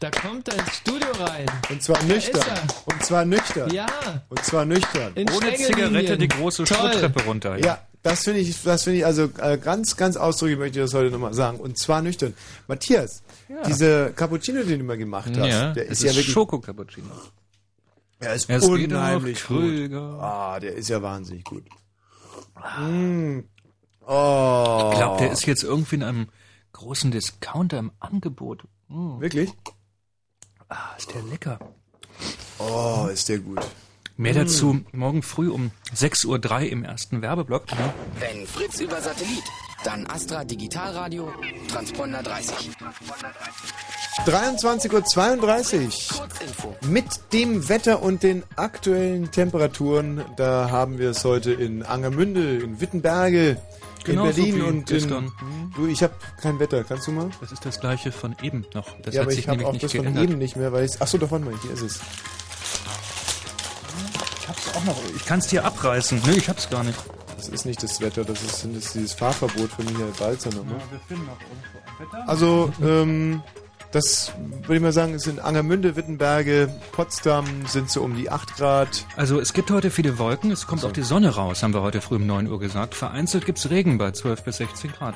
Da kommt er ins Studio rein. Und zwar nüchtern. ist er. Und zwar nüchtern. Ja. Und zwar nüchtern. In Ohne. Zigarette die große Toll. Schrittreppe runter. Ja, das finde ich, das finde ich also äh, ganz, ganz ausdrücklich möchte ich das heute nochmal sagen. Und zwar nüchtern. Matthias, Ja. diese Cappuccino, den du mal gemacht hast, Ja, der es ist ja ist wirklich. Schoko-Cappuccino. Er ist Es unheimlich gut. Ah, der ist ja wahnsinnig gut. Mm. Oh. Ich glaube, der ist jetzt irgendwie in einem großen Discounter im Angebot. Mm. Wirklich? Ah, ist der lecker. Oh, ist der gut. Mehr Mm. dazu morgen früh um 6.03 Uhr im ersten Werbeblock. Ja. Wenn Fritz über Satellit, dann Astra Digitalradio, Transponder 30. 23.32 Uhr. Mit dem Wetter und den aktuellen Temperaturen, da haben wir es heute in Angermünde, in Wittenberge, Genauso in Berlin wie und in, gestern. Mhm. Du, ich habe kein Wetter. Kannst du mal? Das ist das gleiche von eben noch. Das ja, hat aber sich ich habe nämlich auch nicht das von geändert. eben nicht mehr, weil ich. Achso, doch, warte mal, hier ist es. Ich hab's auch noch. Ich kann es dir abreißen. Nö, ich hab's gar nicht. Das ist nicht das Wetter, das ist, das ist dieses Fahrverbot von Michael Balzer nochmal. wir finden noch irgendwo ein Wetter. Also, ähm, das würde ich mal sagen, es sind Angermünde, Wittenberge, Potsdam sind so um die 8 Grad. Also es gibt heute viele Wolken, es kommt auch die Sonne raus, haben wir heute früh um 9 Uhr gesagt. Vereinzelt gibt's Regen bei 12 bis 16 Grad.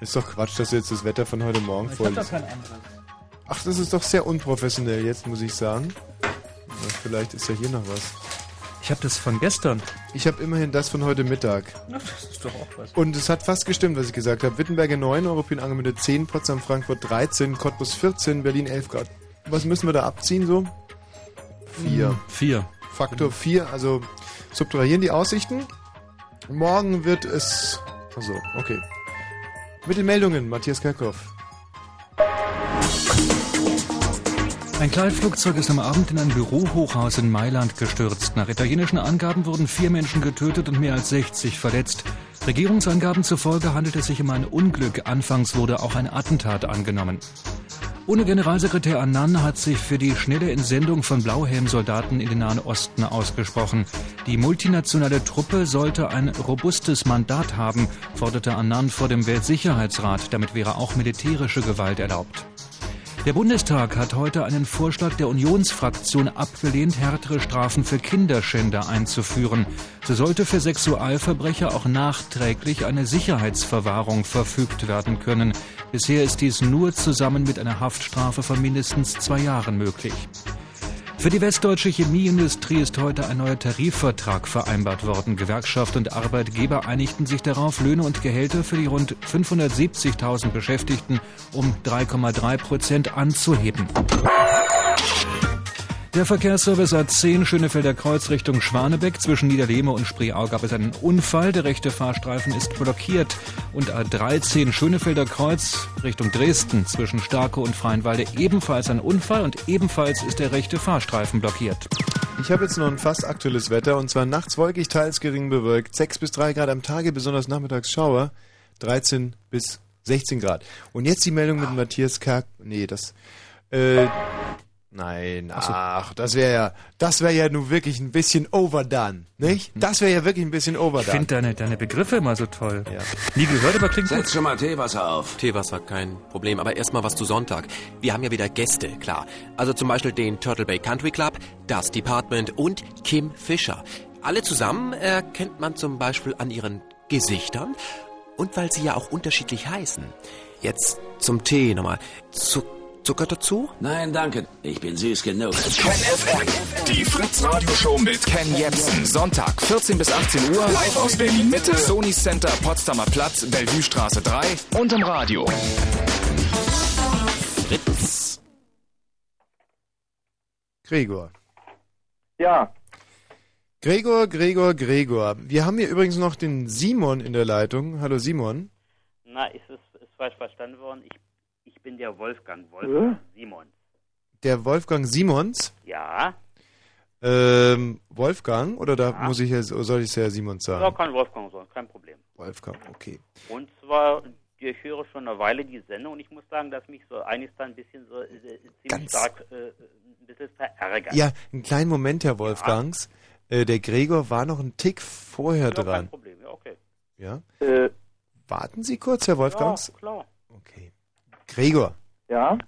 Ist doch Quatsch, dass du jetzt das Wetter von heute Morgen vorliest. Ach, das ist doch sehr unprofessionell jetzt, muss ich sagen. Vielleicht ist ja hier noch was. Ich habe das von gestern. Ich habe immerhin das von heute Mittag. Na, das ist doch auch was. Und es hat fast gestimmt, was ich gesagt habe. Wittenberge 9, Europäen Angemünde 10, Potsdam, Frankfurt 13, Cottbus 14, Berlin 11 Grad. Was müssen wir da abziehen so? 4. Hm, Vier. Faktor 4, also subtrahieren die Aussichten. Morgen wird es... Achso, okay. Mit den Meldungen, Matthias Kerkhoff. Ein Kleinflugzeug ist am Abend in ein Bürohochhaus in Mailand gestürzt. Nach italienischen Angaben wurden vier Menschen getötet und mehr als 60 verletzt. Regierungsangaben zufolge handelt es sich um ein Unglück. Anfangs wurde auch ein Attentat angenommen. Ohne Generalsekretär Annan hat sich für die schnelle Entsendung von Blauhelmsoldaten in den Nahen Osten ausgesprochen. Die multinationale Truppe sollte ein robustes Mandat haben, forderte Annan vor dem Weltsicherheitsrat. Damit wäre auch militärische Gewalt erlaubt. Der Bundestag hat heute einen Vorschlag der Unionsfraktion abgelehnt, härtere Strafen für Kinderschänder einzuführen. So sollte für Sexualverbrecher auch nachträglich eine Sicherheitsverwahrung verfügt werden können. Bisher ist dies nur zusammen mit einer Haftstrafe von mindestens zwei Jahren möglich. Für die westdeutsche Chemieindustrie ist heute ein neuer Tarifvertrag vereinbart worden. Gewerkschaft und Arbeitgeber einigten sich darauf, Löhne und Gehälter für die rund 570.000 Beschäftigten um 3,3 Prozent anzuheben. Der Verkehrsservice A10 Schönefelder Kreuz Richtung Schwanebeck. Zwischen Niederlehme und Spreeau gab es einen Unfall. Der rechte Fahrstreifen ist blockiert. Und A13 Schönefelder Kreuz Richtung Dresden zwischen Starke und Freienwalde ebenfalls ein Unfall und ebenfalls ist der rechte Fahrstreifen blockiert. Ich habe jetzt noch ein fast aktuelles Wetter und zwar nachts wolkig, teils gering bewölkt, 6 bis 3 Grad am Tage, besonders nachmittags Schauer, 13 bis 16 Grad. Und jetzt die Meldung mit Matthias Kerk. Nee, das. Äh, nein, ach, das wäre ja, das wäre ja nun wirklich ein bisschen overdone, nicht? Das wäre ja wirklich ein bisschen Ich overdone. finde deine, deine Begriffe immer so toll. Nie gehört, aber klingt Setz gut. schon mal Teewasser auf. Teewasser, kein Problem. Aber erstmal was zu Sonntag. Wir haben ja wieder Gäste, klar. Also zum Beispiel den Turtle Bay Country Club, das Department und Kim Fischer. Alle zusammen erkennt man zum Beispiel an ihren Gesichtern und weil sie ja auch unterschiedlich heißen. Jetzt zum Tee nochmal. Zu Zucker dazu? Nein, danke. Ich bin süß genug. Ken FM. Die Fritz Radio Show mit Ken Jebsen. Sonntag 14 bis 18 Uhr. Live aus Berlin Mitte. Sony Center Potsdamer Platz, Bellevue Straße 3 und im Radio. Fritz. Gregor. Ja. Gregor, Gregor, Gregor. Wir haben hier übrigens noch den Simon in der Leitung. Hallo Simon. Na, ist es ist falsch verstanden worden. Ich, ich bin der Wolfgang, Wolfgang Simon. Der Wolfgang Simons. Ja, Ähm, Wolfgang, oder da muss ich ja, soll ich es ja Simons ja, sagen? kann Wolfgang sein, kein Problem. Wolfgang, okay. Und zwar, ich höre schon eine Weile die Sendung und ich muss sagen, dass mich so einiges da ein bisschen so äh, ziemlich Ganz- stark äh, ein bisschen verärgert. Ja, einen kleinen Moment, Herr Wolfgangs. Äh, der Gregor war noch einen Tick vorher ja dran. kein Problem, ja, okay. Ja? Äh, Warten Sie kurz, Herr Wolfgangs. Ja, klar. Gregor. Ja?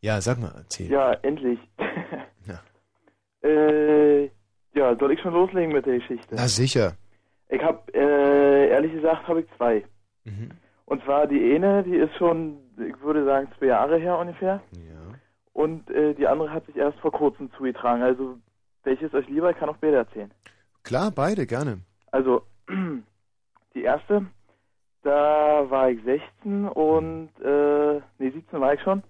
Ja, sag mal, erzähl. Ja, endlich. *laughs* Ja. Äh, ja, soll ich schon loslegen mit der Geschichte? Na sicher. Ich habe, äh, ehrlich gesagt, habe ich zwei. Mhm. Und zwar die eine, die ist schon, ich würde sagen, zwei Jahre her ungefähr. Ja. Und äh, die andere hat sich erst vor kurzem zugetragen. Also, welches euch lieber, ich kann auch beide erzählen. Klar, beide, gerne. Also, *clears throat* die erste, da war ich 16 und, äh, nee, 17 war ich schon.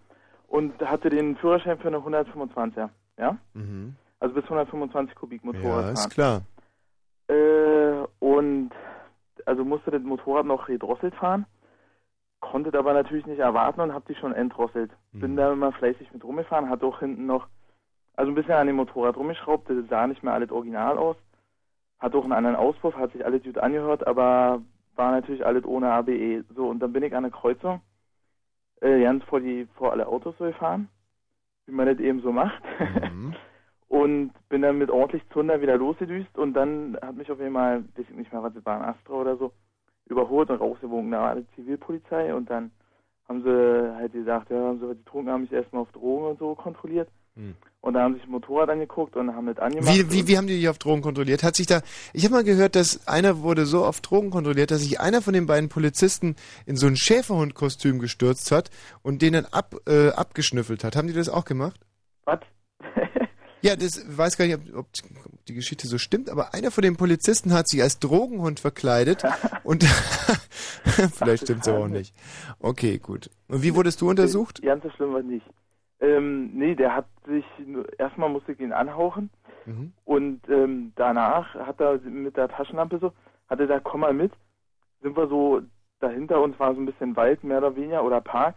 Und hatte den Führerschein für eine 125er, ja? Mhm. Also bis 125 Kubik Motorrad Ja, ist fahren. klar. Äh, und also musste das Motorrad noch gedrosselt fahren, konnte das aber natürlich nicht erwarten und habe die schon entdrosselt. Bin da immer fleißig mit rumgefahren, hat auch hinten noch, also ein bisschen an dem Motorrad rumgeschraubt, das sah nicht mehr alles original aus. Hat auch einen anderen Auspuff, hat sich alles gut angehört, aber war natürlich alles ohne ABE. So, und dann bin ich an der Kreuzung, äh, ganz vor, die, vor alle Autos so gefahren, wie man das eben so macht. *laughs* und bin dann mit ordentlich Zunder wieder losgedüst und dann hat mich auf einmal, weiß ich nicht mehr, was es war, ein Astra oder so, überholt und rausgewogen. Da war die Zivilpolizei und dann haben sie halt gesagt, ja, haben sie was getrunken, haben mich erstmal auf Drogen und so kontrolliert. Hm. Und da haben sich das Motorrad angeguckt und haben das angemacht. Wie, wie, wie haben die dich auf Drogen kontrolliert? Hat sich da, ich habe mal gehört, dass einer wurde so auf Drogen kontrolliert, dass sich einer von den beiden Polizisten in so ein Schäferhundkostüm gestürzt hat und den dann ab, äh, abgeschnüffelt hat. Haben die das auch gemacht? Was? *laughs* ja, das weiß gar nicht, ob, ob die Geschichte so stimmt, aber einer von den Polizisten hat sich als Drogenhund verkleidet *laughs* und *laughs* vielleicht stimmt es auch nicht. Okay, gut. Und wie wurdest du untersucht? Ganz so schlimm war nicht. Ähm, nee, der hat sich, erstmal musste ich ihn anhauchen Mhm. und ähm, danach hat er mit der Taschenlampe so, hat er gesagt, komm mal mit. Sind wir so, dahinter uns war so ein bisschen Wald, mehr oder weniger, oder Park.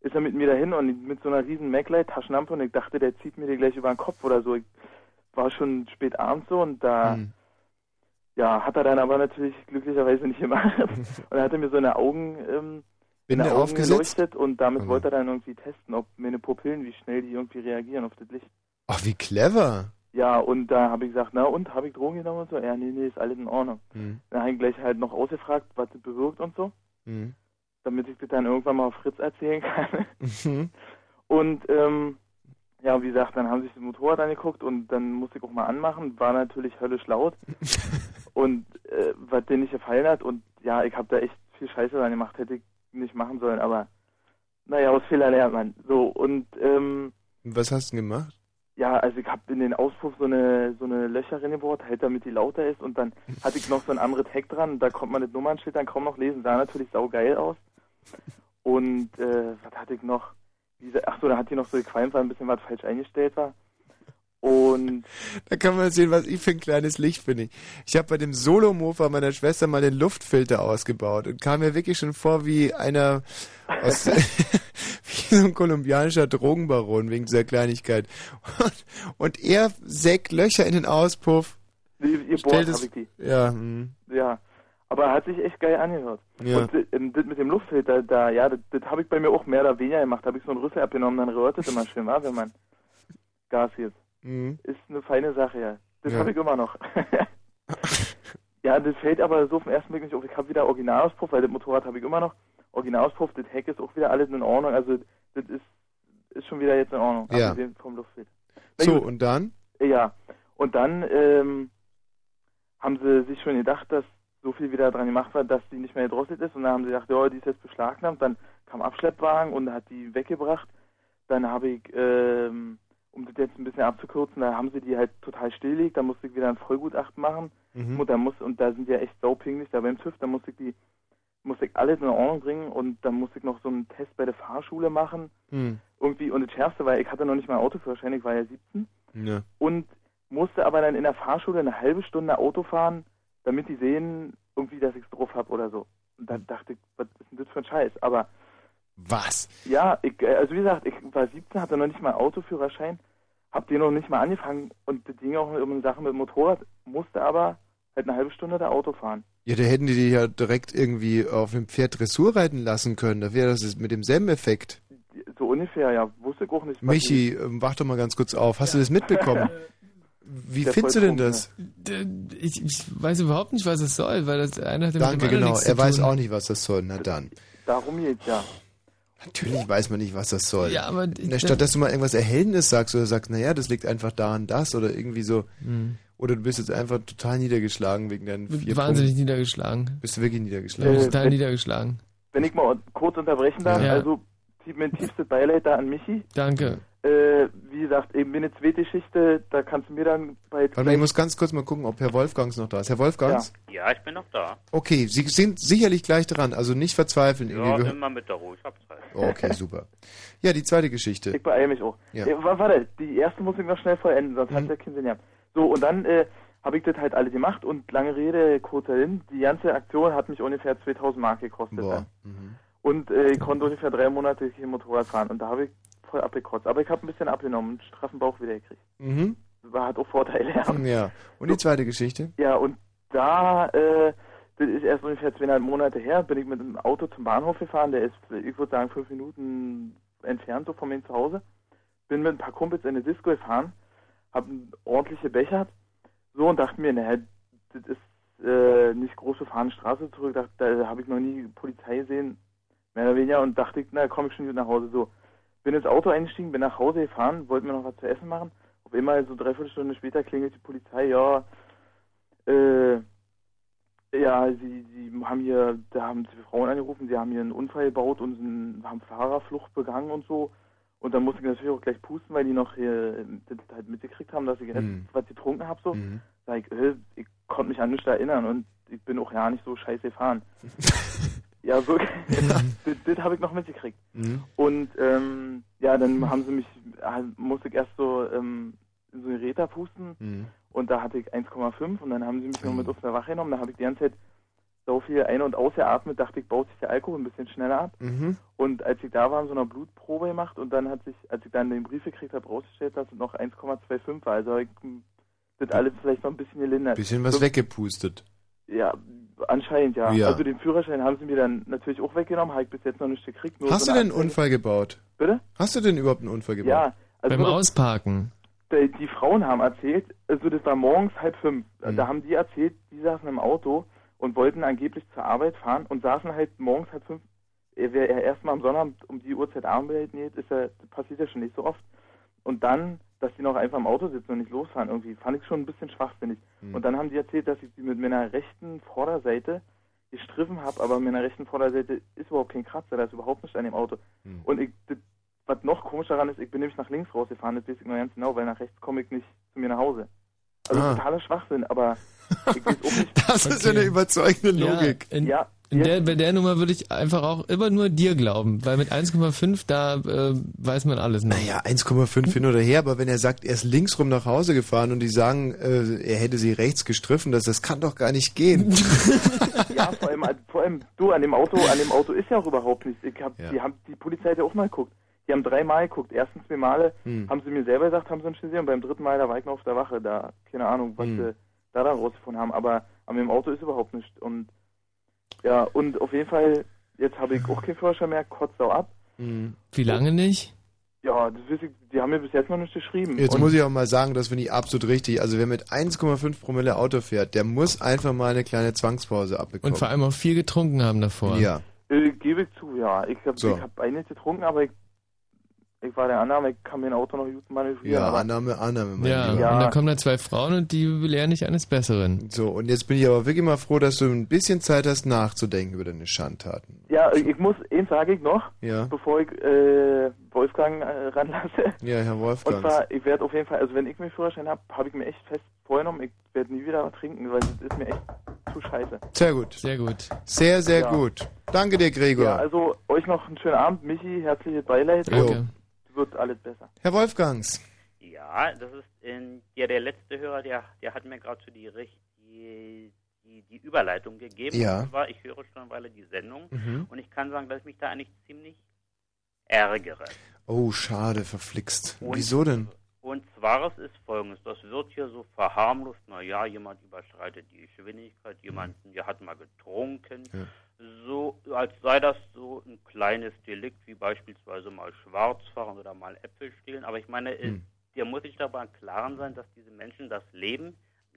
Ist er mit mir dahin und mit so einer riesen Maglite-Taschenlampe und ich dachte, der zieht mir die gleich über den Kopf oder so. Ich war schon spät abends so und da, Mhm. ja, hat er dann aber natürlich glücklicherweise nicht gemacht. *laughs* und er hatte mir so eine Augen, ähm, Binde eine Augen aufgesetzt? geleuchtet und damit wollte er dann irgendwie testen, ob meine Pupillen, wie schnell die irgendwie reagieren auf das Licht. Ach, wie clever. Ja, und da habe ich gesagt, na und, habe ich Drogen genommen und so? Ja, nee, nee, ist alles in Ordnung. Mhm. Dann habe ich gleich halt noch ausgefragt, was das bewirkt und so, Mhm. damit ich das dann irgendwann mal auf Fritz erzählen kann. Mhm. *laughs* Und ähm, ja, wie gesagt, dann haben sich das Motorrad angeguckt und dann musste ich auch mal anmachen, war natürlich höllisch laut. *laughs* und äh, was den nicht gefallen hat und ja, ich habe da echt viel Scheiße dran gemacht, hätte ich nicht machen sollen, aber naja, aus Fehler lernt man. So, und ähm, Was hast du denn gemacht? ja, also ich habe in den Auspuff so eine so eine Löcher reingebohrt, halt damit die lauter ist und dann *laughs* hatte ich noch so ein anderes Heck dran, da konnte man das Nummernschild dann kaum noch lesen, sah natürlich saugeil aus. *laughs* Und äh, was hatte ich noch? Diese, ach so, da hat die noch so gequalmt, weil ein bisschen was falsch eingestellt war. Und Da kann man sehen, was ich für ein kleines Licht bin. Ich, ich habe bei dem Solomofa meiner Schwester mal den Luftfilter ausgebaut und kam mir wirklich schon vor wie einer aus, *laughs* *laughs* wie so ein kolumbianischer Drogenbaron wegen dieser Kleinigkeit. Und, und er sägt Löcher in den Auspuff. ihr, es- habe ich die. Ja, hm. Ja, aber hat sich echt geil angehört. Ja. Und ähm, das mit dem Luftfilter, da, ja, das, das habe ich bei mir auch mehr oder weniger gemacht. Da habe ich so einen Rüssel abgenommen, dann rührt es immer schön, wa, wenn man Gas gibt. Mhm. Ist eine feine Sache, ja. Das Ja. habe ich immer noch. *laughs* ja, das fällt aber so auf den ersten Blick nicht auf. Ich habe wieder Originalauspuff, weil das Motorrad habe ich immer noch. Originalauspuff, das Heck ist auch wieder alles in Ordnung. Also das ist, ist schon wieder jetzt in Ordnung. Ja. vom Luftfilter. So, gut. und dann? Ja, und dann ähm, haben sie sich schon gedacht, dass so viel wieder dran gemacht war, dass die nicht mehr gedrosselt ist. Und dann haben sie gedacht, ja, die ist jetzt beschlagnahmt. Dann kam Abschleppwagen und hat die weggebracht. Dann habe ich, ähm, um das jetzt ein bisschen abzukürzen, da haben sie die halt total stillgelegt. Da musste ich wieder ein Vollgutachten machen. Mhm. Und, da muss, und da sind die ja echt saupinglich da beim TÜV. Da musste ich die musste ich alles in Ordnung bringen und dann musste ich noch so einen Test bei der Fahrschule machen. Hm. Irgendwie, und das Schärfste war, ich hatte noch nicht mal Autoführerschein, ich war ja 17 Ja. und musste aber dann in der Fahrschule eine halbe Stunde Auto fahren, damit die sehen, irgendwie, dass ich es drauf habe oder so. Und dann dachte ich, was ist denn das für ein Scheiß? Aber Was? ja, ich, äh, also wie gesagt, ich war 17, hatte noch nicht mal Autoführerschein, hab den noch nicht mal angefangen und das ging auch um eine Sache mit dem Motorrad, musste aber halt eine halbe Stunde da Auto fahren. Ja, da hätten die dich ja direkt irgendwie auf dem Pferd Dressur reiten lassen können. Da wäre das mit demselben Effekt. So ungefähr, ja, wusste ich auch nicht. Michi, ähm, wach doch mal ganz kurz auf. Hast du das mitbekommen? *laughs* Wie Der findest du denn das? Ich, ich weiß überhaupt nicht, was es soll, weil das eine hat ja mit Danke, genau. nichts Er weiß auch nicht, was das soll. Na dann. Darum geht's ja. Natürlich weiß man nicht, was das soll. Ja, aber Na, statt dass du mal irgendwas Erhellendes sagst oder sagst, naja, das liegt einfach daran, das oder irgendwie so. Hm. Oder du bist jetzt einfach total niedergeschlagen wegen deinen vier Wahnsinnig Punkten. niedergeschlagen. Bist du wirklich Ich niedergeschlagen? bin total niedergeschlagen. Wenn ich mal kurz unterbrechen darf, Ja. also mein tiefstes Beileid da an Michi. Danke. Äh, wie gesagt, eben eine zweite Geschichte, da kannst du mir dann bei Warte mal, ich muss ganz kurz mal gucken, ob Herr Wolfgangs noch da ist. Herr Wolfgangs? Ja, ich bin noch da. Okay, Sie sind sicherlich gleich dran, also nicht verzweifeln. Ja, irgendwie. Immer mit der Ruhe, ich hab Zeit. Okay, *laughs* super. Ja, die zweite Geschichte. Ich beeile mich auch. Ja. Äh, wa- warte, die erste muss ich noch schnell vollenden, sonst hat ja keinen Sinn gehabt. So, und dann äh, habe ich das halt alle gemacht und lange Rede, kurzer Sinn, die ganze Aktion hat mich ungefähr 2000 Mark gekostet. Boah. Dann. Und äh, ich konnte ungefähr drei Monate hier Motorrad fahren und da habe ich voll abgekotzt. Aber ich habe ein bisschen abgenommen und einen straffen Bauch wieder gekriegt. Mhm. War, hat auch Vorteile. Ja. Ja. Und die zweite Geschichte? Ja, und da, äh, das ist erst ungefähr zweieinhalb Monate her, bin ich mit dem Auto zum Bahnhof gefahren, der ist, ich würde sagen, fünf Minuten entfernt so von mir zu Hause. Bin mit ein paar Kumpels in eine Disco gefahren, hab ordentliche Bechert, so und dachte mir, naja, das ist äh, nicht große fahrende Straße zurück, dachte, da habe ich noch nie Polizei gesehen, mehr oder weniger, und dachte ich, na, komm ich schon gut nach Hause, so. Bin ins Auto eingestiegen, bin nach Hause gefahren, wollte mir noch was zu essen machen, auf einmal so dreiviertel Stunde später klingelt die Polizei, ja, äh, ja, sie, sie haben hier, da haben sie Frauen angerufen, sie haben hier einen Unfall gebaut und sind, haben Fahrerflucht begangen und so. Und dann musste ich natürlich auch gleich pusten, weil die noch hier das halt mitgekriegt haben, dass ich Mhm. was getrunken habe so. Sag ich, äh, ich konnte mich an nichts erinnern und ich bin auch ja nicht so scheiße gefahren. *laughs* ja, wirklich. *laughs* *laughs* das das habe ich noch mitgekriegt. Mhm. Und ähm, ja, dann haben sie mich, äh, musste ich erst so ähm, in so einen Räder pusten Mhm. und da hatte ich 1,5 und dann haben sie mich noch mit auf der Wache genommen. Da habe ich die ganze Zeit so viel ein- und ausgeatmet, dachte ich, baut sich der Alkohol ein bisschen schneller ab. Mhm. Und als ich da war, haben sie noch Blutprobe gemacht und dann hat sich, als ich dann den Brief gekriegt habe, rausgestellt, dass es noch 1,25 war. Also ich das alles vielleicht noch ein bisschen gelindert. Bisschen was so, weggepustet. Ja, anscheinend ja. Ja. Also den Führerschein haben sie mir dann natürlich auch weggenommen, habe ich bis jetzt noch nicht gekriegt. nur Hast so du denn einen. Unfall gebaut? Bitte? Hast du denn überhaupt einen Unfall gebaut? Ja, also Beim Ausparken. die, die Frauen haben erzählt, also das war morgens halb fünf, Mhm. da haben die erzählt, die saßen im Auto und wollten angeblich zur Arbeit fahren und saßen halt morgens halb fünf, wer er erstmal am Sonnabend um die Uhrzeit Abend näht, ist ja, das passiert ja schon nicht so oft. Und dann, dass die noch einfach im Auto sitzen und nicht losfahren irgendwie, fand ich schon ein bisschen schwachsinnig. Mhm. Und dann haben die erzählt, dass ich sie mit meiner rechten Vorderseite gestriffen habe, aber mit meiner rechten Vorderseite ist überhaupt kein Kratzer, da ist überhaupt nichts an dem Auto. Mhm. Und ich, das, was noch komisch daran ist, ich bin nämlich nach links rausgefahren, das weiß ich noch ganz genau, weil nach rechts komme ich nicht zu mir nach Hause. Also Ah. totaler Schwachsinn, aber *laughs* ich weiß auch nicht. Das ist ja eine überzeugende Logik. Ja, in, Ja. In der, bei der Nummer würde ich einfach auch immer nur dir glauben, weil mit 1,5 da äh, weiß man alles noch. Naja, 1,5 hin oder her, aber wenn er sagt, er ist linksrum nach Hause gefahren und die sagen, äh, er hätte sie rechts gestriffen, das, das kann doch gar nicht gehen. *laughs* Ja, vor allem, vor allem du an dem Auto, an dem Auto ist ja auch überhaupt nichts. Ich hab, Ja. Die haben die Polizei hat ja auch mal geguckt. Die haben dreimal geguckt. Erstens zwei Male Hm. haben sie mir selber gesagt, haben sie nicht gesehen. Und beim dritten Mal, da war ich noch auf der Wache. Da, keine Ahnung, was Hm. sie da dann rausgefunden haben. Aber an dem Auto ist überhaupt nichts. Und ja, und auf jeden Fall, jetzt habe ich auch keinen Führerschein mehr, kotzt auch ab. Wie lange nicht? Ja, das ich, die haben mir bis jetzt noch nicht geschrieben. Jetzt und muss ich auch mal sagen, das finde ich absolut richtig. Also wer mit 1,5 Promille Auto fährt, der muss einfach mal eine kleine Zwangspause abbekommen. Und vor allem auch viel getrunken haben davor. Ja. Äh, gebe ich zu, ja. Ich habe So. ich hab einiges getrunken, aber ich, ich war der Annahme, ich kann mir ein Auto noch gut manövrieren. Ja, aber Annahme, Annahme. mein Ja, Lieber. und da kommen da zwei Frauen und die belehren dich eines Besseren. So, und jetzt bin ich aber wirklich mal froh, dass du ein bisschen Zeit hast, nachzudenken über deine Schandtaten. Ja, ich muss, eins sage ich noch, Ja. bevor ich äh, Wolfgang äh, ranlasse. Ja, Herr Und Wolfgang. zwar, ich werde auf jeden Fall, also wenn ich mir Führerschein habe, habe ich mir echt fest vorgenommen, ich werde nie wieder trinken, weil das ist mir echt zu scheiße. Sehr gut. Sehr gut. Sehr, sehr Ja. gut. Danke dir, Gregor. Ja, also euch noch einen schönen Abend, Michi, herzliches Beileid. Danke. Wird alles besser. Herr Wolfgangs. Ja, das ist in, ja, der letzte Hörer, der, der hat mir gerade so die, die, die, die Überleitung gegeben. Ja. Und zwar, ich höre schon eine Weile die Sendung Mhm. und ich kann sagen, dass ich mich da eigentlich ziemlich ärgere. Oh, schade, verflixt. Und- Wieso denn? Und zwar es ist folgendes, das wird hier so verharmlost, naja, jemand überschreitet die Geschwindigkeit, jemand, der hat mal getrunken, Ja. So als sei das so ein kleines Delikt, wie beispielsweise mal schwarz fahren oder mal Äpfel stehlen. Aber ich meine, äh, Hm. der muss sich dabei im Klaren sein, dass diese Menschen das Leben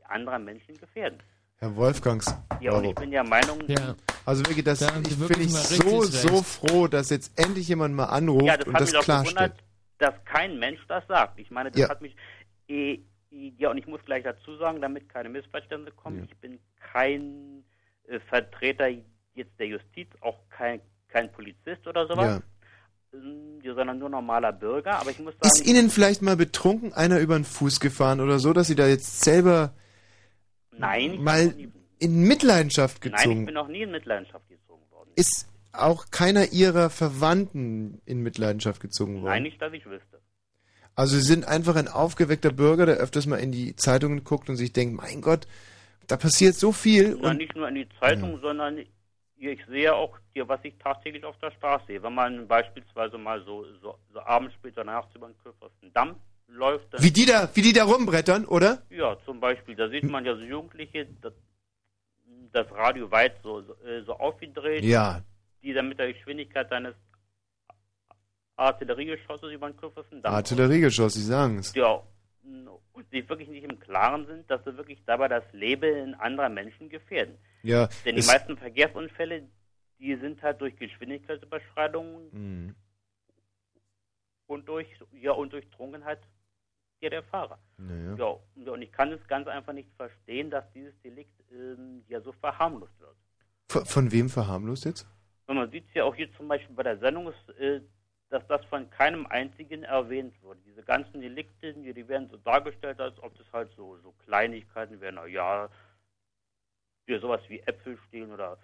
anderer Menschen gefährden. Herr Wolfgangs. Ja, und ich bin der Meinung, Also wirklich, das Da ich bin ich so, so froh, dass jetzt endlich jemand mal anruft ja, das und hat das klarstellt. gewundert, dass kein Mensch das sagt. Ich meine, das Ja. hat mich. Eh, ja, und ich muss gleich dazu sagen, damit keine Missverständnisse kommen, ich bin kein äh, Vertreter jetzt der Justiz, auch kein, kein Polizist oder sowas, ähm, sondern nur normaler Bürger. Aber ich muss sagen, Ist Ihnen vielleicht mal betrunken einer über den Fuß gefahren oder so, dass Sie da jetzt selber nein, mal in Mitleidenschaft nein, ich gezogen? bin noch nie in Mitleidenschaft gezogen worden. Ist auch keiner Ihrer Verwandten in Mitleidenschaft gezogen worden? Nein, nicht, dass ich wüsste. Also Sie sind einfach ein aufgeweckter Bürger, der öfters mal in die Zeitungen guckt und sich denkt, mein Gott, da passiert so viel. Na, Und nicht nur in die Zeitung, sondern ich sehe auch hier, was ich tagtäglich auf der Straße sehe. Wenn man beispielsweise mal so, so, so abends später nachts über den Köpfersten Damm läuft, wie die da, wie die da rumbrettern, oder? Ja, zum Beispiel, da sieht man ja so Jugendliche, das, das Radio weit so, so, äh, so aufgedreht, Ja. die dann mit der Geschwindigkeit seines Artilleriegeschosses über den Köpfersten Damm Artilleriegeschoss, Sie sagen es. Ja, und sich wirklich nicht im Klaren sind, dass sie wirklich dabei das Leben anderer Menschen gefährden. Ja, Denn die meisten Verkehrsunfälle, die sind halt durch Geschwindigkeitsüberschreitungen Mhm. und durch ja und durch Trunkenheit ja der Fahrer. Naja. Ja, und- und ich kann es ganz einfach nicht verstehen, dass dieses Delikt ähm, ja so verharmlost wird. Von, von wem verharmlost jetzt? Und man sieht es ja auch hier zum Beispiel bei der Sendung, ist, äh, dass das von keinem einzigen erwähnt wurde. Diese ganzen Delikte, die, die werden so dargestellt, als ob das halt so, so Kleinigkeiten wären. Na ja, ja, sowas wie Äpfel stehlen oder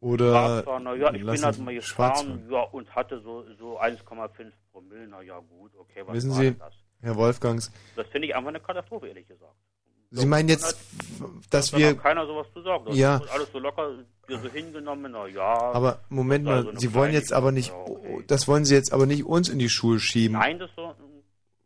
Oder Schwarzfahren. Na ja, ich bin halt mal gefahren ja, und hatte so, so 1,5 Promille. Na ja, gut, okay, was Wissen war Sie, denn das? Herr Wolfgangs, Das finde ich einfach eine Katastrophe, ehrlich gesagt. Sie meinen jetzt, dass da wir... keiner sowas sagen. Das Ja. alles so locker, so hingenommen, na ja. Aber Moment also mal, eine Sie wollen jetzt aber nicht, das wollen Sie jetzt aber nicht uns in die Schuhe schieben. Nein, das so,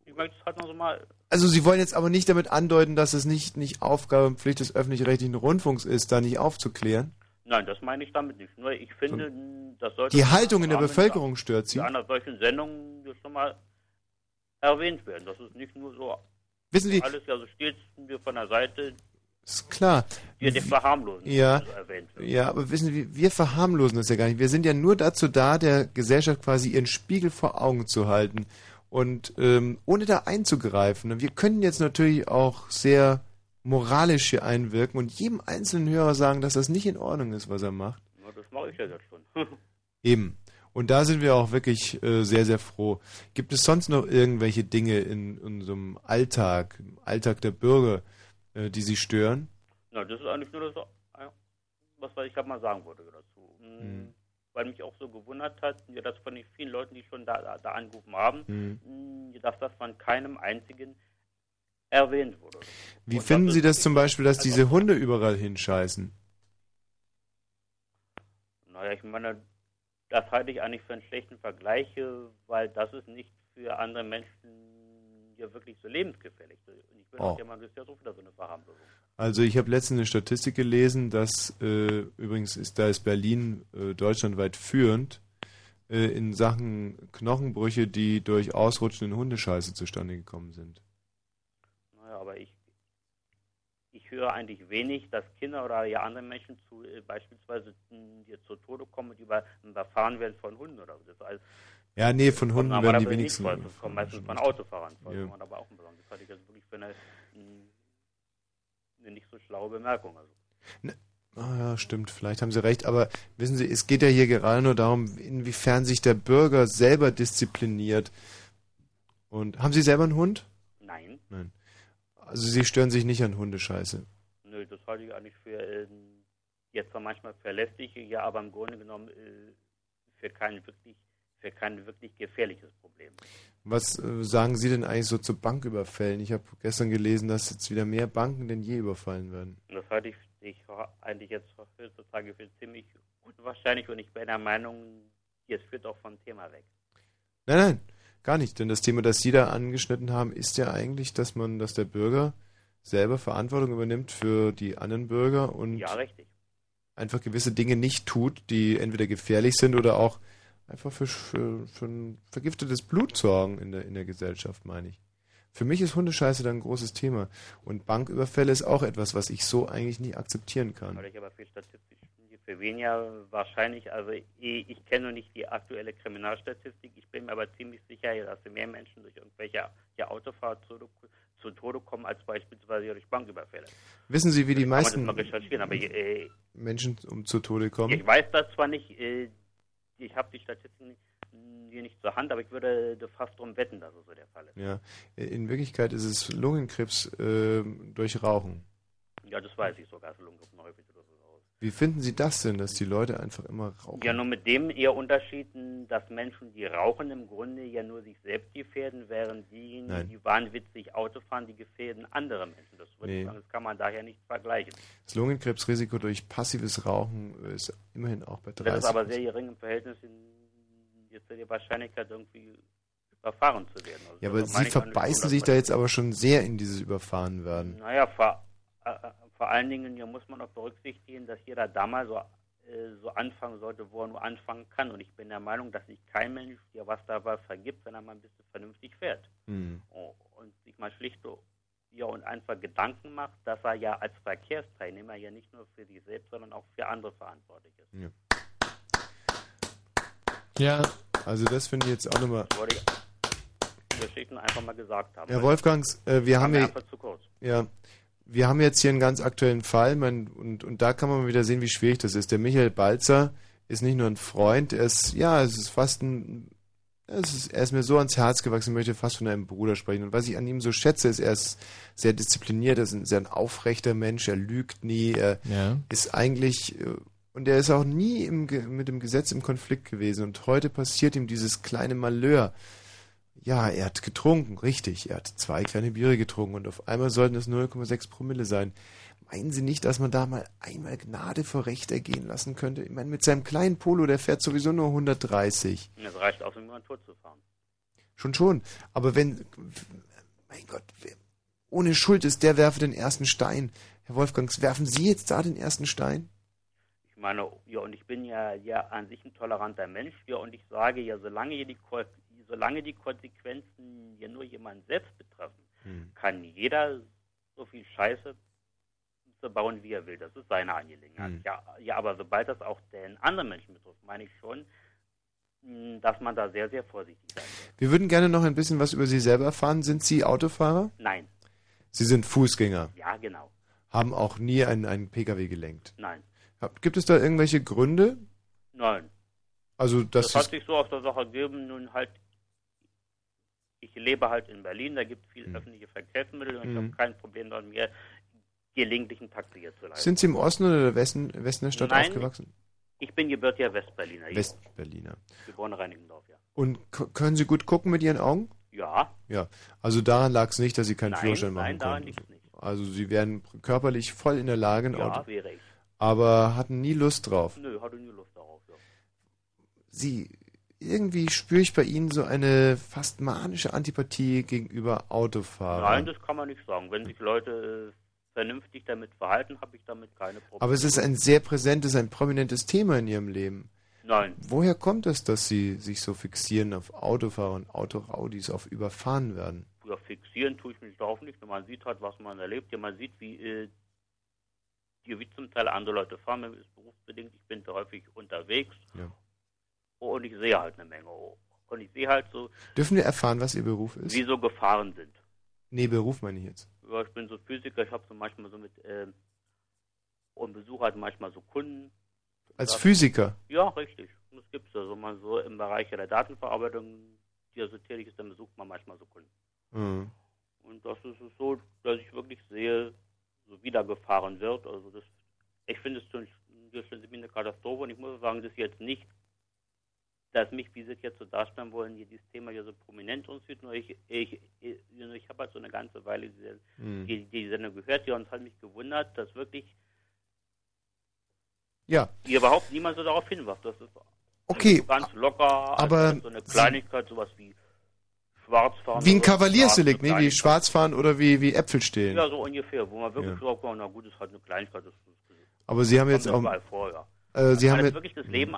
ich möchte es halt noch so mal, Also Sie wollen jetzt aber nicht damit andeuten, dass es nicht, nicht Aufgabe und Pflicht des öffentlich-rechtlichen Rundfunks ist, da nicht aufzuklären. nein, das meine ich damit nicht. Nur ich finde, das sollte... Die Haltung in der Bevölkerung stört Sie. In einer solchen Sendung schon mal erwähnt werden. Das ist nicht nur so... Wissen Sie- Alles ja so steht mir von der Seite, Ist klar. die die verharmlosen, Ja, also ja, aber wissen Sie, wir verharmlosen das ja gar nicht. Wir sind ja nur dazu da, der Gesellschaft quasi ihren Spiegel vor Augen zu halten und ähm, ohne da einzugreifen. Und wir können jetzt natürlich auch sehr moralisch hier einwirken und jedem einzelnen Hörer sagen, dass das nicht in Ordnung ist, was er macht. Ja, das mache ich ja jetzt schon. *laughs* Eben. Und da sind wir auch wirklich äh, sehr, sehr froh. Gibt es sonst noch irgendwelche Dinge in unserem Alltag, im Alltag der Bürger, äh, die Sie stören? Na, das ist eigentlich nur das, was ich halt mal sagen wollte dazu. Mm, Mhm. Weil mich auch so gewundert hat, ja, dass von den vielen Leuten, die schon da, da, da angerufen haben, Mhm. mm, dass das von keinem einzigen erwähnt wurde. Wie finden Sie das zum Beispiel, dass diese Hunde überall hinscheißen? Naja, ich meine, das halte ich eigentlich für einen schlechten Vergleich, weil das ist nicht für andere Menschen ja wirklich so lebensgefährlich. Und ich bin Oh. auch jemand, das ist ja so wieder so eine Verharmlosung. Also ich habe letztens eine Statistik gelesen, dass äh, übrigens ist da ist Berlin äh, deutschlandweit führend äh, in Sachen Knochenbrüche, die durch Ausrutschen in Hundescheiße zustande gekommen sind. Naja, aber ich, höre eigentlich wenig, dass Kinder oder ja andere Menschen zu äh, beispielsweise mh, die zu Tode kommen und über, überfahren werden von Hunden oder so. Alles, Ja, nee, von Hunden werden die wenigsten Nicht. Das kommt meistens von Autofahrern. Ja. Man aber auch sagen. Das halte ich jetzt wirklich für eine, mh, eine nicht so schlaue Bemerkung. Also. Ah ja, stimmt, vielleicht haben Sie recht, aber wissen Sie, es geht ja hier gerade nur darum, inwiefern sich der Bürger selber diszipliniert. Und haben Sie selber einen Hund? Nein. Nein. Also Sie stören sich nicht an Hundescheiße. Nö, das halte ich eigentlich für äh, jetzt zwar manchmal verlässlich, ja, aber im Grunde genommen äh, für kein wirklich für kein wirklich gefährliches Problem. Was äh, sagen Sie denn eigentlich so zu Banküberfällen? Ich habe gestern gelesen, dass jetzt wieder mehr Banken denn je überfallen werden. Das halte ich, ich eigentlich jetzt heutzutage für ziemlich unwahrscheinlich und ich bin der Meinung, jetzt führt auch vom Thema weg. Nein, nein, gar nicht. Denn das Thema, das Sie da angeschnitten haben, ist ja eigentlich, dass man, dass der Bürger selber Verantwortung übernimmt für die anderen Bürger und Ja, einfach gewisse Dinge nicht tut, die entweder gefährlich sind oder auch einfach für, für, für ein vergiftetes Blut sorgen in der, in der Gesellschaft, meine ich. Für mich ist Hundescheiße da ein großes Thema. Und Banküberfälle ist auch etwas, was ich so eigentlich nie akzeptieren kann. Weil ich aber viel für weniger wahrscheinlich, also ich, ich kenne noch nicht die aktuelle Kriminalstatistik, ich bin mir aber ziemlich sicher, dass mehr Menschen durch irgendwelche ja, Autofahrer zu, zu Tode kommen, als beispielsweise durch Banküberfälle. Wissen Sie, wie die meisten aber äh, Menschen um zu Tode kommen? ich weiß das zwar nicht, äh, ich habe die Statistiken nicht, hier nicht zur Hand, aber ich würde fast darum wetten, dass es so der Fall ist. Ja, in Wirklichkeit ist es Lungenkrebs äh, durch Rauchen. Ja, das weiß ich sogar, dass Lungenkrebs häufig. Wie finden Sie das denn, dass die Leute einfach immer rauchen? Ja, nur mit dem eher Unterschied, dass Menschen, die rauchen, im Grunde ja nur sich selbst gefährden, während diejenigen, Nein. die wahnwitzig Auto fahren, die gefährden andere Menschen. Das, würde ich Nee. sagen, das kann man daher nicht vergleichen. Das Lungenkrebsrisiko durch passives Rauchen ist immerhin auch bei 30. Das ist aber sehr gering im Verhältnis jetzt zu der Wahrscheinlichkeit, irgendwie überfahren zu werden. Also ja, aber Sie ich verbeißen sich da jetzt aber schon sehr in dieses Überfahren werden. Naja, vor, äh, äh, vor allen Dingen ja, muss man auch berücksichtigen, dass jeder da mal so, äh, so anfangen sollte, wo er nur anfangen kann. Und ich bin der Meinung, dass sich kein Mensch ja was dabei vergibt, wenn er mal ein bisschen vernünftig fährt. Hm. Oh, und sich mal schlicht so, ja, und einfach Gedanken macht, dass er ja als Verkehrsteilnehmer ja nicht nur für sich selbst, sondern auch für andere verantwortlich ist. Ja. Ja. Also das finde ich jetzt auch nochmal... Das wollte ich in der Geschichte einfach mal gesagt haben. Herr Wolfgangs, äh, wir haben ja, einfach zu kurz. ja, wir haben jetzt hier einen ganz aktuellen Fall, mein, und, und da kann man wieder sehen, wie schwierig das ist. Der Michael Balzer ist nicht nur ein Freund, er ist, ja, es ist fast ein, es ist, er ist mir so ans Herz gewachsen, ich möchte fast von einem Bruder sprechen. Und was ich an ihm so schätze, ist, er ist sehr diszipliniert, er ist ein sehr ein aufrechter Mensch, er lügt nie, er Ja. ist eigentlich, äh, und er ist auch nie im, mit dem Gesetz im Konflikt gewesen. Und heute passiert ihm dieses kleine Malheur. Ja, er hat getrunken, richtig. Er hat zwei kleine Biere getrunken und auf einmal sollten es 0,6 Promille sein. Meinen Sie nicht, dass man da mal einmal Gnade vor Recht ergehen lassen könnte? Ich meine, mit seinem kleinen Polo, der fährt sowieso nur 130. Und es reicht aus, um tot zu fahren. Schon schon. Aber wenn, mein Gott, ohne Schuld ist, der werfe den ersten Stein. Herr Wolfgangs, werfen Sie jetzt da den ersten Stein? Ich meine, ja, und ich bin ja, ja an sich ein toleranter Mensch, ja, und ich sage ja, solange hier die, solange die Konsequenzen ja nur jemanden selbst betreffen, Hm. kann jeder so viel Scheiße bauen, wie er will. Das ist seine Angelegenheit. Hm. Ja, ja, aber sobald das auch den anderen Menschen betrifft, meine ich schon, mh, dass man da sehr, sehr vorsichtig sein muss. Wir würden gerne noch ein bisschen was über Sie selber erfahren. Sind Sie Autofahrer? Nein. Sie sind Fußgänger, Ja, genau. haben auch nie einen, einen Pkw gelenkt. Nein. Gibt es da irgendwelche Gründe? Nein. Also, dass das hat sich so aus der Sache gegeben, nun halt, ich lebe halt in Berlin, da gibt es viel Mhm. öffentliche Verkehrsmittel und ich habe kein Problem dort mir gelegentlichen Taxi zu leisten. Sind Sie im Osten oder der Westen, Westen der Stadt Nein, aufgewachsen? Ich bin gebürtiger Westberliner. hier. Westberliner. Geborener Reinickendorf, ja. Und können Sie gut gucken mit Ihren Augen? Ja. Ja. Also daran lag es nicht, dass Sie keinen Nein, Führerschein machen nein, daran konnten. liegt's nicht. Also Sie wären körperlich voll in der Lage, ein Ja, Auto. wäre ich. Aber hatten nie Lust drauf. Nö, hatte nie Lust darauf. Ja. Sie irgendwie spüre ich bei Ihnen so eine fast manische Antipathie gegenüber Autofahrern. Nein, das kann man nicht sagen. Wenn sich Leute äh, vernünftig damit verhalten, habe ich damit keine Probleme. Aber es ist ein sehr präsentes, ein prominentes Thema in Ihrem Leben. Nein. Woher kommt es, dass Sie sich so fixieren auf Autofahrer und Autoraudis, auf überfahren werden? Ja, fixieren tue ich mich darauf nicht. Nur Man sieht halt, was man erlebt. Ja, man sieht, wie, äh, wie zum Teil andere Leute fahren. Mir ist berufsbedingt. Ich bin da häufig unterwegs. Ja. Und ich sehe halt eine Menge. Und ich sehe halt so, Dürfen wir erfahren, was Ihr Beruf ist? wie so Gefahren sind. Nee, Beruf meine ich jetzt. Ja, ich bin so Physiker. Ich habe so manchmal so mit ähm, und besuche halt manchmal so Kunden. Als Das- Physiker? Ja, richtig. Das gibt es also mal so im Bereich der Datenverarbeitung, die ja so tätig ist, dann besucht man manchmal so Kunden. Mhm. Und das ist es so, dass ich wirklich sehe, so wie da gefahren wird. Also das, ich finde es das ist eine Katastrophe und ich muss sagen, das ist jetzt nicht, dass mich, wie Sie es jetzt so darstellen wollen, hier dieses Thema hier so prominent uns sieht, nur ich, ich, ich, ich habe halt so eine ganze Weile diese, Mhm. die, die Sendung gehört hier und es hat mich gewundert, dass wirklich Ja. hier überhaupt niemand so darauf hinwirft. Das ist Okay, so ganz locker, aber als so eine Kleinigkeit, sowas wie Schwarzfahren. Wie ein Kavaliersdelikt, ne? Wie Schwarzfahren oder wie, wie Äpfel stehlen. Ja, so ungefähr, wo man wirklich Ja. sagt, na gut, ist halt eine Kleinigkeit. Das, das Aber Sie haben jetzt auch. vor, ja. Äh, Sie das haben ist jetzt. wirklich das Leben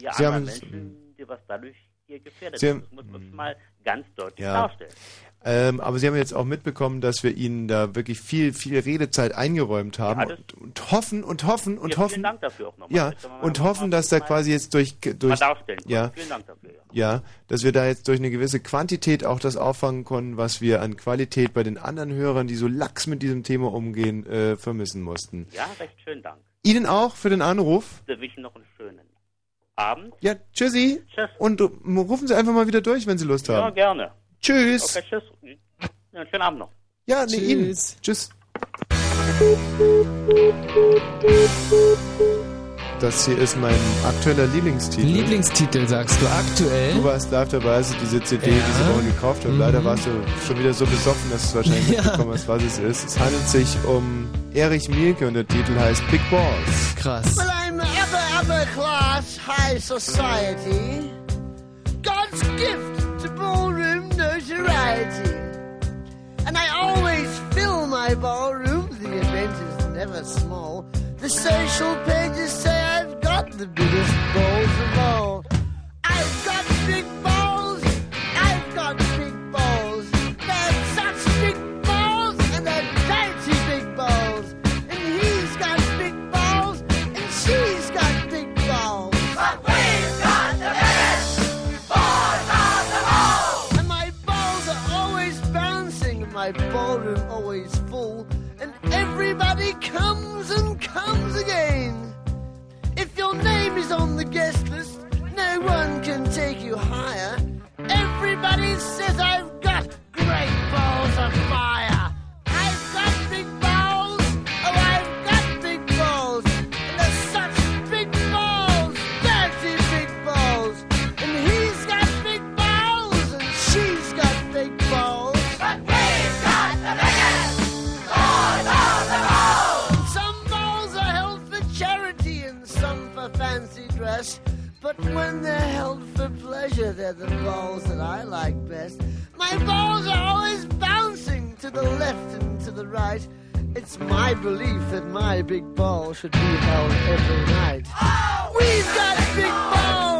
ja, Sie anderer haben- Menschen, die was dadurch hier gefährdet Sie ist. Das muss man mal ganz deutlich Ja. darstellen. Ähm, aber Sie haben jetzt auch mitbekommen, dass wir Ihnen da wirklich viel, viel Redezeit eingeräumt haben Ja, und, und hoffen und hoffen und Ja, vielen hoffen. Dank dafür auch nochmal. Ja, und hoffen, dass da quasi jetzt durch, durch ja, Vielen Dank dafür, ja. ja, dass wir da jetzt durch eine gewisse Quantität auch das auffangen konnten, was wir an Qualität bei den anderen Hörern, die so lax mit diesem Thema umgehen, äh, vermissen mussten. Ja, recht schönen Dank. Ihnen auch für den Anruf. Wir wünschen noch einen schönen Abend. Ja, tschüssi. Tschüss. Und rufen Sie einfach mal wieder durch, wenn Sie Lust Ja, haben. gerne. Tschüss. Okay, tschüss. Ja, schönen Abend noch. Ja, nee, Ihnen. Tschüss. Das hier ist mein aktueller Lieblingstitel. Lieblingstitel sagst du aktuell? Du warst live dabei, als ich diese CD Ja. diese Woche gekauft habe. Mhm. Leider warst du schon wieder so besoffen, dass du wahrscheinlich Ja. mitbekommen hast, was es ist. Es handelt sich um Erich Mielke und der Titel heißt Big Balls. Krass. Well, I'm upper, upper class, high society. God's gift to ballroom notoriety. And I always fill my ballroom, the event is never small. The social pages say I've got the biggest balls of all. I've got big balls, comes again. If your name is on the guest list, no one can take you higher. Everybody says I've got great balls of fire. But when they're held for pleasure, they're the balls that I like best. My balls are always bouncing to the left and to the right. It's my belief that my big ball should be held every night. Oh! We've got big balls!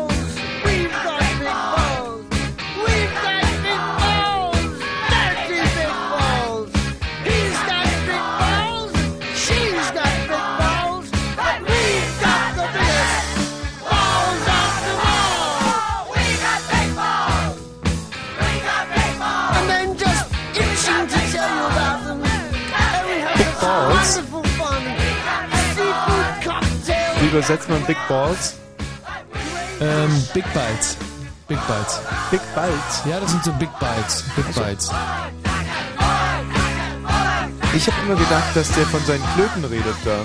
Übersetzt man Big Balls? Ähm, Big Bites. Big Bites. Big Bites? Ja, das sind so Big Bites. Big Bites. Ich habe immer gedacht, dass der von seinen Klöten redet da.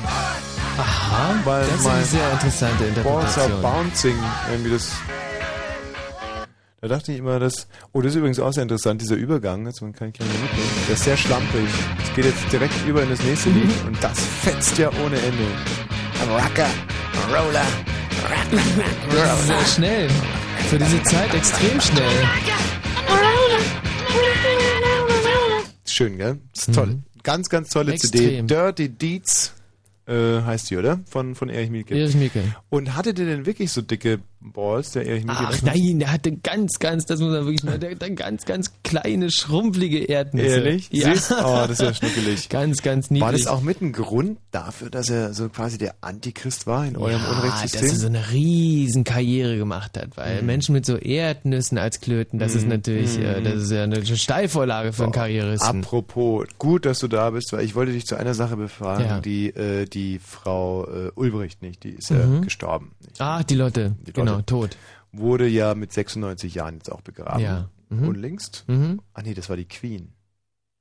Aha, Weil das ist eine sehr interessante Balls are Interpretation. bouncing, irgendwie das. Da dachte ich immer, dass. Oh, das ist übrigens auch sehr interessant, dieser Übergang. Jetzt man kann mal mitnehmen. Der ist sehr schlampig. Es geht jetzt direkt über in das nächste Lied und das fetzt ja ohne Ende. Rocker, Roller, sehr schnell. Für diese Zeit extrem schnell. Schön, gell? Das ist toll. Ganz, ganz tolle CD. Extrem. Dirty Deeds äh, heißt die, oder? Von, von Erich Mielke. Erich Mielke. Und hatte der denn wirklich so dicke Balls, der Erich Mielke? Ach nein, der hatte ganz, ganz, das muss man wirklich mal, der hatte ganz, ganz kleine, schrumpflige Erdnüsse. Ehrlich? Ja. Süß? Oh, das ist ja schnuckelig. *laughs* Ganz, ganz niedlich. War das auch mit ein Grund dafür, dass er so quasi der Antichrist war in eurem ja, Unrechtssystem? dass er so eine riesen Karriere gemacht hat, weil Mhm. Menschen mit so Erdnüssen als Klöten, das ist Mhm. natürlich, äh, Mhm. das ist ja eine Steilvorlage für einen Karrieristen. Apropos, gut, dass du da bist, weil ich wollte dich zu einer Sache befragen, Ja. die äh, die Frau äh, Ulbricht nicht, die ist ja Mhm. gestorben. Ah, die Lotte, Die genau, Lotte. tot. Wurde ja mit 96 Jahren jetzt auch begraben. Ja. Mhm. Und links? Mhm. Ah nee, das war die Queen.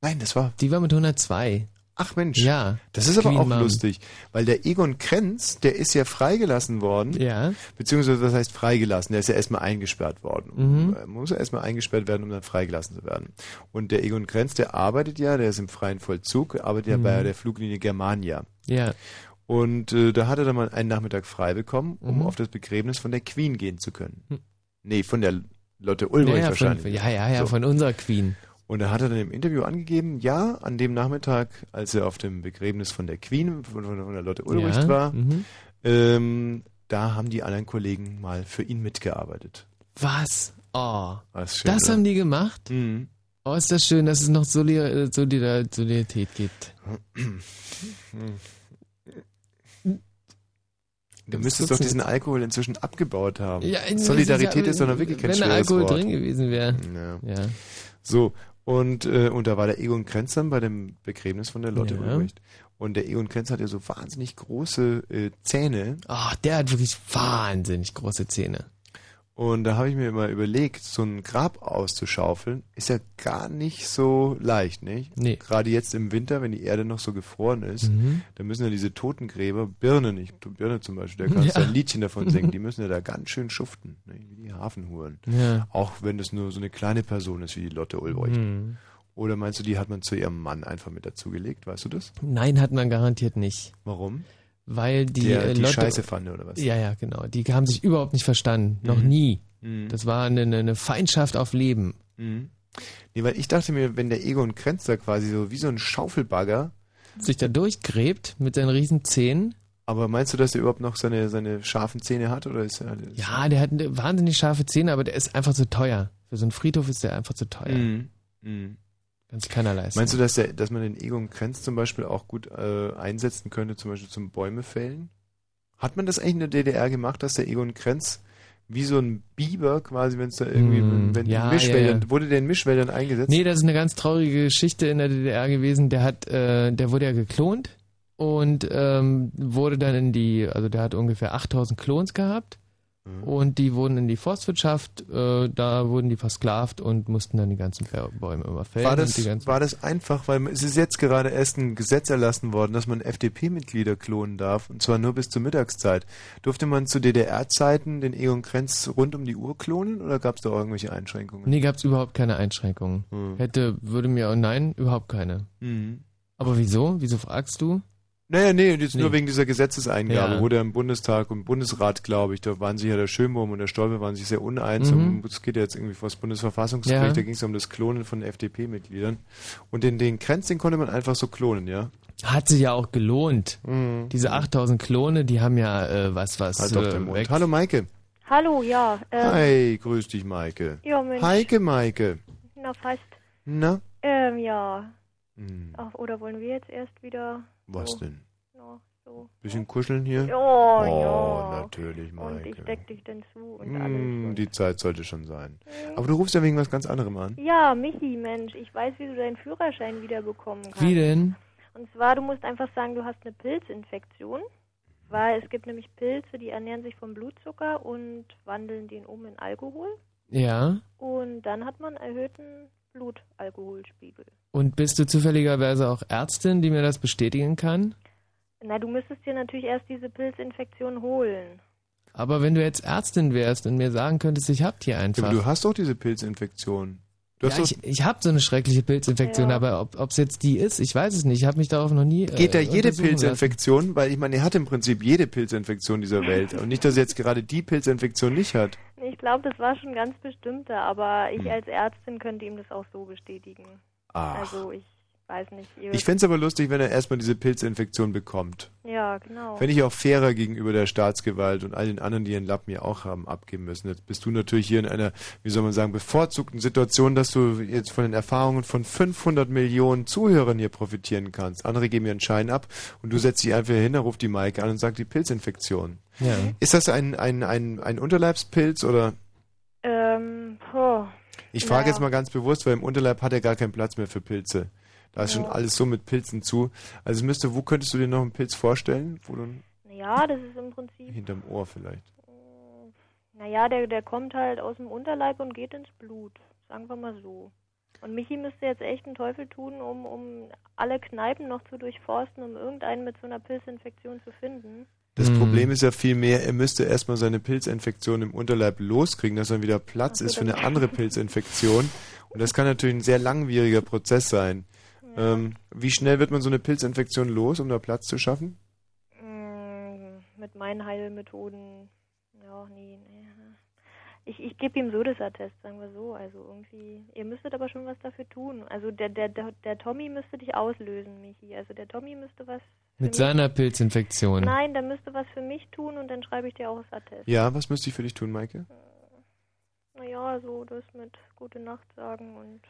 Nein, das war. Die war mit 102. Ach Mensch. Ja. Das ist aber Queen auch Mom. lustig, weil der Egon Krenz, der ist ja freigelassen worden. Ja. Beziehungsweise, was heißt freigelassen? Der ist ja erstmal eingesperrt worden. Mhm. Er muss ja erstmal eingesperrt werden, um dann freigelassen zu werden. Und der Egon Krenz, der arbeitet ja, der ist im freien Vollzug, arbeitet ja Mhm. bei der Fluglinie Germania. Ja. Und äh, da hat er dann mal einen Nachmittag frei bekommen, um Mhm. auf das Begräbnis von der Queen gehen zu können. Hm. Nee, von der Lotte Ulbricht ja, ja, wahrscheinlich. Von, ja, ja, ja, von unserer Queen. Und da hat er dann im Interview angegeben, ja, an dem Nachmittag, als er auf dem Begräbnis von der Queen, von, von, der Lotte Ulbricht Ja, war, mhm. ähm, da haben die anderen Kollegen mal für ihn mitgearbeitet. Was? Oh. Schön, das oder? haben die gemacht? Mhm. Oh, ist das schön, dass es noch Solidar äh, Solidar Solidarität gibt. *clears throat* Du müsstest doch diesen Alkohol inzwischen abgebaut haben. Ja, Solidarität ist doch noch wirklich kein Wenn schweres Alkohol Wort. drin gewesen wäre. Ja. Ja. So, und, äh, und da war der Egon Krenz dann bei dem Begräbnis von der Lotte Ja. Ulbricht. Und der Egon Krenz hat ja so wahnsinnig große äh, Zähne. Ach, der hat wirklich wahnsinnig große Zähne. Und da habe ich mir immer überlegt, so ein Grab auszuschaufeln, ist ja gar nicht so leicht, nicht? Nee. Gerade jetzt im Winter, wenn die Erde noch so gefroren ist, Mhm. da müssen ja diese Totengräber, Birne nicht, Birne zum Beispiel, der kannst Ja. ja. ein Liedchen davon singen, *laughs* die müssen ja da ganz schön schuften, nicht? wie die Hafenhuren. Ja. Auch wenn das nur so eine kleine Person ist wie die Lotte Ulbricht. Mhm. Oder meinst du, die hat man zu ihrem Mann einfach mit dazugelegt, weißt du das? Nein, hat man garantiert nicht. Warum? Weil die, Der äh, die Lotte, Scheißepfanne oder was? Ja, ja, genau. Die haben sich überhaupt nicht verstanden. Noch Mhm. nie. Mhm. Das war eine, eine Feindschaft auf Leben. Mhm. Nee, weil ich dachte mir, wenn der Egon Krenz da quasi so wie so ein Schaufelbagger Sich da durchgräbt mit seinen riesen Zähnen. Aber meinst du, dass er überhaupt noch seine, seine scharfen Zähne hat? Oder ist er, Ja, der hat wahnsinnig scharfe Zähne, aber der ist einfach zu teuer. Für so einen Friedhof ist der einfach zu teuer. Mhm. Mhm. Kann sich keiner leisten. Meinst du, dass, der, dass man den Egon Krenz zum Beispiel auch gut äh, einsetzen könnte, zum Beispiel zum Bäume fällen? Hat man das eigentlich in der DDR gemacht, dass der Egon Krenz wie so ein Biber quasi, wenn es da irgendwie, Mhm. wenn Ja, Mischwäldern, ja, ja. wurde der in Mischwäldern eingesetzt? Nee, das ist eine ganz traurige Geschichte in der DDR gewesen. Der hat, äh, der wurde ja geklont und ähm, wurde dann in die, also der hat ungefähr 8000 Klons gehabt Mhm. und die wurden in die Forstwirtschaft, äh, da wurden die versklavt und mussten dann die ganzen Bäume immer fällen. War das, war das einfach, weil es ist jetzt gerade erst ein Gesetz erlassen worden, dass man FDP-Mitglieder klonen darf, und zwar nur bis zur Mittagszeit. Durfte man zu DDR-Zeiten den Egon Krenz rund um die Uhr klonen oder gab es da irgendwelche Einschränkungen? Nee, gab's überhaupt keine Einschränkungen. Hm. Hätte, würde mir, nein, überhaupt keine. Mhm. Aber wieso? Wieso fragst du? Naja, nee, jetzt nur Nee. wegen dieser Gesetzeseingabe, Ja. wo der im Bundestag und Bundesrat, glaube ich, da waren sich ja der Schönbaum und der Stolpe waren sich sehr uneins. Mhm. Und es geht ja jetzt irgendwie vor das Bundesverfassungsgericht, Ja. da ging es um das Klonen von FDP-Mitgliedern. Und den, den Krenz, den konnte man einfach so klonen, ja? Hat sich ja auch gelohnt. Mhm. Diese 8000 Klone, die haben ja äh, was, was. Halt äh, den Mund. weg- Hallo Maike. Hallo, ja. Ähm, Hi, grüß dich Maike. Ja, Mensch. Heike Maike. Na, fast. Na? Ähm, ja. Hm, Ach, oder wollen wir jetzt erst wieder. Was so, denn? So. Bisschen kuscheln hier? Oh, oh ja. natürlich, Maike. Und ich deck dich dann zu und Hm, alles. die Zeit sollte schon sein. Aber du rufst ja wegen was ganz anderem an. Ja, Michi, Mensch, ich weiß, wie du deinen Führerschein wiederbekommen kannst. Wie denn? Und zwar, du musst einfach sagen, du hast eine Pilzinfektion. Weil es gibt nämlich Pilze, die ernähren sich vom Blutzucker und wandeln den um in Alkohol. Ja. Und dann hat man erhöhten Blutalkoholspiegel. Und bist du zufälligerweise auch Ärztin, die mir das bestätigen kann? Na, du müsstest dir natürlich erst diese Pilzinfektion holen. Aber wenn du jetzt Ärztin wärst und mir sagen könntest, ich hab die Ja, einfach. aber du hast doch diese Pilzinfektion. Du hast ja, ich, ich habe so eine schreckliche Pilzinfektion, Ja. aber ob es jetzt die ist, ich weiß es nicht. Ich habe mich darauf noch nie. geht da äh, jede untersuchen lassen. Pilzinfektion, weil ich meine, er hat im Prinzip jede Pilzinfektion dieser Welt. Und nicht, dass er jetzt gerade die Pilzinfektion nicht hat. Ich glaube, das war schon ganz bestimmte, aber Hm. ich als Ärztin könnte ihm das auch so bestätigen. Ach. Also ich weiß nicht. Ich fände es aber lustig, wenn er erstmal diese Pilzinfektion bekommt. Ja, genau. Fände ich auch fairer gegenüber der Staatsgewalt und all den anderen, die ihren Lappen ja auch haben abgeben müssen. Jetzt bist du natürlich hier in einer, wie soll man sagen, bevorzugten Situation, dass du jetzt von den Erfahrungen von 500 Millionen Zuhörern hier profitieren kannst. Andere geben ihren Schein ab und du setzt dich einfach hin, ruft die Maike an und sagt die Pilzinfektion. Ja. Ist das ein, ein, ein, ein Unterleibspilz oder? Ähm, Ich frage Ja. jetzt mal ganz bewusst, weil im Unterleib hat er gar keinen Platz mehr für Pilze. Da ist schon Ja. alles so mit Pilzen zu. Also müsste, wo könntest du dir noch einen Pilz vorstellen? Wo du, ja, das ist im Prinzip, hinterm Ohr vielleicht. naja, der, der kommt halt aus dem Unterleib und geht ins Blut. Sagen wir mal so. Und Michi müsste jetzt echt einen Teufel tun, um, um alle Kneipen noch zu durchforsten, um irgendeinen mit so einer Pilzinfektion zu finden. Das Hm. Problem ist ja vielmehr, er müsste erstmal seine Pilzinfektion im Unterleib loskriegen, dass dann wieder Platz ist für eine andere Pilzinfektion. Und das kann natürlich ein sehr langwieriger Prozess sein. Ähm, wie schnell wird man so eine Pilzinfektion los, um da Platz zu schaffen? Mm, mit meinen Heilmethoden, ja, nee, nee. Ich, ich gebe ihm so das Attest, sagen wir so. Also irgendwie, ihr müsstet aber schon was dafür tun. Also der, der, der, der Tommy müsste dich auslösen, Michi. Also der Tommy müsste was Mit seiner Pilzinfektion. Nein, der müsste was für mich tun und dann schreibe ich dir auch das Attest. Ja, was müsste ich für dich tun, Maike? Naja, so das mit Gute Nacht sagen und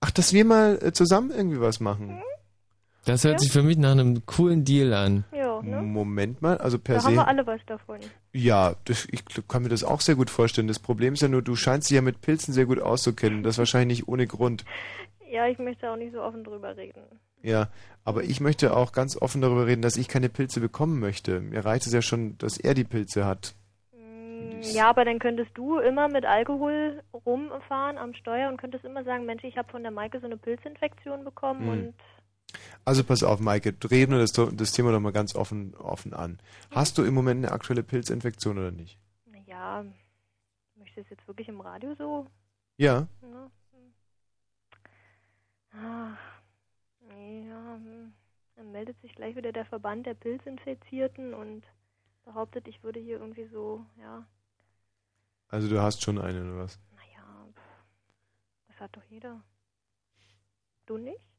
Ach, dass wir mal äh, zusammen irgendwie was machen. Das hört sich für mich nach einem coolen Deal an. ja, ne? Moment mal, also per Da haben wir se. alle was davon. Ja, das, ich kann mir das auch sehr gut vorstellen. Das Problem ist ja nur, du scheinst dich ja mit Pilzen sehr gut auszukennen. Das wahrscheinlich nicht ohne Grund. Ja, ich möchte auch nicht so offen drüber reden. Ja, aber ich möchte auch ganz offen darüber reden, dass ich keine Pilze bekommen möchte. Mir reicht es ja schon, dass er die Pilze hat. Ja, aber dann könntest du immer mit Alkohol rumfahren am Steuer und könntest immer sagen, Mensch, ich habe von der Maike so eine Pilzinfektion bekommen Hm. und Also pass auf, Maike, reden wir das, das Thema doch mal ganz offen, offen an. Hast du im Moment eine aktuelle Pilzinfektion oder nicht? ja, möchtest du es jetzt wirklich im Radio so? Ja. Ach, nee, ja, hm. dann meldet sich gleich wieder der Verband der Pilzinfizierten und behauptet, ich würde hier irgendwie so, ja, Also du hast schon eine oder was? das hat doch jeder. Du nicht?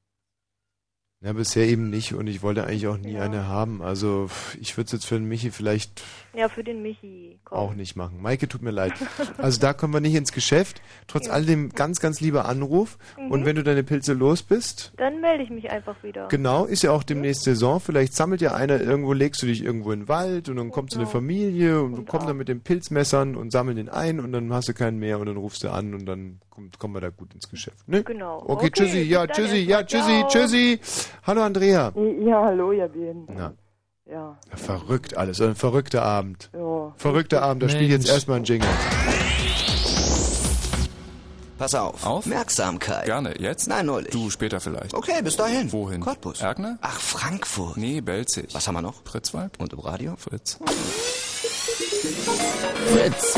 Ja, bisher eben nicht und ich wollte eigentlich auch nie eine haben. Also ich würde es jetzt für den Michi vielleicht Ja, für den Michi. Komm. auch nicht machen. Maike, tut mir leid. *laughs* Also da kommen wir nicht ins Geschäft. Trotz alledem ganz, ganz lieber Anruf. Mhm. Und wenn du deine Pilze los bist, Dann melde ich mich einfach wieder. Genau, ist ja auch demnächst Saison. Vielleicht sammelt ja einer irgendwo, legst du dich irgendwo in den Wald und dann kommt so eine Familie und, und kommt dann mit den Pilzmessern und sammeln den ein und dann hast du keinen mehr und dann rufst du an und dann kommt, kommen wir da gut ins Geschäft. Ne? Genau. Okay, Okay, tschüssi, ja, tschüssi, ja, tschüssi, Ciao. tschüssi. Hallo Andrea. Ja, hallo, ja, bien. Na, Ja. ja, verrückt alles, ein verrückter Abend. Ja. Verrückter Abend, da spielt jetzt erstmal ein Jingle. Pass auf. Aufmerksamkeit. Gerne, jetzt? Nein, neulich. Du später vielleicht. Okay, bis dahin. Wohin? Cottbus. Erkner? Ach, Frankfurt. Nee, Belzig. Was haben wir noch? Pritzwalk? Und im Radio? Fritz. Fritz.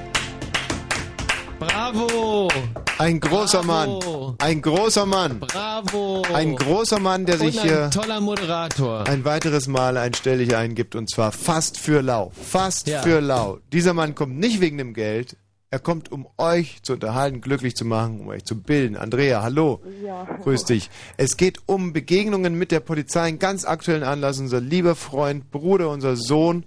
Bravo! Ein großer Bravo. Mann. Ein großer Mann. Bravo! Ein großer Mann, der sich ein hier toller Moderator. ein weiteres Mal ein Stellig eingibt und zwar fast für lau. Fast Ja. für lau. Dieser Mann kommt nicht wegen dem Geld, Er kommt, um euch zu unterhalten, glücklich zu machen, um euch zu bilden. Andrea, hallo. Ja. Grüß dich. Es geht um Begegnungen mit der Polizei. Einen ganz aktuellen Anlass. Unser lieber Freund, Bruder, unser Sohn.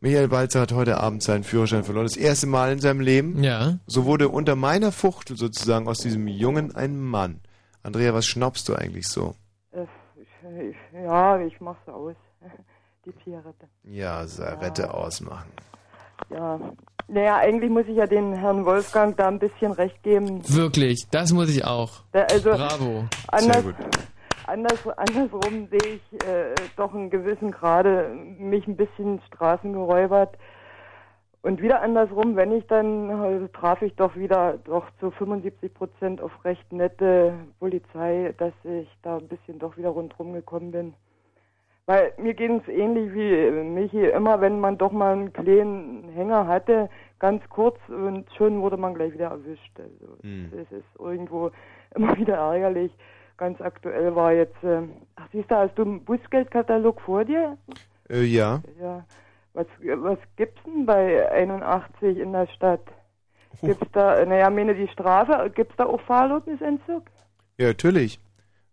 Michael Balzer hat heute Abend seinen Führerschein verloren. Das erste Mal in seinem Leben. Ja. So wurde unter meiner Fuchtel sozusagen aus diesem Jungen ein Mann. Andrea, was schnappst du eigentlich so? Äh, ich, ja, ich mach's aus. *laughs* Die Zigarette. Ja, Sarette ausmachen. Ja. Naja, eigentlich muss ich ja den Herrn Wolfgang da ein bisschen recht geben. Wirklich, das muss ich auch. Der, also Bravo. Anders, anders, andersrum sehe ich äh, doch in gewissen Grade mich ein bisschen Straßen geräubert. Und wieder andersrum, wenn ich dann, also traf ich doch wieder doch zu 75 Prozent auf recht nette Polizei, dass ich da ein bisschen doch wieder rundherum gekommen bin. Weil mir ging es ähnlich wie äh, Michi, immer wenn man doch mal einen kleinen Hänger hatte, ganz kurz und schon wurde man gleich wieder erwischt. Also Hm. das ist irgendwo *laughs* immer wieder ärgerlich. Ganz aktuell war jetzt, äh, ach siehst du, hast du einen Bußgeldkatalog vor dir? Äh, ja. Ja. Was, was gibt's denn bei 81 in der Stadt? Gibt's da, naja, meine die Strafe, gibt's da auch Fahrerlaubnisentzug? Ja, natürlich.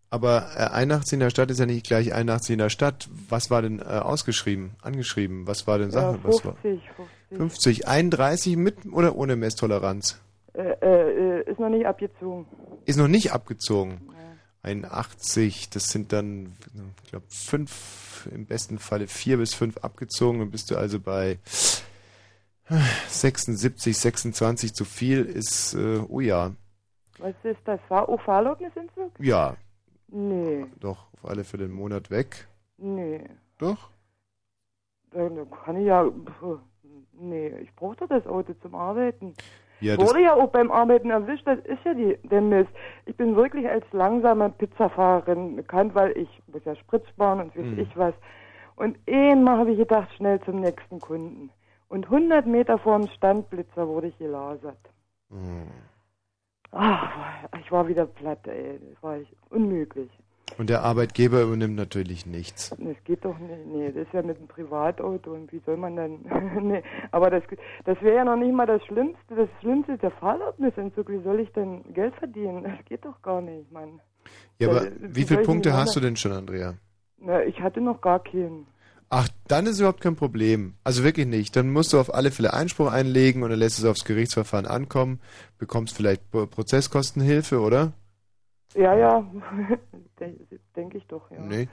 Aber äh, 81 in der Stadt ist ja nicht gleich 81 in der Stadt. Was war denn äh, ausgeschrieben, angeschrieben? Was war denn Ja, Sache? Was war? 50, 50. 50, 31 mit oder ohne Messtoleranz? Äh, äh, ist noch nicht abgezogen. Ist noch nicht abgezogen. 81, das sind dann, ich glaube, fünf, im besten Falle vier bis fünf abgezogen. Dann bist du also bei 76, 26 zu viel ist, äh, oh ja, Was ist das? Fahr oh, Fahrerlaubnisentzug? ja, Nee, doch, auf alle Fälle einen Monat weg. nee. Doch? Dann kann ich ja, nee, ich brauche doch das Auto zum Arbeiten. Ja, Wurde ja auch beim Arbeiten erwischt, das ist ja die, der Mist. Ich bin wirklich als langsame Pizzafahrerin bekannt, weil ich muss ja Sprit sparen und weiß Mhm. ich was. Und einmal habe ich gedacht, schnell zum nächsten Kunden. Und 100 Meter vor dem Standblitzer wurde ich gelasert. Mhm. Ach, ich war wieder platt, ey. Das war unmöglich. Und der Arbeitgeber übernimmt natürlich nichts. Das geht doch nicht. Nee, das ist ja mit einem Privatauto und wie soll man dann. *laughs* nee, aber das, das wäre ja noch nicht mal das Schlimmste. Das Schlimmste ist der Fahrerlaubnisentzug. Wie soll ich denn Geld verdienen? Das geht doch gar nicht, Mann. Ja, aber Ja, wie wie viele Punkte hast du denn schon, Andrea? Na, ich hatte noch gar keinen. Ach, dann ist überhaupt kein Problem. Also wirklich nicht. Dann musst du auf alle Fälle Einspruch einlegen und dann lässt es aufs Gerichtsverfahren ankommen, bekommst vielleicht Pro- Prozesskostenhilfe, oder? Ja, ja. Denke ich doch, ja. Nee.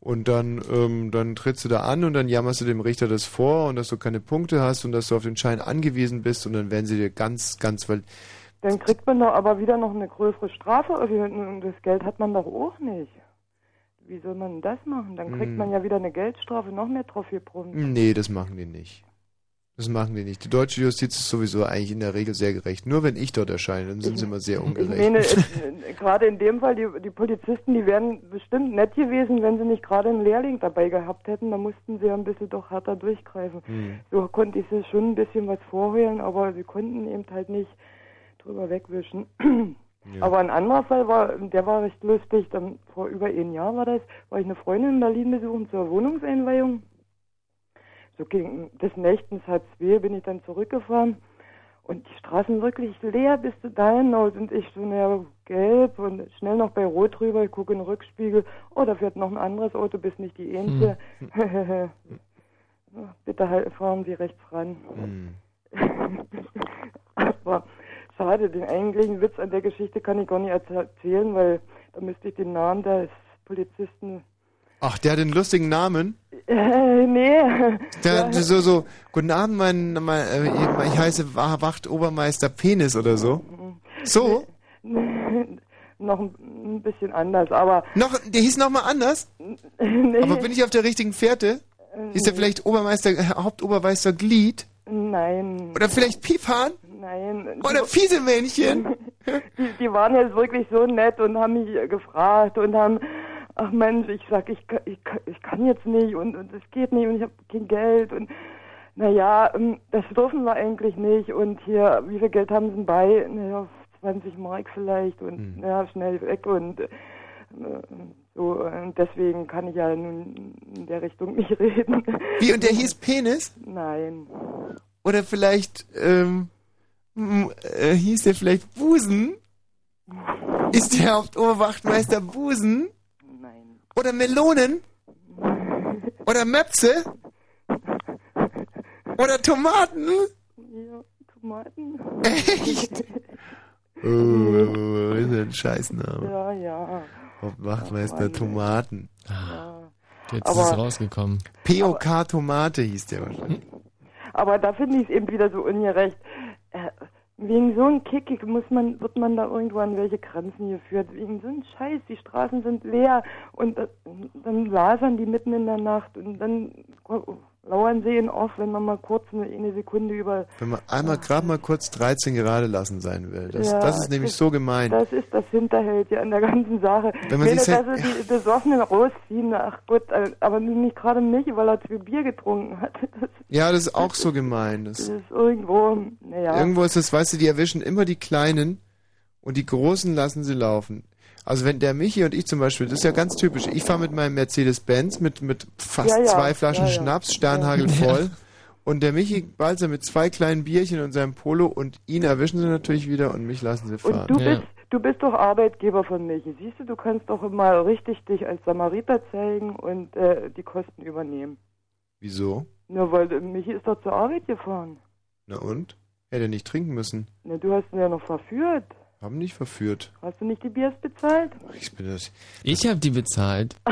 Und dann, ähm, dann trittst du da an und dann jammerst du dem Richter das vor und dass du keine Punkte hast und dass du auf den Schein angewiesen bist und dann werden sie dir ganz, ganz, weil Dann kriegt man doch aber wieder noch eine größere Strafe und das Geld hat man doch auch nicht. Wie soll man denn das machen? Dann kriegt Hm. man ja wieder eine Geldstrafe, noch mehr drauf gebrummt. Nee, das machen die nicht. Das machen die nicht. Die deutsche Justiz ist sowieso eigentlich in der Regel sehr gerecht. Nur wenn ich dort erscheine, dann sind sie immer sehr Ich ungerecht. meine, äh, *laughs* gerade in dem Fall, die, die Polizisten, die wären bestimmt nett gewesen, wenn sie nicht gerade einen Lehrling dabei gehabt hätten. Da mussten sie ja ein bisschen doch härter durchgreifen. Hm. So konnte ich sie schon ein bisschen was vorholen, aber sie konnten eben halt nicht drüber wegwischen. *clears throat* Ja. Aber ein anderer Fall war, der war recht lustig. Dann, vor über ein Jahr war das, war ich eine Freundin in Berlin besuchen zur Wohnungseinweihung. So gegen des Nächtens halb zwei bin ich dann zurückgefahren und die Straßen wirklich leer bis zu dahin aus und ich so, naja, gelb und schnell noch bei Rot rüber, ich gucke in den Rückspiegel, oh, da fährt noch ein anderes Auto, bis nicht die ähnliche. *laughs* Bitte halt, fahren Sie rechts ran. Hm. *laughs* Aber schade, den eigentlichen Witz an der Geschichte kann ich gar nicht erzählen, weil da müsste ich den Namen des Polizisten. Ach, der hat einen lustigen Namen. Äh, nee. Der so, so, guten Abend, mein, mein äh, ich heiße Wa- Wachtobermeister Penis oder so. So? *laughs* noch ein, bisschen anders, aber. Noch, der hieß noch mal anders? Nee. Aber bin ich auf der richtigen Fährte? Ist der Nee. vielleicht Obermeister, äh, Hauptobermeister Glied? Nein. Oder vielleicht Pipan? Nein. Oder Fiesemännchen? *laughs* Die, die waren jetzt wirklich so nett und haben mich gefragt und haben, ach Mensch, ich sag, ich, ich, ich kann jetzt nicht und, und es geht nicht und ich habe kein Geld und naja, ähm, das dürfen wir eigentlich nicht und hier, wie viel Geld haben sie denn bei? Naja, 20 Mark vielleicht und ja, schnell weg und äh, so und deswegen kann ich ja nun in der Richtung nicht reden. Wie, und der hieß Penis? Nein. Oder vielleicht, ähm, Äh, hieß der vielleicht Busen? Ist der Hauptoberwachtmeister Busen? Oder Melonen? Oder Möpse? Oder Tomaten? Ja, Tomaten. Echt? *laughs* Oh, ist ja ein Scheißname. Ja, ja. Hauptwachtmeister Tomaten. Jetzt Aber- ist es rausgekommen. POK Tomate hieß der wahrscheinlich. Aber da finde ich es eben wieder so ungerecht. Äh, wegen so einem Kick muss man, wird man da irgendwo an welche Grenzen geführt. Wegen so einem Scheiß, die Straßen sind leer und äh, dann lasern die mitten in der Nacht und dann lauern sie ihn auf, wenn man mal kurz eine, eine Sekunde über... Wenn man einmal gerade mal kurz 13 gerade lassen sein will. Das, Ja, das ist nämlich so gemein. Das ist das Hinterhältige an der ganzen Sache. Wenn man Wenn sich halt- sie die *laughs* Besoffenen rausziehen, ach Gott, äh, aber nicht gerade mich, weil er zwei Bier getrunken hat. *laughs* Das, Ja, das ist auch so gemein. Das, das ist irgendwo, naja. Irgendwo ist es, weißt du, die erwischen immer die Kleinen und die Großen lassen sie laufen. Also wenn der Michi und ich zum Beispiel, das ist ja ganz typisch, ich fahre mit meinem Mercedes-Benz mit, mit fast Ja, ja, zwei Flaschen ja, ja. Schnaps, Sternhagel Ja. *laughs* voll und der Michi balzer mit zwei kleinen Bierchen und seinem Polo und ihn erwischen sie natürlich wieder und mich lassen sie fahren. Und du bist, du bist doch Arbeitgeber von Michi. Siehst du, du kannst doch mal richtig dich als Samariter zeigen und äh, die Kosten übernehmen. Wieso? Nur weil äh, Michi ist doch zur Arbeit gefahren. Na und? Hätte er nicht trinken müssen. Na, du hast ihn ja noch verführt. Haben nicht verführt. Hast du nicht die Biers bezahlt? Ich bin das. Ich habe die bezahlt. *laughs*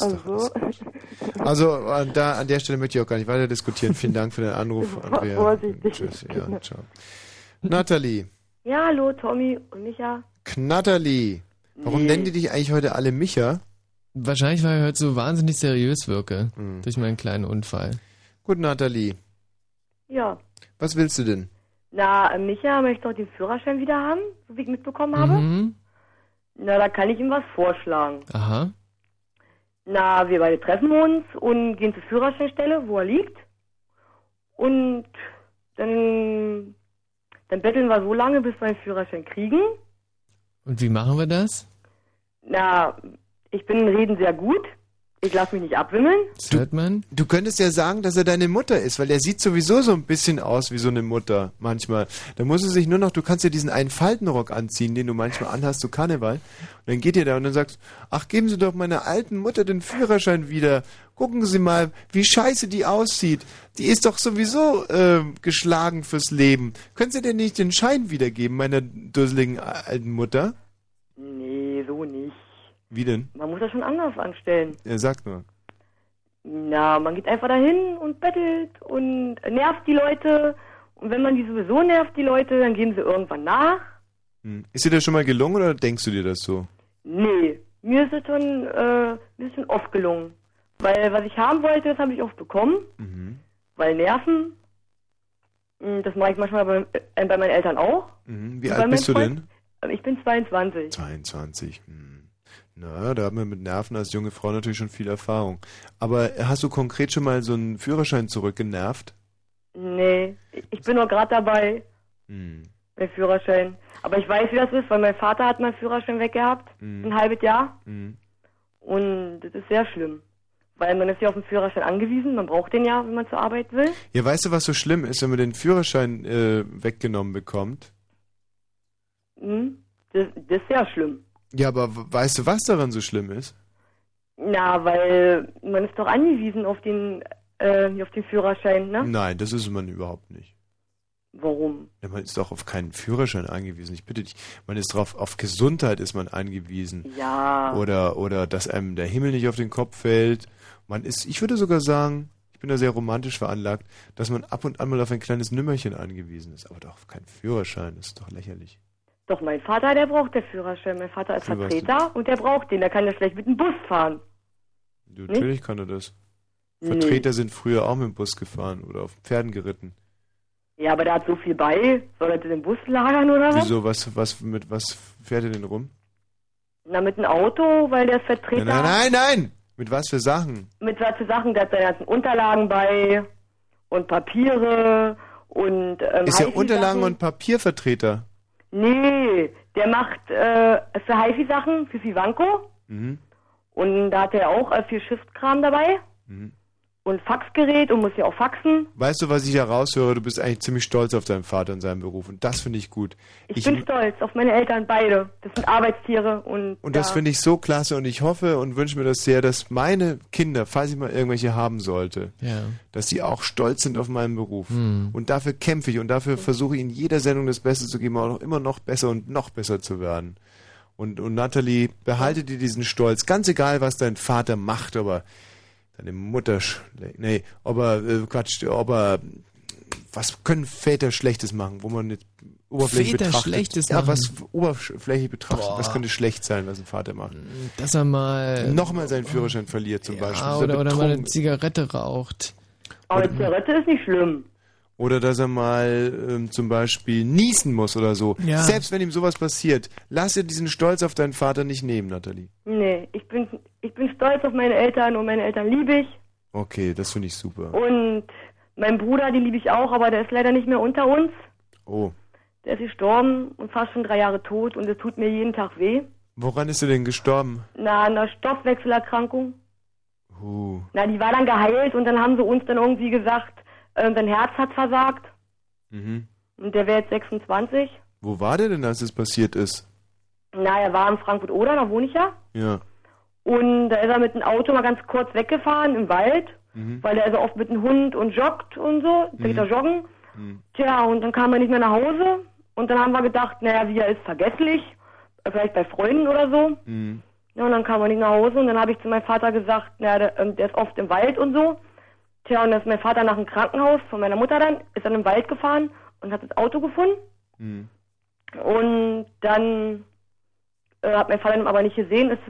Also, Also an, da, an der Stelle möchte ich auch gar nicht weiter diskutieren. Vielen Dank für den Anruf, *laughs* Andrea. Vorsichtig. Tschüss. Ja, ciao. Nathalie. Ja, hallo, Tommy und Micha. Knatterli. Warum Nee. nennen die dich eigentlich heute alle Micha? Wahrscheinlich, weil ich heute so wahnsinnig seriös wirke. Hm. Durch meinen kleinen Unfall. Gut, Nathalie. Ja. Was willst du denn? Na, äh, Micha möchte doch den Führerschein wieder haben, so wie ich mitbekommen habe. Mhm. Na, da kann ich ihm was vorschlagen. Aha. Na, wir beide treffen uns und gehen zur Führerscheinstelle, wo er liegt. Und dann, dann betteln wir so lange, bis wir einen Führerschein kriegen. Und wie machen wir das? Na, ich bin in Reden sehr gut. Ich lasse mich nicht abwimmeln. Das hört man. Du könntest ja sagen, dass er deine Mutter ist, weil er sieht sowieso so ein bisschen aus wie so eine Mutter manchmal. Da muss er sich nur noch, du kannst ja diesen einen Faltenrock anziehen, den du manchmal anhast zu Karneval. Und dann geht ihr da und dann sagst, ach, geben Sie doch meiner alten Mutter den Führerschein wieder. Gucken Sie mal, wie scheiße die aussieht. Die ist doch sowieso äh, geschlagen fürs Leben. Können Sie denn nicht den Schein wiedergeben, meiner dusseligen alten Mutter? Nee, so nicht. Wie denn? Man muss das schon anders anstellen. Er sagt nur. Na, man geht einfach dahin und bettelt und nervt die Leute. Und wenn man die sowieso nervt, die Leute, dann geben sie irgendwann nach. Hm. Ist dir das schon mal gelungen oder denkst du dir das so? Nee, mir ist es schon, äh, mir ist schon oft gelungen. Weil was ich haben wollte, das habe ich oft bekommen. Mhm. Weil Nerven, mh, das mache ich manchmal bei, äh, bei meinen Eltern auch. Mhm. Wie alt bist du denn? Ich bin 22. 22. Hm. Na, da hat man mit Nerven als junge Frau natürlich schon viel Erfahrung. Aber hast du konkret schon mal so einen Führerschein zurückgenervt? Nee, ich bin noch gerade dabei, Hm. beim Führerschein. Aber ich weiß, wie das ist, weil mein Vater hat meinen Führerschein weggehabt, Mhm. ein halbes Jahr. Hm. Und das ist sehr schlimm. Weil man ist ja auf den Führerschein angewiesen, man braucht den ja, wenn man zur Arbeit will. Ja, weißt du, was so schlimm ist, wenn man den Führerschein äh, weggenommen bekommt? Mhm. Das, das ist sehr schlimm. Ja, aber weißt du, was daran so schlimm ist? Na, weil man ist doch angewiesen auf den, äh, auf den Führerschein, ne? Nein, das ist man überhaupt nicht. Warum? Ja, man ist doch auf keinen Führerschein angewiesen. Ich bitte dich. Man ist drauf, auf Gesundheit ist man angewiesen. Ja. Oder, oder dass einem der Himmel nicht auf den Kopf fällt. Man ist, ich würde sogar sagen, ich bin da sehr romantisch veranlagt, dass man ab und an mal auf ein kleines Nümmerchen angewiesen ist. Aber doch auf keinen Führerschein. Das ist doch lächerlich. Doch, mein Vater, der braucht den Führerschein. Mein Vater ist Für Vertreter und der braucht den. Der kann ja schlecht mit dem Bus fahren. Du, natürlich kann er das. Nee. Vertreter sind früher auch mit dem Bus gefahren oder auf Pferden geritten. Ja, aber der hat so viel bei. Soll er den Bus lagern oder was? Wieso? Was, was, mit was fährt er denn rum? Na, mit einem Auto, weil der ist Vertreter. Nein, nein, nein, nein! Mit was für Sachen? Mit was für Sachen, der hat seine ganzen Unterlagen bei und Papiere und ähm, ist HiFi-Sachen. Unterlagen und Papiervertreter? Nee, der macht äh, für HiFi-Sachen, für Vivanco Mhm. und da hat er auch äh, viel Schriftkram dabei Mhm. Und Faxgerät und muss ja auch faxen. Weißt du, was ich heraushöre? Du bist eigentlich ziemlich stolz auf deinen Vater und seinen Beruf. Und das finde ich gut. Ich, bin stolz auf meine Eltern beide. Das sind Arbeitstiere und. Und das ja. finde ich so klasse und ich hoffe und wünsche mir das sehr, dass meine Kinder, falls ich mal irgendwelche haben sollte, Ja. dass sie auch stolz sind auf meinen Beruf. Hm. Und dafür kämpfe ich und dafür versuche ich in jeder Sendung das Beste zu geben, auch immer noch besser und noch besser zu werden. Und, und Nathalie, behalte dir diesen Stolz, ganz egal, was dein Vater macht, aber deine Mutter, schle- nee, aber äh, Quatsch, aber was können Väter Schlechtes machen, wo man nicht oberflächlich Väter betrachtet? Schlechtes ja, machen? was oberflächlich betrachtet, Boah. was könnte schlecht sein, was ein Vater macht? Dass er mal. Nochmal seinen Führerschein verliert zum Beispiel. Dass er oder, oder mal eine Zigarette raucht. Aber eine Zigarette ist nicht schlimm. Oder dass er mal ähm, zum Beispiel niesen muss oder so. Ja. Selbst wenn ihm sowas passiert, lass dir diesen Stolz auf deinen Vater nicht nehmen, Nathalie. Nee, ich bin, ich bin stolz auf meine Eltern und meine Eltern liebe ich. Okay, das finde ich super. Und mein Bruder, den liebe ich auch, aber der ist leider nicht mehr unter uns. Oh, Der ist gestorben und fast schon drei Jahre tot und es tut mir jeden Tag weh. woran ist er denn gestorben? Na, einer Stoffwechselerkrankung. Uh, Na, die war dann geheilt und dann haben sie uns dann irgendwie gesagt, äh, sein Herz hat versagt. mhm. Und der wäre jetzt 26. Wo war der denn, als es passiert ist? Na, er war in Frankfurt-Oder, da wohne ich ja. Ja. Und da ist er mit dem Auto mal ganz kurz weggefahren im Wald, Mhm. weil er ist oft mit dem Hund und joggt und so. Da geht Mhm. er joggen. Mhm. Tja, und dann kam er nicht mehr nach Hause. Und dann haben wir gedacht, naja, wie er ist vergesslich. Vielleicht bei Freunden oder so. Mhm. Ja, und dann kam er nicht nach Hause. Und dann habe ich zu meinem Vater gesagt, naja, der, ähm, der ist oft im Wald und so. Tja, und dann ist mein Vater nach dem Krankenhaus von meiner Mutter dann, ist dann im Wald gefahren und hat das Auto gefunden. Mhm. Und dann äh, hat mein Vater ihn aber nicht gesehen, ist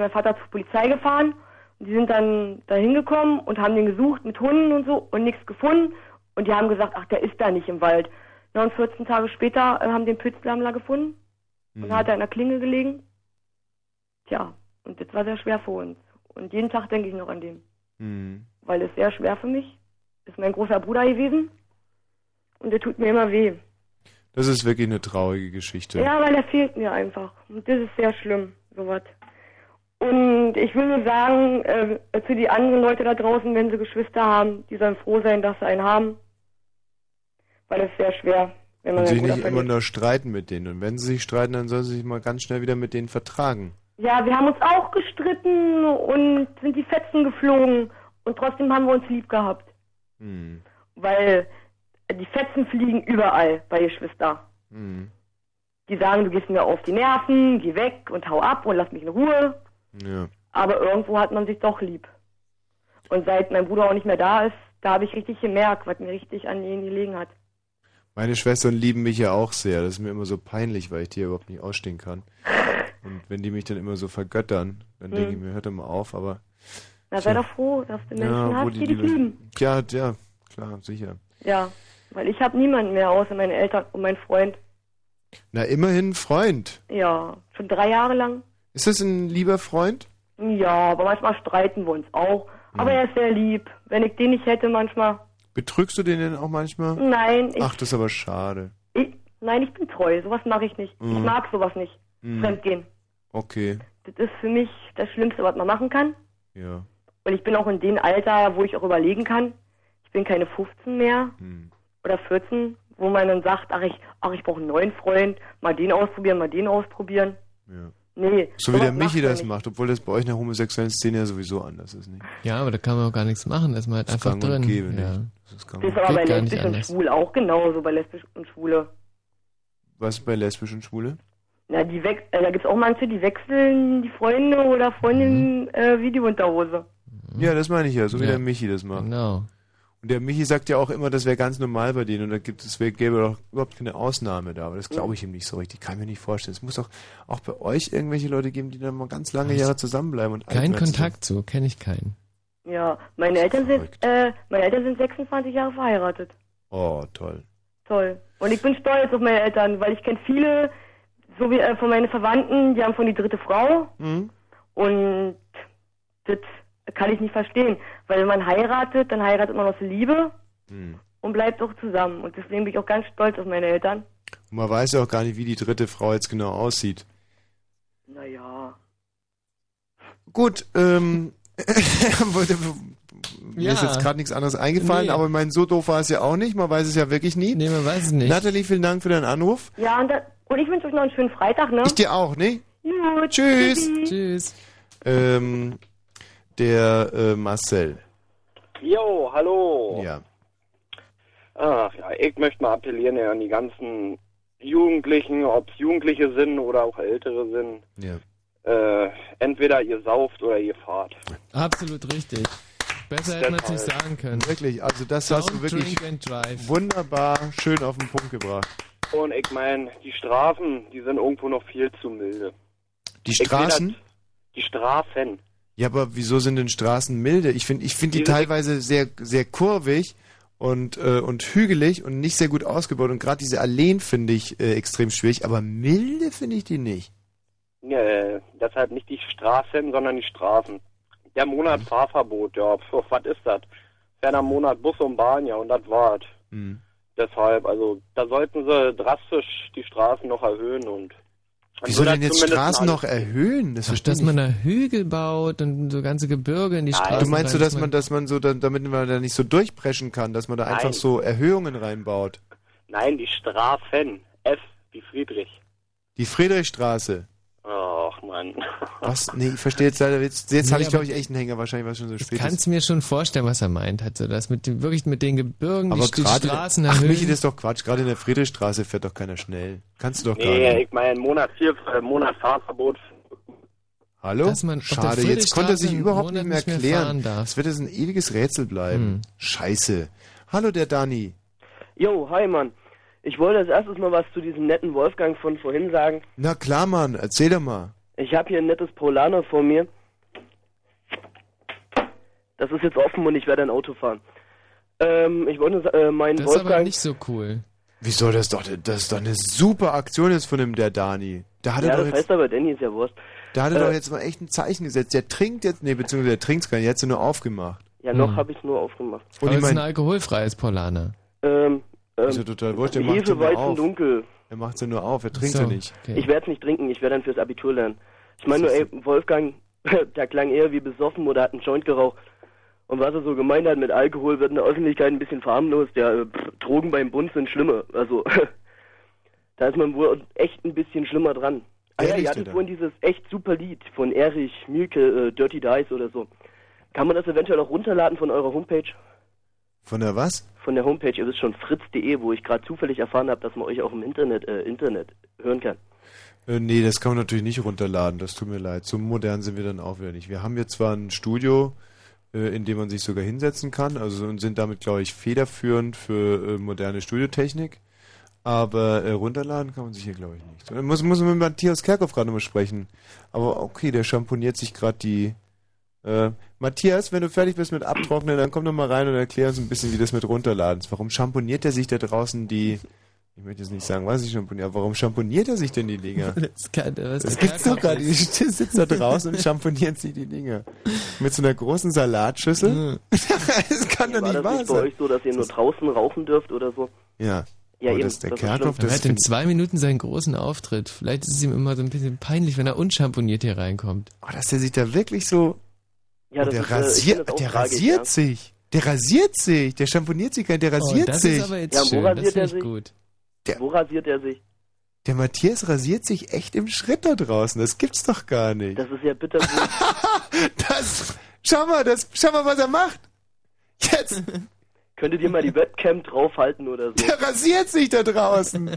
mein Vater zur Polizei gefahren. Und die sind dann da hingekommen und haben den gesucht mit Hunden und so und nichts gefunden. Und die haben gesagt, ach, der ist da nicht im Wald. Ja, und 14 Tage später äh, haben den Pützlammler gefunden. Und da hat er in der Klinge gelegen. Tja, und das war sehr schwer für uns. Und jeden Tag denke ich noch an den. Mhm. Weil es sehr schwer für mich. Ist mein großer Bruder gewesen. Und der tut mir immer weh. Das ist wirklich eine traurige Geschichte. Ja, weil er fehlt mir einfach. Und das ist sehr schlimm, sowas. Und ich will nur sagen, äh, zu die anderen Leute da draußen, wenn sie Geschwister haben, die sollen froh sein, dass sie einen haben. Weil es sehr schwer, wenn man Und sich nicht immer nur streiten mit denen. Und wenn sie sich streiten, dann sollen sie sich mal ganz schnell wieder mit denen vertragen. Ja, wir haben uns auch gestritten und sind die Fetzen geflogen. Und trotzdem haben wir uns lieb gehabt. Mhm. Weil die Fetzen fliegen überall bei Geschwister. Mhm. Die sagen, du gehst mir auf die Nerven, geh weg und hau ab und lass mich in Ruhe. Ja. Aber irgendwo hat man sich doch lieb. Und seit mein Bruder auch nicht mehr da ist, da habe ich richtig gemerkt, was mir richtig an ihnen gelegen hat. Meine Schwestern lieben mich ja auch sehr. Das ist mir immer so peinlich, weil ich die ja überhaupt nicht ausstehen kann. Und wenn die mich dann immer so vergöttern, dann Hm. denke ich mir, hört doch mal auf, aber. Na, sei doch froh, dass du Menschen Ja, hast, die die dich Liebe- lieben. Ja, ja, klar, sicher. Ja, weil ich habe niemanden mehr außer meine Eltern und mein Freund. Na, immerhin Freund. Ja, schon drei Jahre lang. Ist das ein lieber Freund? Ja, aber manchmal streiten wir uns auch. Aber Hm. er ist sehr lieb. Wenn ich den nicht hätte manchmal. Betrügst du den denn auch manchmal? Nein, ich, Ach, das ist aber schade. ich, nein, ich bin treu. Sowas mache ich nicht. Ich Mhm. mag sowas nicht. Mhm. Fremdgehen. Okay, Das ist für mich das Schlimmste, was man machen kann. ja. Und ich bin auch in dem Alter, wo ich auch überlegen kann. Ich bin keine 15 mehr Hm. oder 14, wo man dann sagt, ach ich, ach ich brauche einen neuen Freund, mal den ausprobieren, mal den ausprobieren. Ja. Nee. So wie der Michi das nicht. macht, obwohl das bei euch in der homosexuellen Szene ja sowieso anders ist, nicht? Ja, aber da kann man auch gar nichts machen, da ist man halt einfach gang und drin. gäbe, ja. nicht? Das ist gang Das ist und- aber bei lesbisch und schwul auch genauso, bei lesbisch und schwule. Was bei lesbischen Schwule? Na, die wech äh, da gibt's auch manche, die wechseln die Freunde oder Freundinnen äh, Videounterhose. Ja, das meine ich ja, so wie Ja. der Michi das macht. Genau. Und der Michi sagt ja auch immer, das wäre ganz normal bei denen und da gibt es gäbe doch überhaupt keine Ausnahme da. Aber das glaube ich ihm nicht so richtig. Kann mir nicht vorstellen. Es muss doch auch bei euch irgendwelche Leute geben, die dann mal ganz lange Jahre zusammenbleiben und Kein. Kontakt zu, kenne ich keinen. Ja, meine Eltern sind, äh, meine Eltern sind 26 Jahre verheiratet. Oh, toll. Toll. Und ich bin stolz auf meine Eltern, weil ich kenne viele, so wie äh, von meinen Verwandten, die haben von die dritte Frau. Mhm. Und das kann ich nicht verstehen. Weil wenn man heiratet, dann heiratet man aus Liebe Mhm. und bleibt auch zusammen. Und deswegen bin ich auch ganz stolz auf meine Eltern. Und man weiß ja auch gar nicht, wie die dritte Frau jetzt genau aussieht. Naja. Gut, ähm, *laughs* mir ist Ja. jetzt gerade nichts anderes eingefallen, Nee. aber mein so doof war es ja auch nicht. Man weiß es ja wirklich nie. Nee, man weiß es nicht. Nathalie, vielen Dank für deinen Anruf. Ja, und, da, und ich wünsche euch noch einen schönen Freitag, ne? Ich dir auch, ne? Gut. Tschüss. Tschüss. Ähm, der äh, Marcel. Jo, hallo. Ja. Ach ja, ich möchte mal appellieren ja, an die ganzen Jugendlichen, ob es Jugendliche sind oder auch Ältere sind. Ja. Äh, entweder ihr sauft oder ihr fahrt. Absolut richtig. Besser hätte man es nicht sagen können. Wirklich, also das hast du Don't wirklich wunderbar schön auf den Punkt gebracht. Und ich meine, die Strafen, die sind irgendwo noch viel zu milde. Die Straßen? das- Die Strafen. Ja, aber wieso sind denn Straßen milde? Ich finde ich find die teilweise sehr, sehr kurvig und, äh, und hügelig und nicht sehr gut ausgebaut. Und gerade diese Alleen finde ich äh, extrem schwierig, aber milde finde ich die nicht. Äh, deshalb nicht die Strafen, sondern die Strafen. Der Monat Mhm. Fahrverbot, ja, pf, was ist das? Ferner Monat Bus und Bahn, ja, und das war's. Mhm. Deshalb, also da sollten sie drastisch die Strafen noch erhöhen und Wieso würde denn jetzt Straßen noch erhöhen? Das Ach, dass man da Hügel baut und so ganze Gebirge in die Straßen. Du meinst so, dass man, dass man so, dann, damit man da nicht so durchpreschen kann, dass man da einfach Nein. so Erhöhungen reinbaut? Nein, die Strafen. F wie Friedrich. Die Friedrichstraße. Mann. Was? Nee, ich verstehe jetzt leider. Jetzt, jetzt Nee, habe ich, glaube ich, echt einen Hänger, wahrscheinlich, was schon so Ich spät kann ist. es mir schon vorstellen, was er meint. Also das mit dem, wirklich mit den Gebirgen, Aber die, die gerade, Straßen ach. Michi, das ist doch Quatsch. Gerade in der Friedrichstraße fährt doch keiner schnell. Kannst du doch gar Nee, nicht. ich meine Monat 4, äh, Monat Fahrverbot. Hallo? Schade, jetzt konnte er sich überhaupt nicht mehr Monat nicht mehr erklären. Es wird jetzt ein ewiges Rätsel bleiben. Hm. Scheiße. Hallo, der Dani. Jo, hi Mann. Ich wollte als erstes mal was zu diesem netten Wolfgang von vorhin sagen. Na klar, Mann, erzähl doch mal. Ich habe hier ein nettes Polano vor mir. Das ist jetzt offen und ich werde ein Auto fahren. Ähm, ich wollte äh, meinen Das ist aber Wolfgang. nicht so cool. Wieso, das ist doch, das ist doch eine super Aktion jetzt von dem, der Dani. Da hat ja, er doch das jetzt, heißt aber Danny ist ja Wurst. da hat er äh, doch jetzt mal echt ein Zeichen gesetzt. Der trinkt jetzt, nee, beziehungsweise der trinkt gar nicht, er sie nur aufgemacht. Ja, noch Hm. habe ich es nur aufgemacht. Und Aber ich es ist ein alkoholfreies Polana. Ähm, ähm, ist ja total wurscht, der Hefe, Weizen, auf. Dunkel. Er macht sie nur auf, er trinkt so, sie nicht. okay. Ich werde es nicht trinken, ich werde dann fürs Abitur lernen. Ich meine nur, ey, Wolfgang, *laughs* der klang eher wie besoffen oder hat einen Joint geraucht. Und was er so gemeint hat mit Alkohol, wird in der Öffentlichkeit ein bisschen verharmlost. Ja, äh, pff, Drogen beim Bund sind schlimmer. Also, *laughs* da ist man wohl echt ein bisschen schlimmer dran. Ah ja, ihr hattet vorhin dieses echt super Lied von Erich Mielke, äh, Dirty Dice oder so. Kann man das eventuell auch runterladen von eurer Homepage? Von der was? Von der Homepage, ihr wisst schon, fritz.de, wo ich gerade zufällig erfahren habe, dass man euch auch im Internet, äh, Internet hören kann. Äh, nee, das kann man natürlich nicht runterladen, das tut mir leid. So modern sind wir dann auch wieder nicht. Wir haben jetzt zwar ein Studio, äh, in dem man sich sogar hinsetzen kann, also und sind damit, glaube ich, federführend für äh, moderne Studiotechnik. Aber äh, runterladen kann man sich hier, glaube ich, nicht. Muss, muss man mit Matthias Kerkhoff gerade nochmal sprechen. Aber okay, der schamponiert sich gerade die. Äh, Matthias, wenn du fertig bist mit Abtrocknen, dann komm doch mal rein und erklär uns ein bisschen, wie das mit runterladen ist. Warum schamponiert er sich da draußen die. Ich möchte jetzt nicht sagen, was ich schamponiere, aber warum schamponiert er sich denn die Dinger? *laughs* Das, kann, was Das der gibt's doch gerade. Die ist. sitzt da draußen und schamponiert sich die Dinger. Mit so einer großen Salatschüssel. *laughs* das kann doch War nicht das wahr nicht bei sein. euch so, dass ihr nur draußen rauchen dürft oder so? Ja. Ja, Aber eben, das, der das ist Kerkhoff, Er das hat in zwei Minuten seinen großen Auftritt. Vielleicht ist es ihm immer so ein bisschen peinlich, wenn er unschamponiert hier reinkommt. oh, dass der sich da wirklich so. Ja, oh, das der ist, äh, auch der tragisch, rasiert ja. sich. Der rasiert sich. Der schamponiert sich gar nicht, der rasiert oh, das sich. ist aber jetzt Ja, wo schön. Das rasiert er ich sich? gut. Der- Wo rasiert er sich? Der Matthias rasiert sich echt im Schritt da draußen. Das gibt's doch gar nicht. Das ist ja bittersüß. *laughs* Das, schau mal, das, schau mal, was er macht. Jetzt, *laughs* Könntet ihr mal die Webcam draufhalten oder so? der rasiert sich da draußen. *laughs*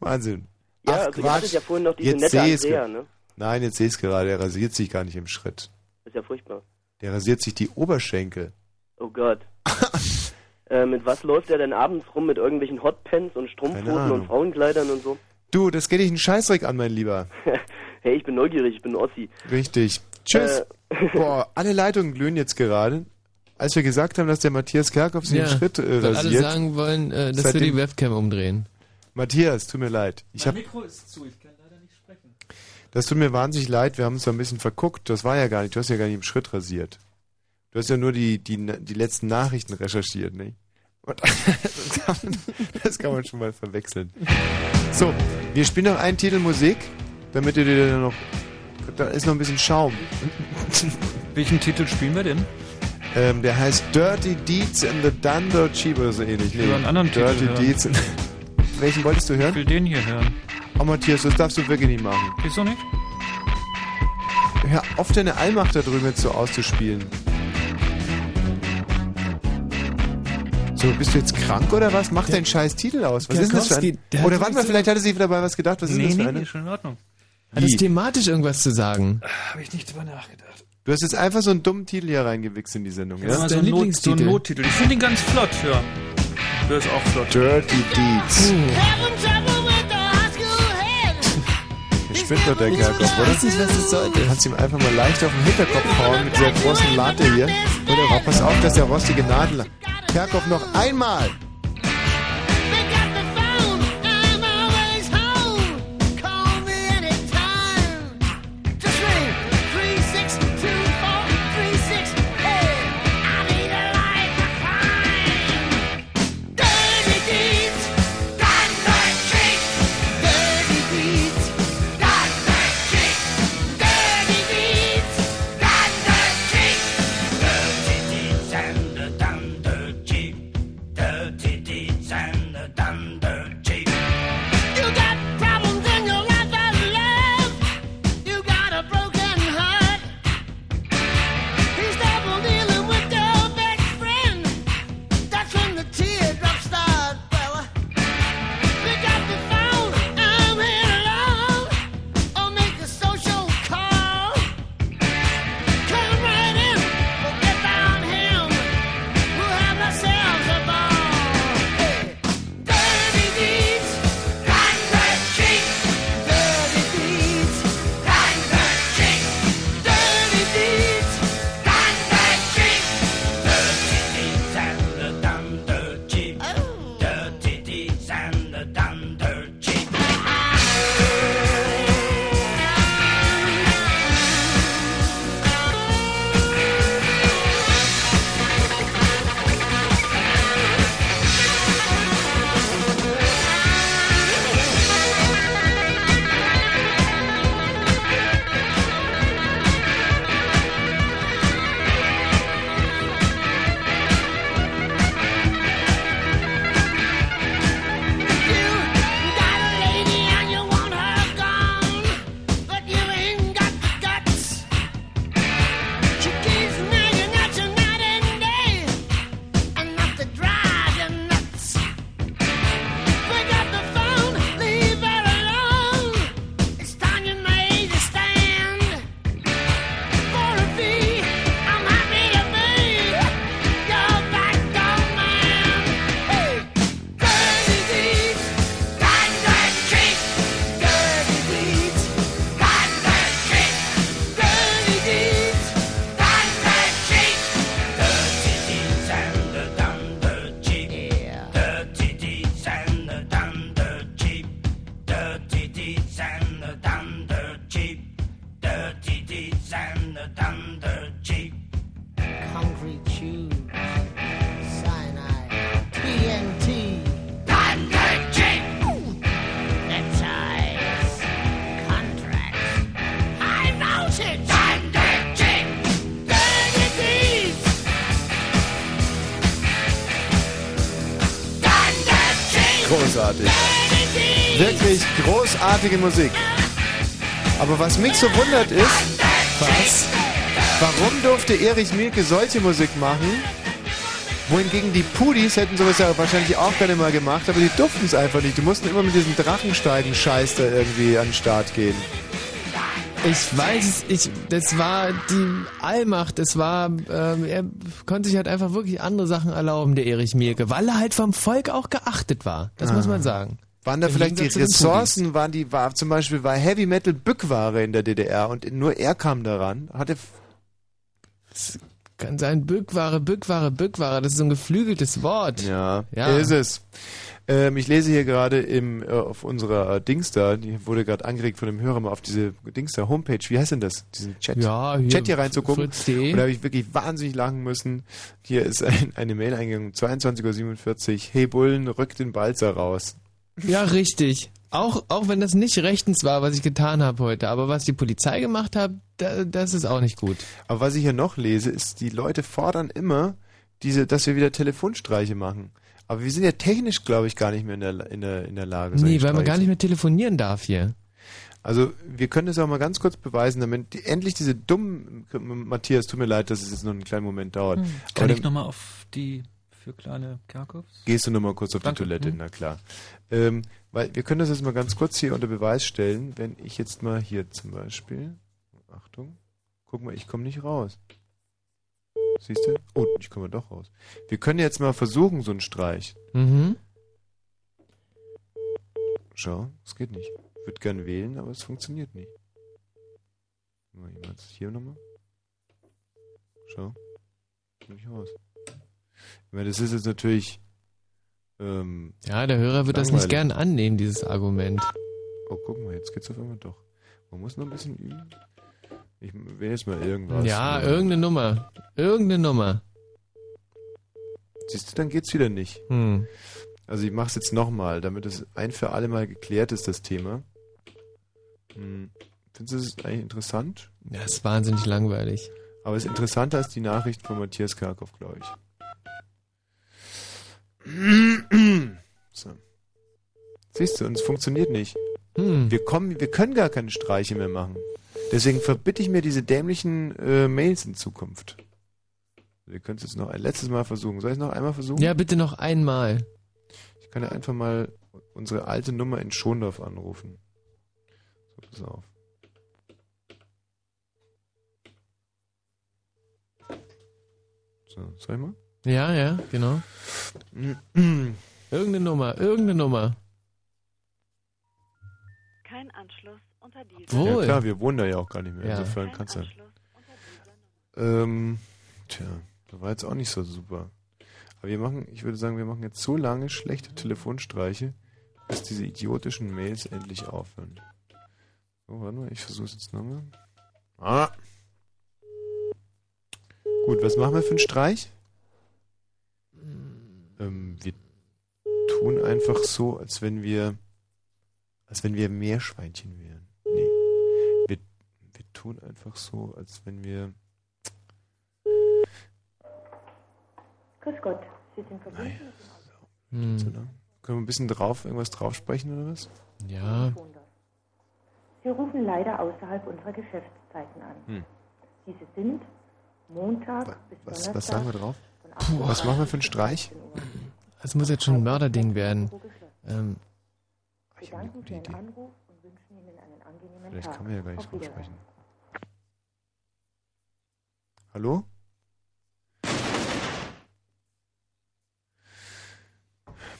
Wahnsinn. Ja, Ach, also Quatsch. ja vorhin noch diese Jetzt nette Andrea, ne? Nein, jetzt sehe ich es gerade. Er rasiert sich gar nicht im Schritt. Ist ja furchtbar. Der rasiert sich die Oberschenkel. Oh Gott. *laughs* äh, mit was läuft er denn abends rum? Mit irgendwelchen Hotpants und Strumpfhosen und Frauenkleidern und so? Du, das geht dich einen Scheißdreck an, mein Lieber. *laughs* hey, ich bin neugierig, ich bin Ossi. Richtig. Tschüss. Äh, *laughs* Boah, alle Leitungen glühen jetzt gerade. Als wir gesagt haben, dass der Matthias Kerkhoff sich Ja, im Schritt äh, weil alle rasiert. sagen wollen, äh, dass wir die Webcam umdrehen. Matthias, tut mir leid. Ich hab, Mikro ist zu, ich kann leider nicht sprechen. Das tut mir wahnsinnig leid. Wir haben uns da ein bisschen verguckt. Das war ja gar nicht. Du hast ja gar nicht im Schritt rasiert. Du hast ja nur die, die, die letzten Nachrichten recherchiert, nicht? Und das, kann man, das kann man schon mal verwechseln. So, wir spielen noch einen Titel Musik, damit ihr dir dann noch. Da ist noch ein bisschen Schaum. *laughs* Welchen Titel spielen wir denn? Ähm, der heißt Dirty Deeds in the Dunder Cheap oder so ähnlich. will einen anderen Dirty Titel. Deeds in Welchen wolltest du hören? Ich will den hier hören. Oh Matthias, das darfst du wirklich nicht machen. Wieso nicht? Hör auf, deine Allmacht da drüben jetzt so auszuspielen. So, bist du jetzt krank oder was? Mach deinen scheiß Titel aus. Was ist denn das für ein... der hat Oder warte mal, vielleicht hatte sie dabei was gedacht. Was ist nee, denn das nee, für eine? nee, schon in Ordnung. Hat es thematisch irgendwas zu sagen? Habe ich nicht drüber nachgedacht. Du hast jetzt einfach so einen dummen Titel hier reingewichst in die Sendung, Ja, ja? so, ein Not, so ein Nottitel. Ich finde ihn ganz flott, ja. Der ist auch flott. Dirty Deeds. Der spinnt doch der Kerkhoff, oder? weiß nicht, was es sollte. Du kannst ihm einfach mal leicht auf den Hinterkopf hauen mit dieser großen Latte hier. Oder pass auf, dass der rostige Nadel... Kerkhoff, noch einmal! Wirklich großartige Musik. Aber was mich so wundert ist, was? Warum durfte Erich Mielke solche Musik machen? Wohingegen die Pudis hätten sowas ja wahrscheinlich auch gerne mal gemacht, aber die durften es einfach nicht. Die mussten immer mit diesem Drachensteigen-Scheiß da irgendwie an den Start gehen. Ich weiß es, ich, das war die Allmacht, das war, ähm, er konnte sich halt einfach wirklich andere Sachen erlauben, der Erich Mielke, weil er halt vom Volk auch geachtet war. Das Ah. muss man sagen. Waren da vielleicht die Ressourcen, waren die, war zum Beispiel war Heavy Metal Bückware in der DDR und nur er kam daran. Hatte Kann sein, Bückware, Bückware, Bückware, das ist so ein geflügeltes Wort. Ja, Ja. ist es. Ähm, ich lese hier gerade im äh, auf unserer Dings da, die wurde gerade angeregt von dem Hörer mal auf diese Dings da Homepage. Wie heißt denn das? Diesen Chat. Ja, hier, Chat hier reinzugucken. Und da habe ich wirklich wahnsinnig lachen müssen. Hier ist ein, eine Mail eingegangen, 22.47 Uhr. Hey Bullen, rückt den Balzer raus. Ja, richtig. Auch, auch wenn das nicht rechtens war, was ich getan habe heute, aber was die Polizei gemacht hat, da, das ist auch nicht gut. Aber was ich hier noch lese, ist, die Leute fordern immer, diese, dass wir wieder Telefonstreiche machen. Aber wir sind ja technisch, glaube ich, gar nicht mehr in der, in der, in der Lage. Nee, weil man Streiche gar nicht mehr telefonieren darf hier. Also wir können das auch mal ganz kurz beweisen, damit die, endlich diese dummen, Matthias, tut mir leid, dass es jetzt noch einen kleinen Moment dauert. Hm. Aber Kann ich dann nochmal auf die für kleine Kerkhoffs? Gehst du nochmal kurz auf Danke. die Toilette, Hm. na klar. Ähm, weil wir können das jetzt mal ganz kurz hier unter Beweis stellen, wenn ich jetzt mal hier zum Beispiel, Achtung, guck mal, ich komme nicht raus. Siehst du? Oh, ich komme doch raus. Wir können jetzt mal versuchen, so einen Streich. Mhm. Schau, es geht nicht. Ich würde gern wählen, aber es funktioniert nicht. Mal jemand hier nochmal. Schau. Komm nicht raus. Ich meine, das ist jetzt natürlich. Ähm, Ja, der Hörer wird das nicht langweilig. gern annehmen, dieses Argument. Oh, guck mal, jetzt geht's auf einmal doch. Man muss noch ein bisschen üben. Ich wähle jetzt mal irgendwas. Ja, Oder- irgendeine Nummer. Irgendeine Nummer. Siehst du, dann geht's wieder nicht. Hm. Also ich mach's jetzt nochmal, damit es ein für alle Mal geklärt ist, das Thema. Hm. Findest du das eigentlich interessant? Ja, ist wahnsinnig langweilig. Aber es ist interessanter als die Nachricht von Matthias Karkow, glaube ich. *clears throat* So. Siehst du, und es funktioniert nicht. Hm. Wir kommen, wir können gar keine Streiche mehr machen. Deswegen verbitte ich mir diese dämlichen äh, Mails in Zukunft. Wir können es jetzt noch ein letztes Mal versuchen. Soll ich es noch einmal versuchen? Ja, bitte noch einmal. Ich kann ja einfach mal unsere alte Nummer in Schondorf anrufen. So, pass auf. So, soll ich mal? Ja, ja, genau. irgendeine Nummer, irgendeine Nummer. Kein Anschluss unter dieser. Wohl. Ja klar, wir wohnen da ja auch gar nicht mehr. Ja. Insofern kannst du. Ähm, tja, das war jetzt auch nicht so super. Aber wir machen, ich würde sagen, wir machen jetzt so lange schlechte Telefonstreiche, bis diese idiotischen Mails endlich aufhören. So, warte mal, ich versuche es jetzt nochmal. Ah. Gut, was machen wir für einen Streich? Ähm, wir tun einfach so, als wenn wir, als wenn wir Meerschweinchen wären. Nee. Wir, wir tun einfach so, als wenn wir, Grüß Gott, Sie sind verbunden Hm. so, ne? können wir ein bisschen drauf, irgendwas drauf sprechen oder was? Ja. Sie rufen leider außerhalb unserer Geschäftszeiten an. Hm. Diese sind Montag bis Was, Donnerstag was sagen wir drauf? Von 8 Uhr Was machen wir für einen Streich? Das muss jetzt schon ein Mörderding werden. Ähm, Wir danken für Ihren Anruf und wünschen Ihnen einen angenehmen Vielleicht kann man ja gar nicht Wiedersehen. sprechen. Hallo?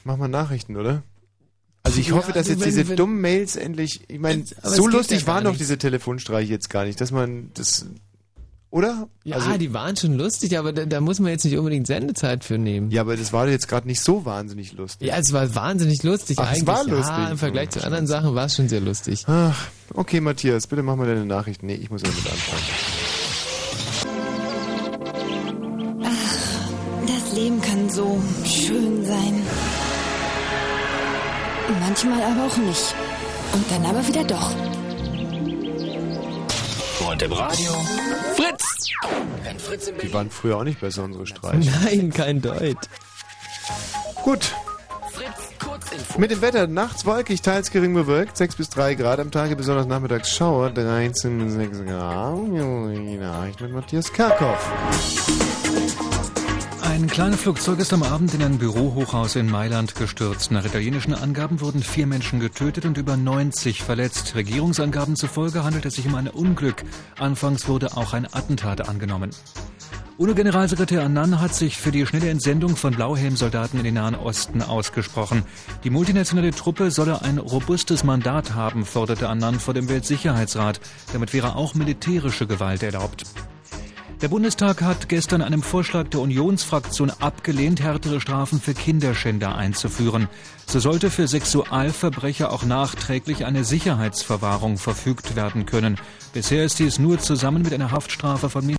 Mach mal Nachrichten, oder? Also ich Ja, hoffe, dass du, jetzt wenn- diese wenn- dummen Mails endlich, ich meine, so es lustig ja waren doch diese Telefonstreiche jetzt gar nicht, dass man das, oder? ja, Also- die waren schon lustig, aber da, da muss man jetzt nicht unbedingt Sendezeit für nehmen. Ja, aber das war jetzt gerade nicht so wahnsinnig lustig. Ja, es war wahnsinnig lustig Ach, es eigentlich. war lustig. Ja, im Vergleich Oh, zu anderen Sachen war es schon sehr lustig. Ach, okay, Matthias, bitte mach mal deine Nachrichten. Nee, ich muss damit anfangen. Das Leben kann so schön sein. Manchmal aber auch nicht. Und dann aber wieder doch. Und im Radio? Fritz! Wenn Fritz im Die waren früher auch nicht besser, unsere Streiche. *laughs* Nein, kein Deut. Gut. Mit dem Wetter nachts wolkig, teils gering bewölkt, 6 bis 3 Grad am Tage, besonders nachmittags Schauer, 13 bis 6 Grad. Die Nachricht mit Matthias Karkow. Ein kleines Flugzeug ist am Abend in ein Bürohochhaus in Mailand gestürzt. Nach italienischen Angaben wurden vier Menschen getötet und über 90 verletzt. Regierungsangaben zufolge handelt es sich um ein Unglück. Anfangs wurde auch ein Attentat angenommen. UNO-Generalsekretär Annan hat sich für die schnelle Entsendung von Blauhelmsoldaten in den Nahen Osten ausgesprochen. Die multinationale Truppe solle ein robustes Mandat haben, forderte Annan vor dem Weltsicherheitsrat. Damit wäre auch militärische Gewalt erlaubt. Der Bundestag hat gestern einem Vorschlag der Unionsfraktion abgelehnt, härtere Strafen für Kinderschänder einzuführen. So sollte für Sexualverbrecher auch nachträglich eine Sicherheitsverwahrung verfügt werden können. Bisher ist dies nur zusammen mit einer Haftstrafe von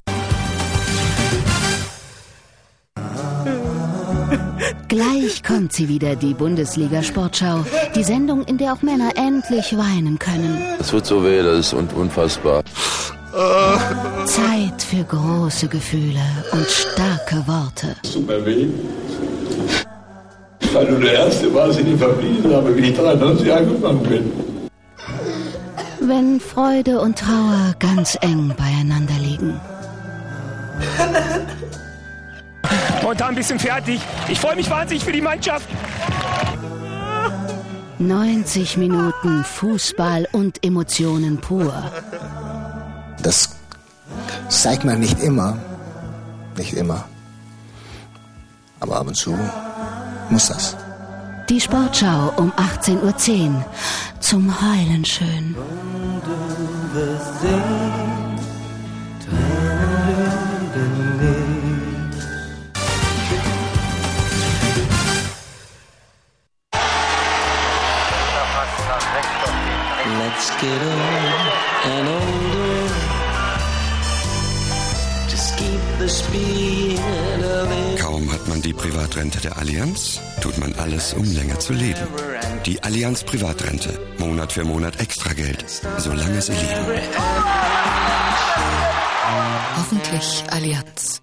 Gleich kommt sie wieder, die Bundesliga-Sportschau. Die Sendung, in der auch Männer endlich weinen können. Es tut so weh, das ist un unfassbar. Zeit für große Gefühle und starke Worte. Es tut mir weh. Weil du der Erste warst, den ich verwiesen habe, wie ich 93 angefangen bin. Wenn Freude und Trauer ganz eng beieinander liegen. Momentan ein bisschen fertig. Ich freue mich wahnsinnig für die Mannschaft. 90 Minuten Fußball und Emotionen pur. Das zeigt man nicht immer. Nicht immer. Aber ab und zu muss das. Die Sportschau um 18.10 Uhr. Zum Heulen schön. Let's get on Privatrente der Allianz, tut man alles, um länger zu leben. Die Allianz Privatrente. Monat für Monat extra Geld, solange sie leben. Hoffentlich Allianz.